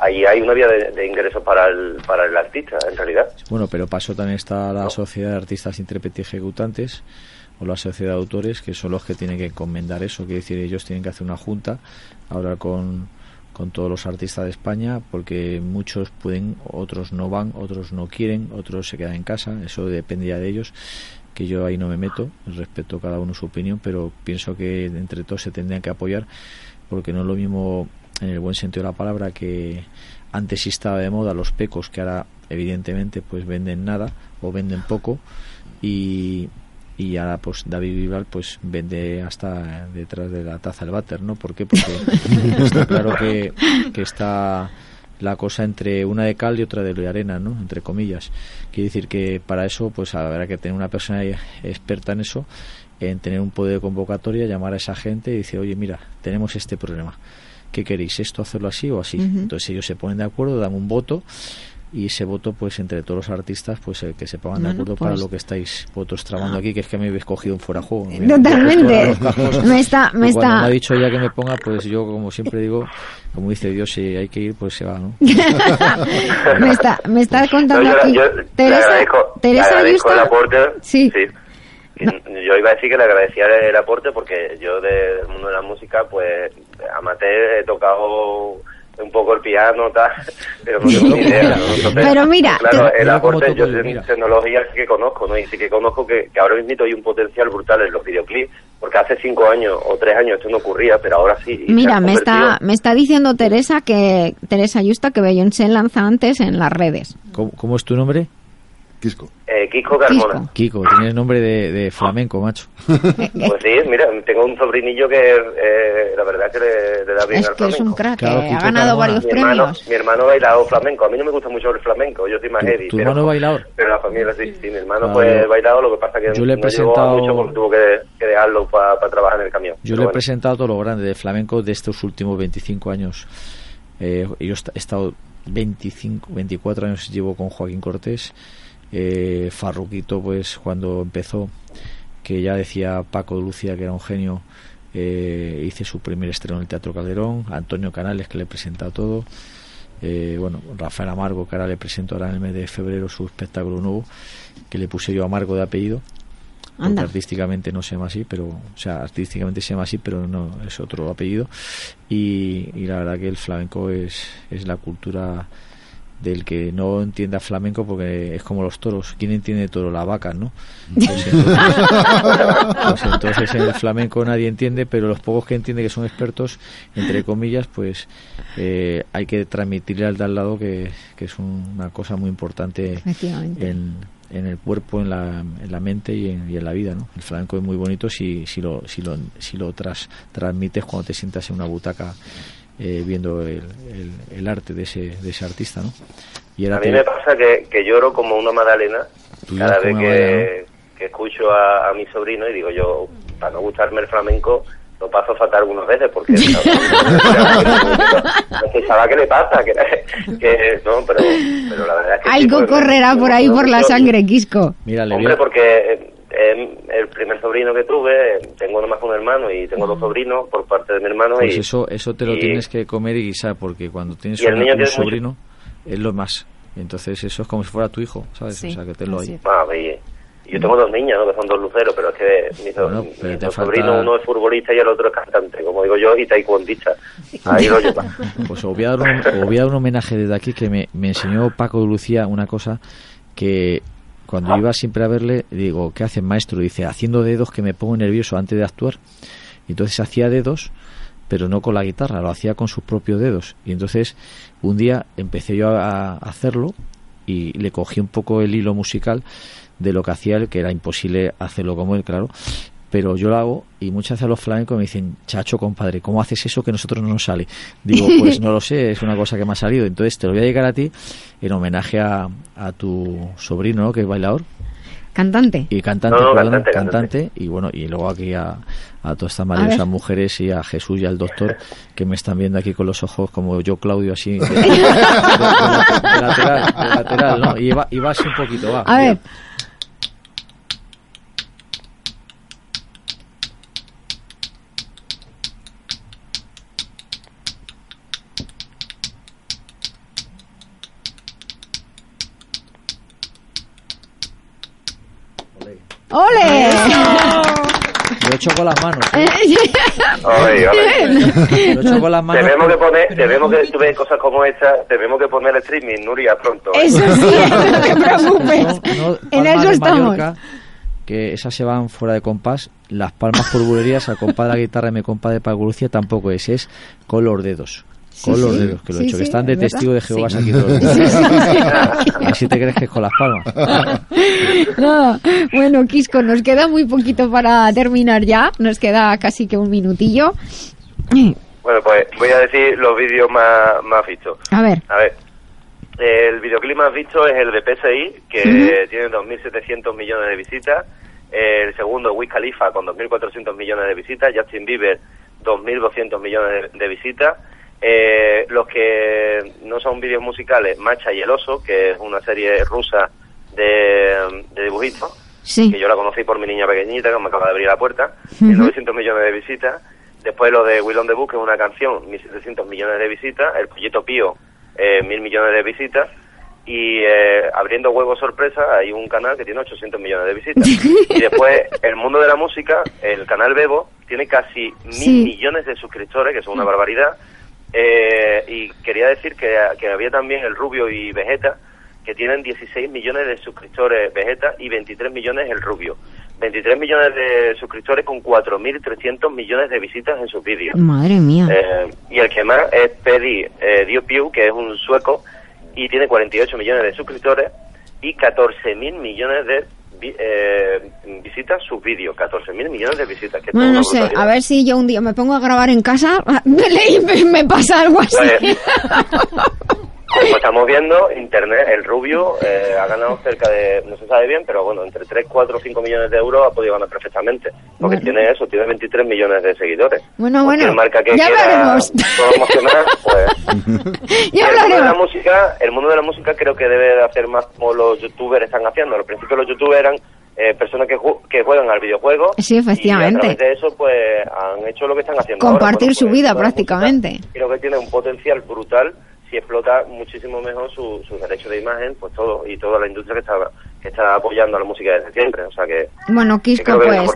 ahí hay una vía de, de ingresos para el, para el artista, en realidad. Bueno, pero para eso también está la Sociedad de Artistas Intérpretes y Ejecutantes o la Sociedad de Autores, que son los que tienen que encomendar eso. Quiere decir, ellos tienen que hacer una junta ahora con, con todos los artistas de España, porque muchos pueden, otros no van, otros no quieren, otros se quedan en casa. Eso dependía de ellos que yo ahí no me meto, respeto cada uno su opinión, pero pienso que entre todos se tendrían que apoyar, porque no es lo mismo en el buen sentido de la palabra que antes sí estaba de moda los pecos que ahora evidentemente pues venden nada o venden poco y, y ahora pues David Bisbal pues vende hasta detrás de la taza el váter, ¿no? ¿Por qué? Porque está claro que, que está la cosa entre una de cal y otra de arena, ¿no? Entre comillas. Quiere decir que para eso pues habrá que tener una persona experta en eso, en tener un poder de convocatoria, llamar a esa gente y decir, oye, mira, tenemos este problema. ¿Qué queréis? ¿Esto hacerlo así o así? Entonces ellos se ponen de acuerdo, dan un voto y ese voto pues entre todos los artistas pues el que se pongan de acuerdo para pues- lo que estáis vosotros tramando aquí que es que me habéis cogido un fuera de juego Totalmente. me está- me cuando está- me ha dicho ya que me ponga pues yo como siempre digo como dice Dios si hay que ir pues se va ¿no? me está, me está contando No, yo- aquí. yo Teresa, Teresa el aporte. Sí. Yo iba a decir que le agradecía el aporte porque yo del mundo de la música, pues, amateur, he tocado un poco el piano, tal, pero no tengo ni idea. ¿no? Entonces, Pero mira, claro, te- el aporte, yo yo, en mira. tecnología sí que conozco, ¿no? Y sí que conozco que, que ahora mismo hay un potencial brutal en los videoclips, porque hace cinco años o tres años esto no ocurría, pero ahora sí. Mira, me está, me está diciendo Teresa que Teresa Ayusta que Beyoncé lanza antes en las redes. ¿Cómo, cómo es tu nombre? Quisco. Eh, Kiko Carmona. Kiko tienes nombre de, de flamenco macho Pues sí, mira, tengo un sobrinillo que eh, la verdad que le, le da bien Es al que es flamenco. un crack, Claro, que Kiko ha ganado Carmona. varios mi hermano, premios. mi hermano ha bailado flamenco. A mí no me gusta mucho el flamenco, yo soy más heavy. tu pero, hermano bailador Pero la familia sí, sí, mi hermano Claro, pues bailado, lo que pasa que yo le he no presentado- mucho porque tuvo que, que dejarlo para trabajar en el camión. Yo Pero le he bueno. presentado todo lo grande de flamenco de estos últimos 25 años. Eh, yo he estado 25, 24 años llevo con Joaquín Cortés. Eh, Farruquito, pues cuando empezó, que ya decía Paco de Lucía que era un genio, eh, hice su primer estreno en el Teatro Calderón. Antonio Canales, que le he presentado todo. Eh, bueno, Rafael Amargo, que ahora le presento ahora en el mes de febrero su espectáculo nuevo, que le puse yo Amargo de apellido Anda. artísticamente no se llama así, pero, o sea, artísticamente se llama así, pero no es otro apellido. Y, y la verdad que el flamenco es, es la cultura del que no entienda flamenco porque es como los toros. ¿Quién entiende toro? La vaca, ¿no? Pues entonces, pues entonces en el flamenco nadie entiende, pero los pocos que entienden que son expertos, entre comillas, pues eh, hay que transmitirle al de al lado que, que es un- una cosa muy importante en, en el cuerpo, en la, en la mente y en, y en la vida, ¿no? El flamenco es muy bonito si, si lo, si lo, si lo tras, transmites cuando te sientas en una butaca eh, viendo el, el, el arte de ese, de ese artista, ¿no? Y A mí me pasa que, que lloro como una magdalena cada vez que, que escucho a, a mi sobrino y digo yo, para no gustarme el flamenco, lo paso fatal algunas veces porque no sabe qué le pasa, que, que no, pero, pero la verdad es que... Algo pues, correrá por ahí por la sangre, Quisco. Mira, le Hombre, porque eh, el primer sobrino que tuve, tengo nomás un hermano y tengo dos sobrinos por parte de mi hermano pues y, eso, eso te lo y- tienes que comer y guisar, porque cuando tienes un mucho- sobrino, es lo más. Entonces eso es como si fuera tu hijo, ¿sabes? Sí, o sea, que te lo hay. Ah, y- yo tengo dos niñas, ¿no? Que son dos luceros, pero es que mis, dos- Bueno, te dos falta- sobrinos, uno es futbolista y el otro es cantante, como digo yo, y taekwondista. Ahí lo lleva. Pues os voy a dar un, os voy a dar un homenaje desde aquí que me, me enseñó Paco de Lucía una cosa que cuando iba siempre a verle, digo, ¿qué haces maestro? Dice, haciendo dedos que me pongo nervioso antes de actuar. Y entonces hacía dedos, pero no con la guitarra, lo hacía con sus propios dedos. Y entonces un día empecé yo a, a hacerlo y le cogí un poco el hilo musical de lo que hacía él, que era imposible hacerlo como él, claro. Pero yo lo hago y muchas veces los flamencos me dicen, chacho, compadre, ¿cómo haces eso que a nosotros no nos sale? Digo, pues no lo sé, es una cosa que me ha salido. Entonces te lo voy a llegar a ti en homenaje a, a tu sobrino, ¿no? que es bailador. Cantante. Y cantante, No, no, perdón, cantante, cantante, y bueno, y luego aquí a, a todas estas maravillosas mujeres y a Jesús y al doctor que me están viendo aquí con los ojos como yo, Claudio, así, de, de- de- lateral, de lateral, ¿no? Y va, y va así un poquito, va. A ver. ¡Ole! Lo he hecho con las manos. ¿eh? Ay, ay. Lo he hecho con las manos. Debemos que poner, debemos que tú ves cosas como esta, debemos que poner el streaming, Nuria, pronto. ¿eh? Eso sí, no te preocupes. No, En palmas eso estamos. Mallorca, que esas se van fuera de compás. Las palmas por bulerías, al compás de la guitarra y mi compás de Paco Lucía tampoco es, es con los dedos. Con Sí, los sí. dedos, que lo he Sí, hecho, que sí, están de verdad. testigo de Jehová Sí. aquí todos. Sí, sí, sí. Así te crees que es con las palmas. Nada. Bueno, Quisco, nos queda muy poquito para terminar ya. Nos queda casi que un minutillo. Bueno, pues voy a decir los vídeos más, más vistos. A ver. A ver, el videoclip más visto es el de PSI, que Ujú. tiene 2.700 millones de visitas. El segundo, Wiz Khalifa, con 2.400 millones de visitas. Justin Bieber, 2.200 millones de, de visitas. Eh, los que no son vídeos musicales, Macha y el Oso, que es una serie rusa de, de dibujitos, Sí. que yo la conocí por mi niña pequeñita, que me acaba de abrir la puerta, Ujú. y 900 millones de visitas. Después lo de Will on the Book, que es una canción, 1.700 millones de visitas. El Pollito Pío, eh, 1.000 millones de visitas. Y eh, abriendo huevos sorpresa, hay un canal que tiene 800 millones de visitas. y después, el mundo de la música, el canal Bebo, tiene casi mil Sí. millones de suscriptores, que son una barbaridad. Eh, y quería decir que, que había también el Rubio y Vegeta, que tienen 16 millones de suscriptores Vegeta y 23 millones el Rubio. 23 millones de suscriptores con 4.300 millones de visitas en sus vídeos. Madre mía. Eh, y el que más es Pedi eh, Dio Piu, que es un sueco, y tiene 48 millones de suscriptores y 14.000 millones de vi- eh, visitas sus vídeos. 14.000 millones de visitas. Que Bueno, no sé, brutalidad. a ver si yo un día me pongo a grabar en casa me pasa algo así. Pues, Como estamos viendo, Internet, el Rubio eh, ha ganado cerca de, no se sabe bien, pero bueno, entre 3, 4, 5 millones de euros ha podido ganar perfectamente. Porque Bueno. tiene eso, tiene 23 millones de seguidores. Bueno, Cualquier bueno, marca que ya hablaremos. pues... Ya el mundo de la música, el mundo de la música creo que debe de hacer más como los youtubers están haciendo. Al principio los youtubers eran eh, personas que, ju- que juegan al videojuego. Sí, efectivamente. Y a través de eso, pues, han hecho lo que están haciendo ahora. Compartir Bueno, su pues, vida música prácticamente. Creo que tiene un potencial brutal explota muchísimo mejor su- sus derechos de imagen, pues todo, y toda la industria que está, que está apoyando a la música desde siempre. O sea que, Bueno, Quisco, que pues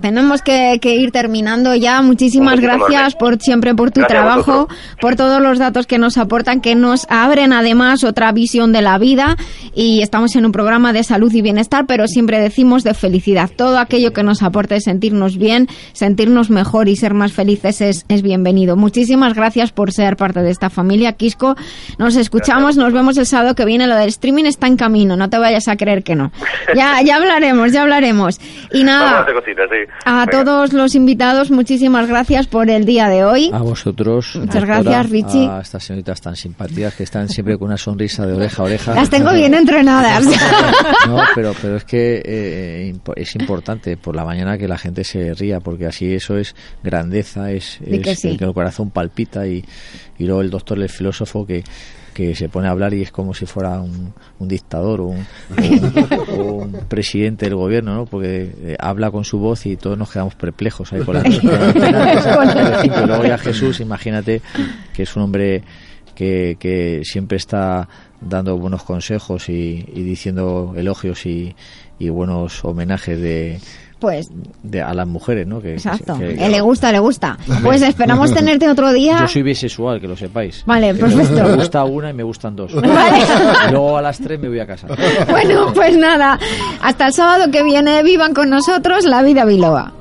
tenemos que, que ir terminando ya. Muchísimas Muchísimas gracias por siempre por tu Gracias trabajo, por todos los datos que nos aportan, que nos abren además otra visión de la vida. Y estamos en un programa de salud y bienestar, pero siempre decimos de felicidad. Todo aquello que nos aporte sentirnos bien, sentirnos mejor y ser más felices es, es bienvenido. Muchísimas gracias por ser parte de esta familia, Quisco. Nos escuchamos, nos vemos el sábado que viene. Lo del streaming está en camino, no te vayas a creer que no. Ya, ya hablaremos, ya hablaremos. Y Vamos a nada, hacer cositas, sí. a todos los invitados, muchísimas gracias por el día de hoy. A vosotros. Muchas doctora, gracias, Richie. A estas señoritas tan simpáticas que están siempre con una sonrisa de oreja a oreja. Las tengo bien entrenadas. No, pero, pero es que eh, impo- es importante por la mañana que la gente se ría, porque así eso es grandeza, es, Di que es sí. que el corazón palpita y, y luego el doctor, el filósofo, que, que se pone a hablar y es como si fuera un, un dictador o un, o un- o un presidente del gobierno, ¿no? Porque eh, habla con su voz y todos nos quedamos perplejos ahí con la. Y luego ya Jesús, imagínate que es un hombre que, que siempre está dando buenos consejos y, y diciendo elogios y, y buenos homenajes de, Pues, de a las mujeres, ¿no? Que, exacto. que- Eh, le gusta, le gusta. Pues esperamos tenerte otro día. Yo soy bisexual, que lo sepáis. Vale, perfecto. Me gusta una y me gustan dos. Vale. Luego a las tres me voy a casa. Bueno, pues nada. Hasta el sábado que viene, vivan con nosotros la vida biloba.